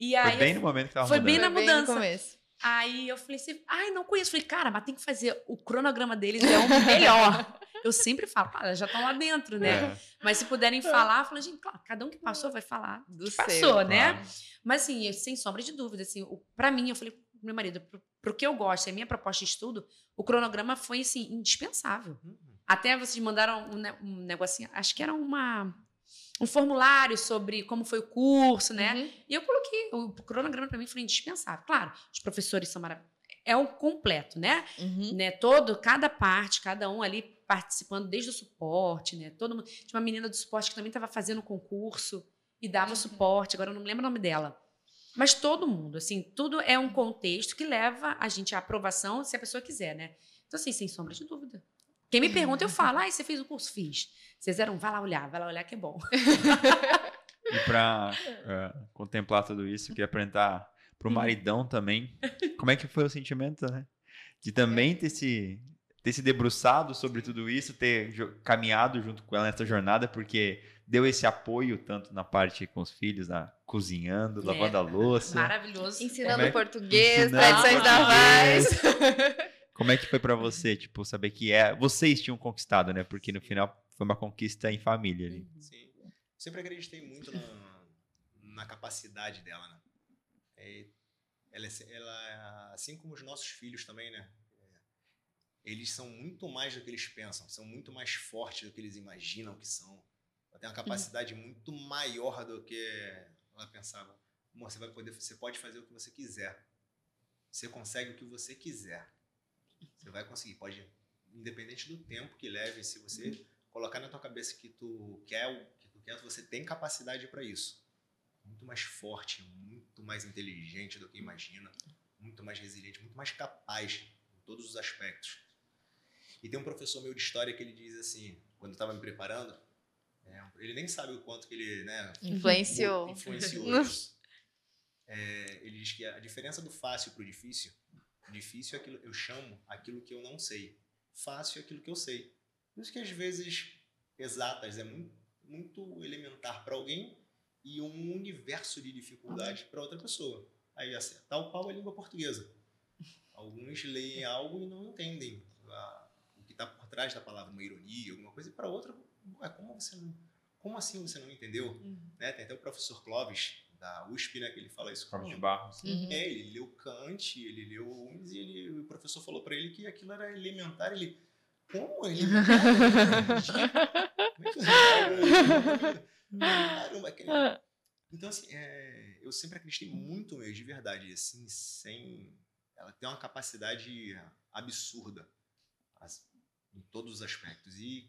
E aí, foi bem no momento que estava mudando. Foi bem na mudança. Bem no começo. Aí eu falei assim, ai, não conheço. Falei, cara, mas tem que fazer o cronograma deles é o melhor. (laughs) eu sempre falo, cara, já estão lá dentro, né? É. Mas se puderem falar, eu falei, gente, claro, cada um que passou vai falar do que passou, né? Claro. Mas assim, sem sombra de dúvida, assim, para mim, eu falei pro meu marido, pro, pro que eu gosto, é minha proposta de estudo, o cronograma foi assim indispensável. Uhum. Até vocês mandaram um, um negocinho, acho que era uma um formulário sobre como foi o curso, né? Uhum. E eu coloquei, o cronograma para mim foi indispensável. Claro, os professores são maravilhosos. É o completo, né? Uhum. né? Todo, cada parte, cada um ali participando desde o suporte, né? Todo mundo. Tinha uma menina do suporte que também estava fazendo o concurso e dava uhum. suporte, agora eu não me lembro o nome dela. Mas todo mundo, assim, tudo é um contexto que leva a gente à aprovação se a pessoa quiser, né? Então, assim, sem sombra de dúvida. Quem me pergunta, eu falo, ah, você fez o curso? Fiz. Vocês eram, vai lá olhar, vai lá olhar que é bom. (laughs) e para uh, é, contemplar tudo isso, queria apresentar para o uhum. maridão também, como é que foi o sentimento, né? De também ter se, ter se debruçado sobre tudo isso, ter caminhado junto com ela nessa jornada, porque deu esse apoio tanto na parte com os filhos, na cozinhando, é. lavando a louça. Maravilhoso. Ensinando é, português, tradições da Vaz. (laughs) Como é que foi para você, tipo, saber que é, vocês tinham conquistado, né? Porque no final foi uma conquista em família ali. Uhum. Sim. Sempre acreditei muito na, na capacidade dela, né? É, ela, ela, assim como os nossos filhos também, né? Eles são muito mais do que eles pensam, são muito mais fortes do que eles imaginam que são. Ela tem uma uhum. capacidade uhum. muito maior do que ela pensava. Amor, você vai poder, você pode fazer o que você quiser. Você consegue o que você quiser. Você vai conseguir, pode, independente do tempo que leve, se você colocar na tua cabeça que tu quer que tu quer, você tem capacidade para isso. muito mais forte, muito mais inteligente do que imagina, muito mais resiliente, muito mais capaz em todos os aspectos. E tem um professor meu de história que ele diz assim, quando estava me preparando, é, ele nem sabe o quanto que ele né, influenciou. influenciou. (laughs) É, ele diz que a diferença do fácil para o difícil, difícil é aquilo, eu chamo aquilo que eu não sei, fácil é aquilo que eu sei. Por isso que às vezes exatas é muito, muito elementar para alguém e um universo de dificuldade para outra pessoa. Aí, assim, tal qual a língua portuguesa. Alguns leem algo e não entendem a, o que está por trás da palavra, uma ironia, alguma coisa, e para outra, é como você não, como assim você não entendeu? Uhum. Né? Tem até o professor Clóvis, da USP, né, que ele fala isso. De Barros. Uhum. É, ele leu Kant, ele leu Humes, e ele, o professor falou para ele que aquilo era elementar. Ele, como elementar? Caramba, (laughs) aquele... Então, assim, é, eu sempre acreditei muito mesmo, de verdade, assim, sem... Ela tem uma capacidade absurda assim, em todos os aspectos. E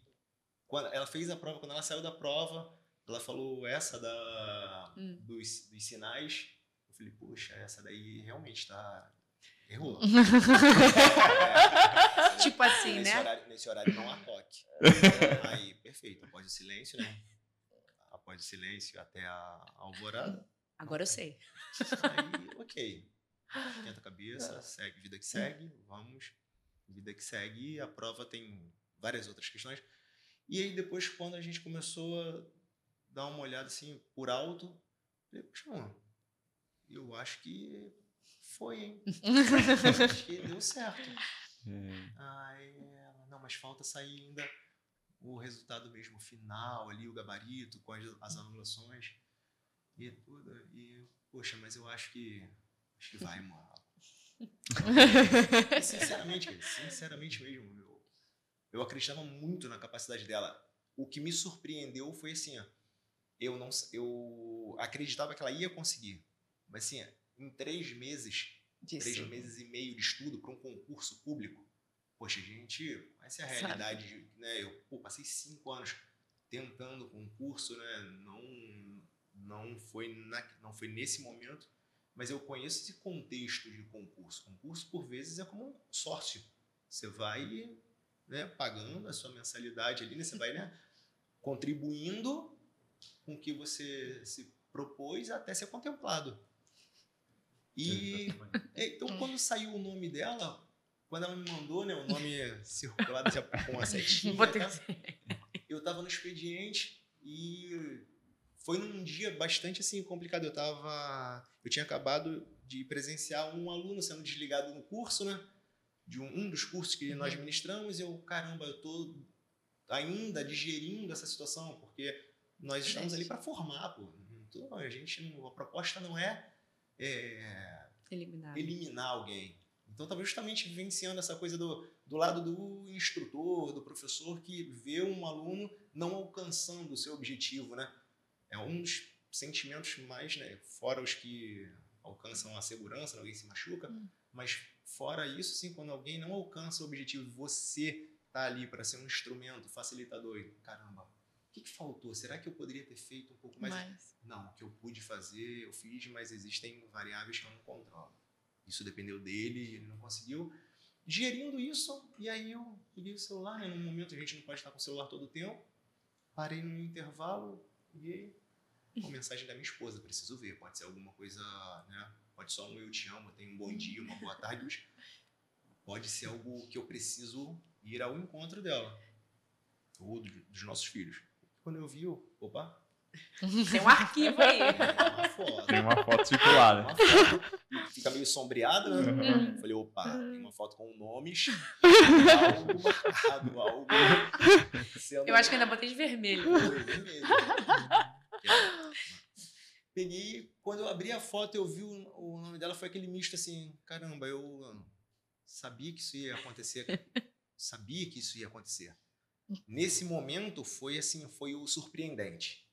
quando ela fez a prova, quando ela saiu da prova, ela falou essa da, hum. dos, dos sinais. Eu falei, poxa, essa daí realmente tá Errou. (laughs) tipo assim, nesse né? Horário, nesse horário não há toque. (laughs) Aí, perfeito. Após o silêncio, né? Após o silêncio até a alvorada. Agora eu sei. Aí, ok. Esquenta a cabeça, segue, vida que segue, vamos. Vida que segue. A prova tem várias outras questões. E aí, depois, quando a gente começou a dar uma olhada assim por alto, falei, poxa, eu acho que foi, hein? (laughs) Acho que deu certo. É. Aí ela, não, mas falta sair ainda o resultado mesmo final ali, o gabarito, com as, as anulações e tudo. E, poxa, mas eu acho que acho que vai, mano. sinceramente, sinceramente mesmo, eu, eu acreditava muito na capacidade dela. O que me surpreendeu foi assim, ó, eu não eu acreditava que ela ia conseguir, mas assim, em três meses, Disso. três meses e meio de estudo para um concurso público, poxa, gente, essa é a realidade. De, né? Eu pô, passei cinco anos tentando concurso, né? Não, não, foi na, não foi nesse momento, mas eu conheço esse contexto de concurso. Concurso, por vezes, é como um consórcio. Você vai né, pagando a sua mensalidade ali, né? você vai né, contribuindo com o que você se propôs até ser contemplado. E então quando saiu o nome dela, quando ela me mandou, né, o nome circulado com a setinha, tá? eu estava no expediente e foi num dia bastante assim complicado. Eu tava, eu tinha acabado de presenciar um aluno sendo desligado no curso, né? De um, um dos cursos que nós uhum. ministramos, e eu, caramba, eu tô ainda digerindo essa situação, porque nós estamos ali para formar, pô. Então, a gente, a proposta não é é, eliminar. eliminar alguém. Então, estava justamente vivenciando essa coisa do, do lado do instrutor, do professor, que vê um aluno não alcançando o seu objetivo, né? É um dos sentimentos mais, né? Fora os que alcançam a segurança, alguém se machuca, hum. mas fora isso, sim, quando alguém não alcança o objetivo, você tá ali para ser um instrumento facilitador, caramba, que, que faltou? Será que eu poderia ter feito um pouco mais? mais? Não, o que eu pude fazer, eu fiz, mas existem variáveis que eu não controlo. Isso dependeu dele, ele não conseguiu. Gerindo isso, e aí eu peguei o celular, né? Num momento a gente não pode estar com o celular todo o tempo. Parei no intervalo, peguei uma (laughs) mensagem da minha esposa, preciso ver. Pode ser alguma coisa, né? Pode só um eu te amo, tenho um bom dia, uma boa tarde. Pode ser algo que eu preciso ir ao encontro dela, ou dos nossos filhos. Quando eu vi, opa. (laughs) Tem um arquivo aí. Uma foto. Tem uma foto circulada. Uma foto, fica meio sombreada, né? Uhum. Falei, opa, tem uma foto com nomes, (laughs) algo marcado, algo. Eu acho que ainda botei de vermelho. vermelho. Peguei, quando eu abri a foto, eu vi o, o nome dela, foi aquele misto assim, caramba, eu sabia que isso ia acontecer. (laughs) Sabia que isso ia acontecer. Nesse momento foi assim, foi o surpreendente.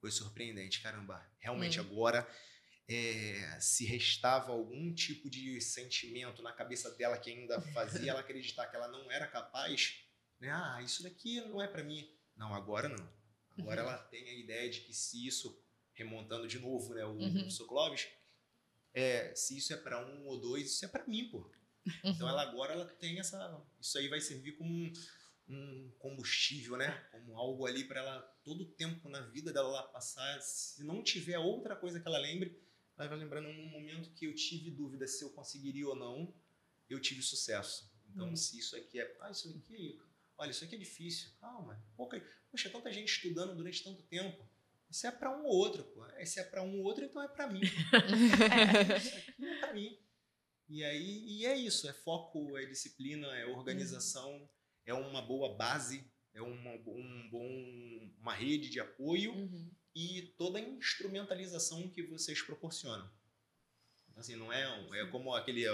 Foi surpreendente, caramba. Realmente hum. agora é, se restava algum tipo de sentimento na cabeça dela que ainda fazia ela acreditar que ela não era capaz, né? Ah, isso daqui não é para mim. Não, agora não. Agora uhum. ela tem a ideia de que se isso remontando de novo, né, o uhum. professor Clóvis, é, se isso é para um ou dois, isso é para mim, pô. Então, uhum. Ela agora ela tem essa, isso aí vai servir como um, um combustível, né? Como algo ali para ela todo o tempo na vida dela lá passar. Se não tiver outra coisa que ela lembre, ela vai lembrando um momento que eu tive dúvida se eu conseguiria ou não, eu tive sucesso. Então, hum. se isso aqui é, ah, isso aqui, olha, isso aqui é difícil. Calma. Poxa, tanta gente estudando durante tanto tempo. Isso é para um ou outro, pô. Se é para um ou outro, então é para mim. (laughs) é, isso aqui é para mim. E aí, e é isso, é foco, é disciplina, é organização. Hum é uma boa base, é uma, um bom, uma rede de apoio uhum. e toda a instrumentalização que vocês proporcionam. Assim, não é, é como aquele,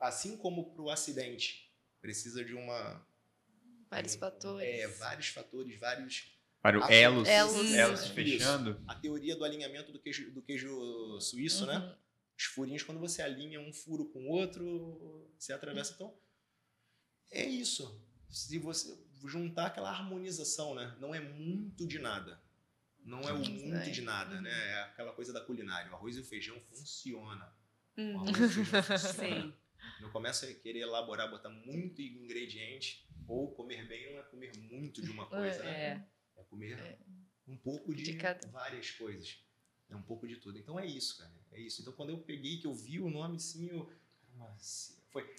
assim como para o acidente precisa de uma vários um, fatores, é vários fatores, vários Vários elos, elos, elos fechando. A teoria do alinhamento do queijo, do queijo suíço, né? uhum. né? Os furinhos, quando você alinha um furo com o outro, você atravessa. Uhum. Então, é isso. Se você juntar aquela harmonização, né? Não é muito de nada. Não é o muito de nada, né? É aquela coisa da culinária. O arroz e o feijão funciona. Uhum. O arroz e o feijão funciona. Sim. Não começa a querer elaborar, botar muito ingrediente. Ou comer bem não é comer muito de uma (laughs) coisa, né? é. né? É comer é. um pouco de, de várias coisas. É um pouco de tudo. Então é isso, cara. É isso. Então quando eu peguei, que eu vi o nome assim, eu. Foi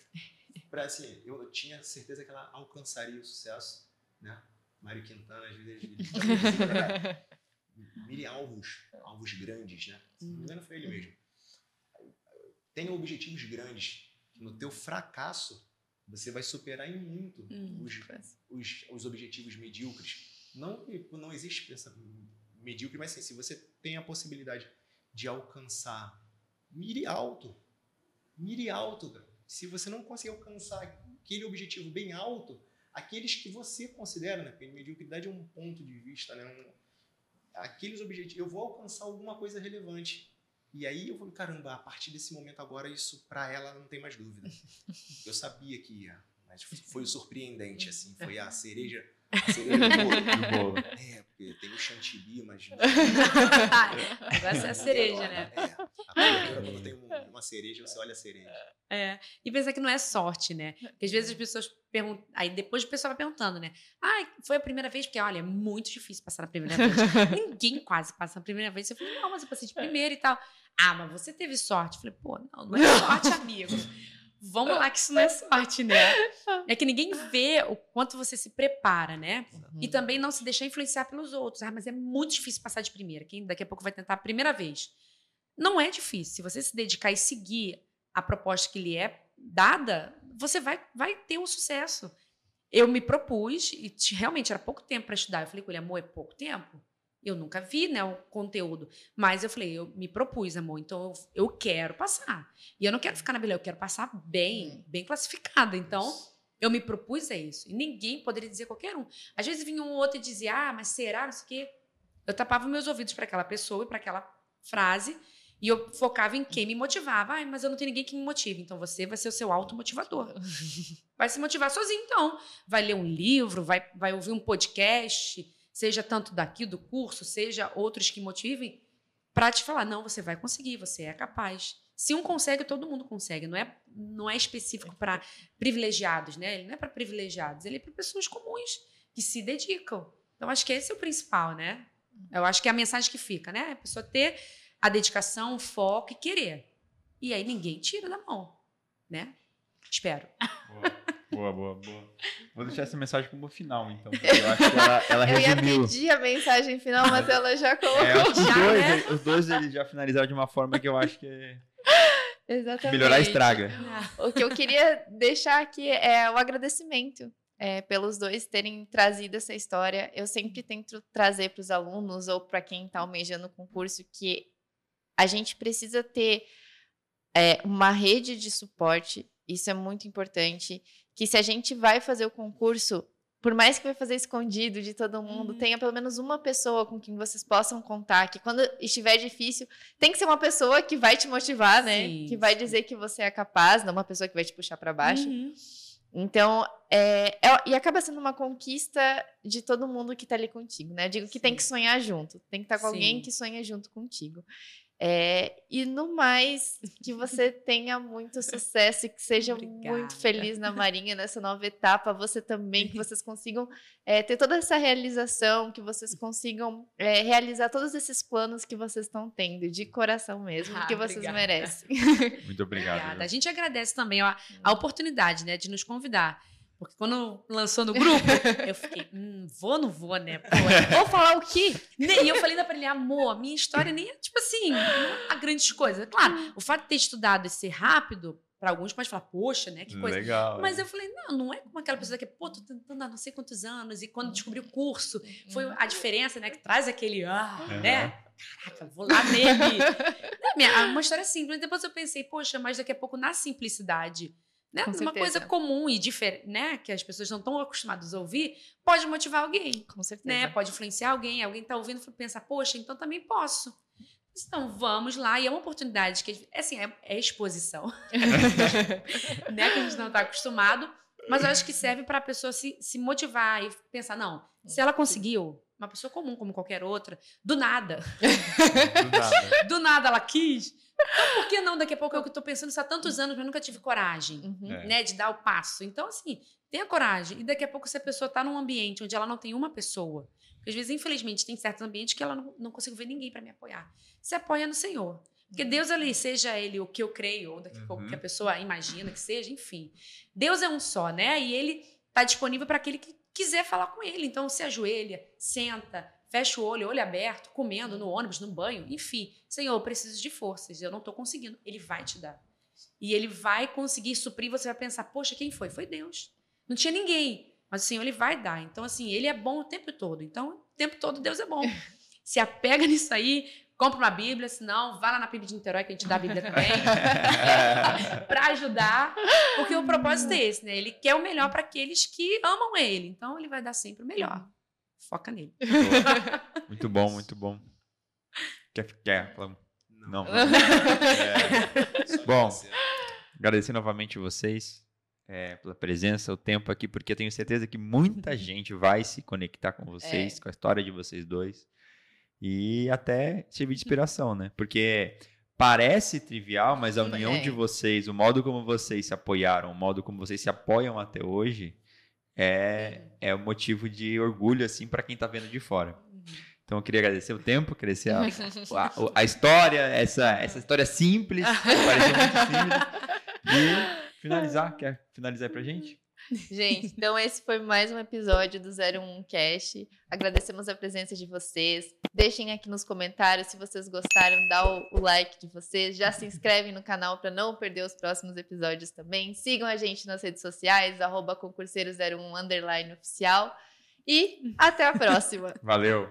para assim, eu tinha certeza que ela alcançaria o sucesso, né? Mário Quintana, às vezes, ele mire alvos, alvos grandes, né? Se não me engano, foi ele mesmo. Tenha objetivos grandes, no teu fracasso você vai superar em muito hum, os, os, os, objetivos medíocres. Não não existe essa medíocre, mas assim, se você tem a possibilidade de alcançar, mire alto. Mire alto, cara. Se você não conseguir alcançar aquele objetivo bem alto, aqueles que você considera, né? Porque mediocridade é um ponto de vista, né? Um, aqueles objetivos, eu vou alcançar alguma coisa relevante. E aí eu falei, caramba, a partir desse momento agora, isso para ela não tem mais dúvida. (laughs) Eu sabia que ia, mas foi (laughs) surpreendente, assim, foi a cereja a cereja do bolo. do bolo. É, porque tem o chantilly, mas. (laughs) Agora é a cereja, né? É. A quando tem uma cereja, você olha a cereja. É. E pensa que não é sorte, né? Porque às vezes as pessoas perguntam. Aí depois o pessoal vai perguntando, né? Ah, foi a primeira vez? Porque, olha, é muito difícil passar na primeira vez. (laughs) Ninguém quase passa na primeira vez. Eu falei, não, mas eu passei de primeira e tal. Ah, mas você teve sorte. Eu falei, pô, não, não é sorte, (laughs) amigo. Vamos lá, que isso não é sorte, né? (laughs) É que ninguém vê o quanto você se prepara, né? Uhum. E também não se deixar influenciar pelos outros. Ah, mas é muito difícil passar de primeira. Quem daqui a pouco vai tentar a primeira vez. Não é difícil. Se você se dedicar e seguir a proposta que lhe é dada, você vai, vai ter um sucesso. Eu me propus, e realmente era pouco tempo para estudar. Eu falei com ele, amor, é pouco tempo? Eu nunca vi né, o conteúdo, mas eu falei, eu me propus, amor, então eu, eu quero passar. E eu não quero ficar na beleza, eu quero passar bem, hum. bem classificada. Então, eu me propus a isso. E ninguém poderia dizer qualquer um. Às vezes vinha um outro e dizia, ah, mas será, não sei o quê. Eu tapava meus ouvidos para aquela pessoa e para aquela frase e eu focava em quem me motivava. Ah, mas eu não tenho ninguém que me motive. Então você vai ser o seu automotivador. (laughs) Vai se motivar sozinho, então. Vai ler um livro, vai, vai ouvir um podcast, seja tanto daqui do curso, seja outros que motivem, para te falar, não, você vai conseguir, você é capaz. Se um consegue, todo mundo consegue. Não é, não é específico para privilegiados, né? Ele não é para privilegiados, ele é para pessoas comuns que se dedicam. Então, acho que esse é o principal, né? Eu acho que é a mensagem que fica, né? A pessoa ter a dedicação, o foco e querer. E aí ninguém tira da mão, né? Espero. Boa. Boa, boa, boa. Vou deixar essa mensagem como final, então. (laughs) Eu acho que ela, ela eu resumiu. Eu ia pedir a mensagem final, mas ela já colocou. É, os, já, dois, né? os dois eles já finalizaram de uma forma que eu acho que é... (laughs) Exatamente. Melhorar estraga. O que eu queria deixar aqui é o agradecimento é, pelos dois terem trazido essa história. Eu sempre tento trazer para os alunos ou para quem está almejando o concurso que a gente precisa ter é, uma rede de suporte. Isso é muito importante que se a gente vai fazer o concurso, por mais que vai fazer escondido de todo mundo, uhum. tenha pelo menos uma pessoa com quem vocês possam contar, que quando estiver difícil, tem que ser uma pessoa que vai te motivar, né? Sim, que vai sim. dizer que você é capaz, não uma pessoa que vai te puxar para baixo. Uhum. Então, é, é, e acaba sendo uma conquista de todo mundo que está ali contigo, né? Eu digo que Sim. tem que sonhar junto, tem que estar tá com alguém que sonha junto contigo. É, e no mais, que você (laughs) tenha muito sucesso e que seja Obrigada. muito feliz na Marinha nessa nova etapa. Você também, que vocês consigam é, ter toda essa realização, que vocês consigam é, realizar todos esses planos que vocês estão tendo, de coração mesmo, ah, que vocês obrigada. merecem. (laughs) Muito obrigado. Obrigada. A gente agradece também ó, a oportunidade né, de nos convidar. Porque quando lançou no grupo, eu fiquei, (laughs) hum, vou ou não vou, né? Pô, vou falar o quê? E eu falei ainda pra ele, amor, minha história nem é, tipo assim, a grandes coisas. Claro, o fato de ter estudado e ser rápido, para alguns pode falar, poxa, né? Que coisa. Legal. Mas eu falei, não, não é como aquela pessoa que, pô, tô tentando há não sei quantos anos, e quando descobri o curso, foi a diferença, né? Que traz aquele, ah, uhum. né? Caraca, vou lá nele. é uma história simples. Depois eu pensei, poxa, mas daqui a pouco, na simplicidade né? Com uma coisa comum e diferente, né? Que as pessoas não estão acostumadas a ouvir, pode motivar alguém. Com certeza. Né? Pode influenciar alguém. Alguém está ouvindo e pensa, poxa, então também posso. Então, vamos lá. E é uma oportunidade que, assim, é, é exposição. (laughs) né? Que a gente não está acostumado. Mas eu acho que serve para a pessoa se, se motivar e pensar, não, se ela conseguiu, uma pessoa comum como qualquer outra, do nada. (laughs) do nada. do nada ela quis então, por que não? Daqui a pouco é o que eu estou pensando isso há tantos anos, mas nunca tive coragem, uhum. É. né, de dar o passo. Então, assim, tenha coragem. E daqui a pouco, se a pessoa está num ambiente onde ela não tem uma pessoa, porque às vezes, infelizmente, tem certos ambientes que ela não, não consigo ver ninguém para me apoiar. Se apoia no Senhor. Porque uhum. Deus ali, seja ele o que eu creio, ou daqui a pouco que a uhum. pessoa imagina que seja, enfim. Deus é um só, né? E ele está disponível para aquele que quiser falar com ele. Então, se ajoelha, senta, fecha o olho, olho aberto, comendo no ônibus, no banho, enfim. Senhor, eu preciso de forças, eu não estou conseguindo. Ele vai te dar. E ele vai conseguir suprir, você vai pensar, poxa, quem foi? Foi Deus. Não tinha ninguém. Mas o Senhor, ele vai dar. Então, assim, ele é bom o tempo todo. Então, o tempo todo Deus é bom. (laughs) Se apega nisso aí, compra uma Bíblia, senão vá lá na PIB de Niterói que a gente dá a Bíblia (laughs) também. (laughs) para ajudar. Porque o propósito é esse, né? Ele quer o melhor para aqueles que amam ele. Então, ele vai dar sempre o melhor. Foca nele. Muito bom, muito bom. Quer? quer não. não. (laughs) É. Bom, agradecer novamente vocês é, pela presença, o tempo aqui, porque eu tenho certeza que muita gente vai se conectar com vocês, é. com a história de vocês dois. E até servir de inspiração, né? Porque parece trivial, mas a união é. de vocês, o modo como vocês se apoiaram, o modo como vocês se apoiam até hoje, é, é um motivo de orgulho, assim, para quem está vendo de fora. Então, eu queria agradecer o tempo, agradecer a, (laughs) a, a história, essa, essa história simples, pareceu muito (laughs) simples. E finalizar, quer finalizar para gente? Gente, então esse foi mais um episódio do 01 Cast. Agradecemos a presença de vocês. Deixem aqui nos comentários se vocês gostaram, dá o, o like de vocês. Já se inscrevem no canal para não perder os próximos episódios também. Sigam a gente nas redes sociais, arroba concurseiro01 underline oficial. E até a próxima. Valeu!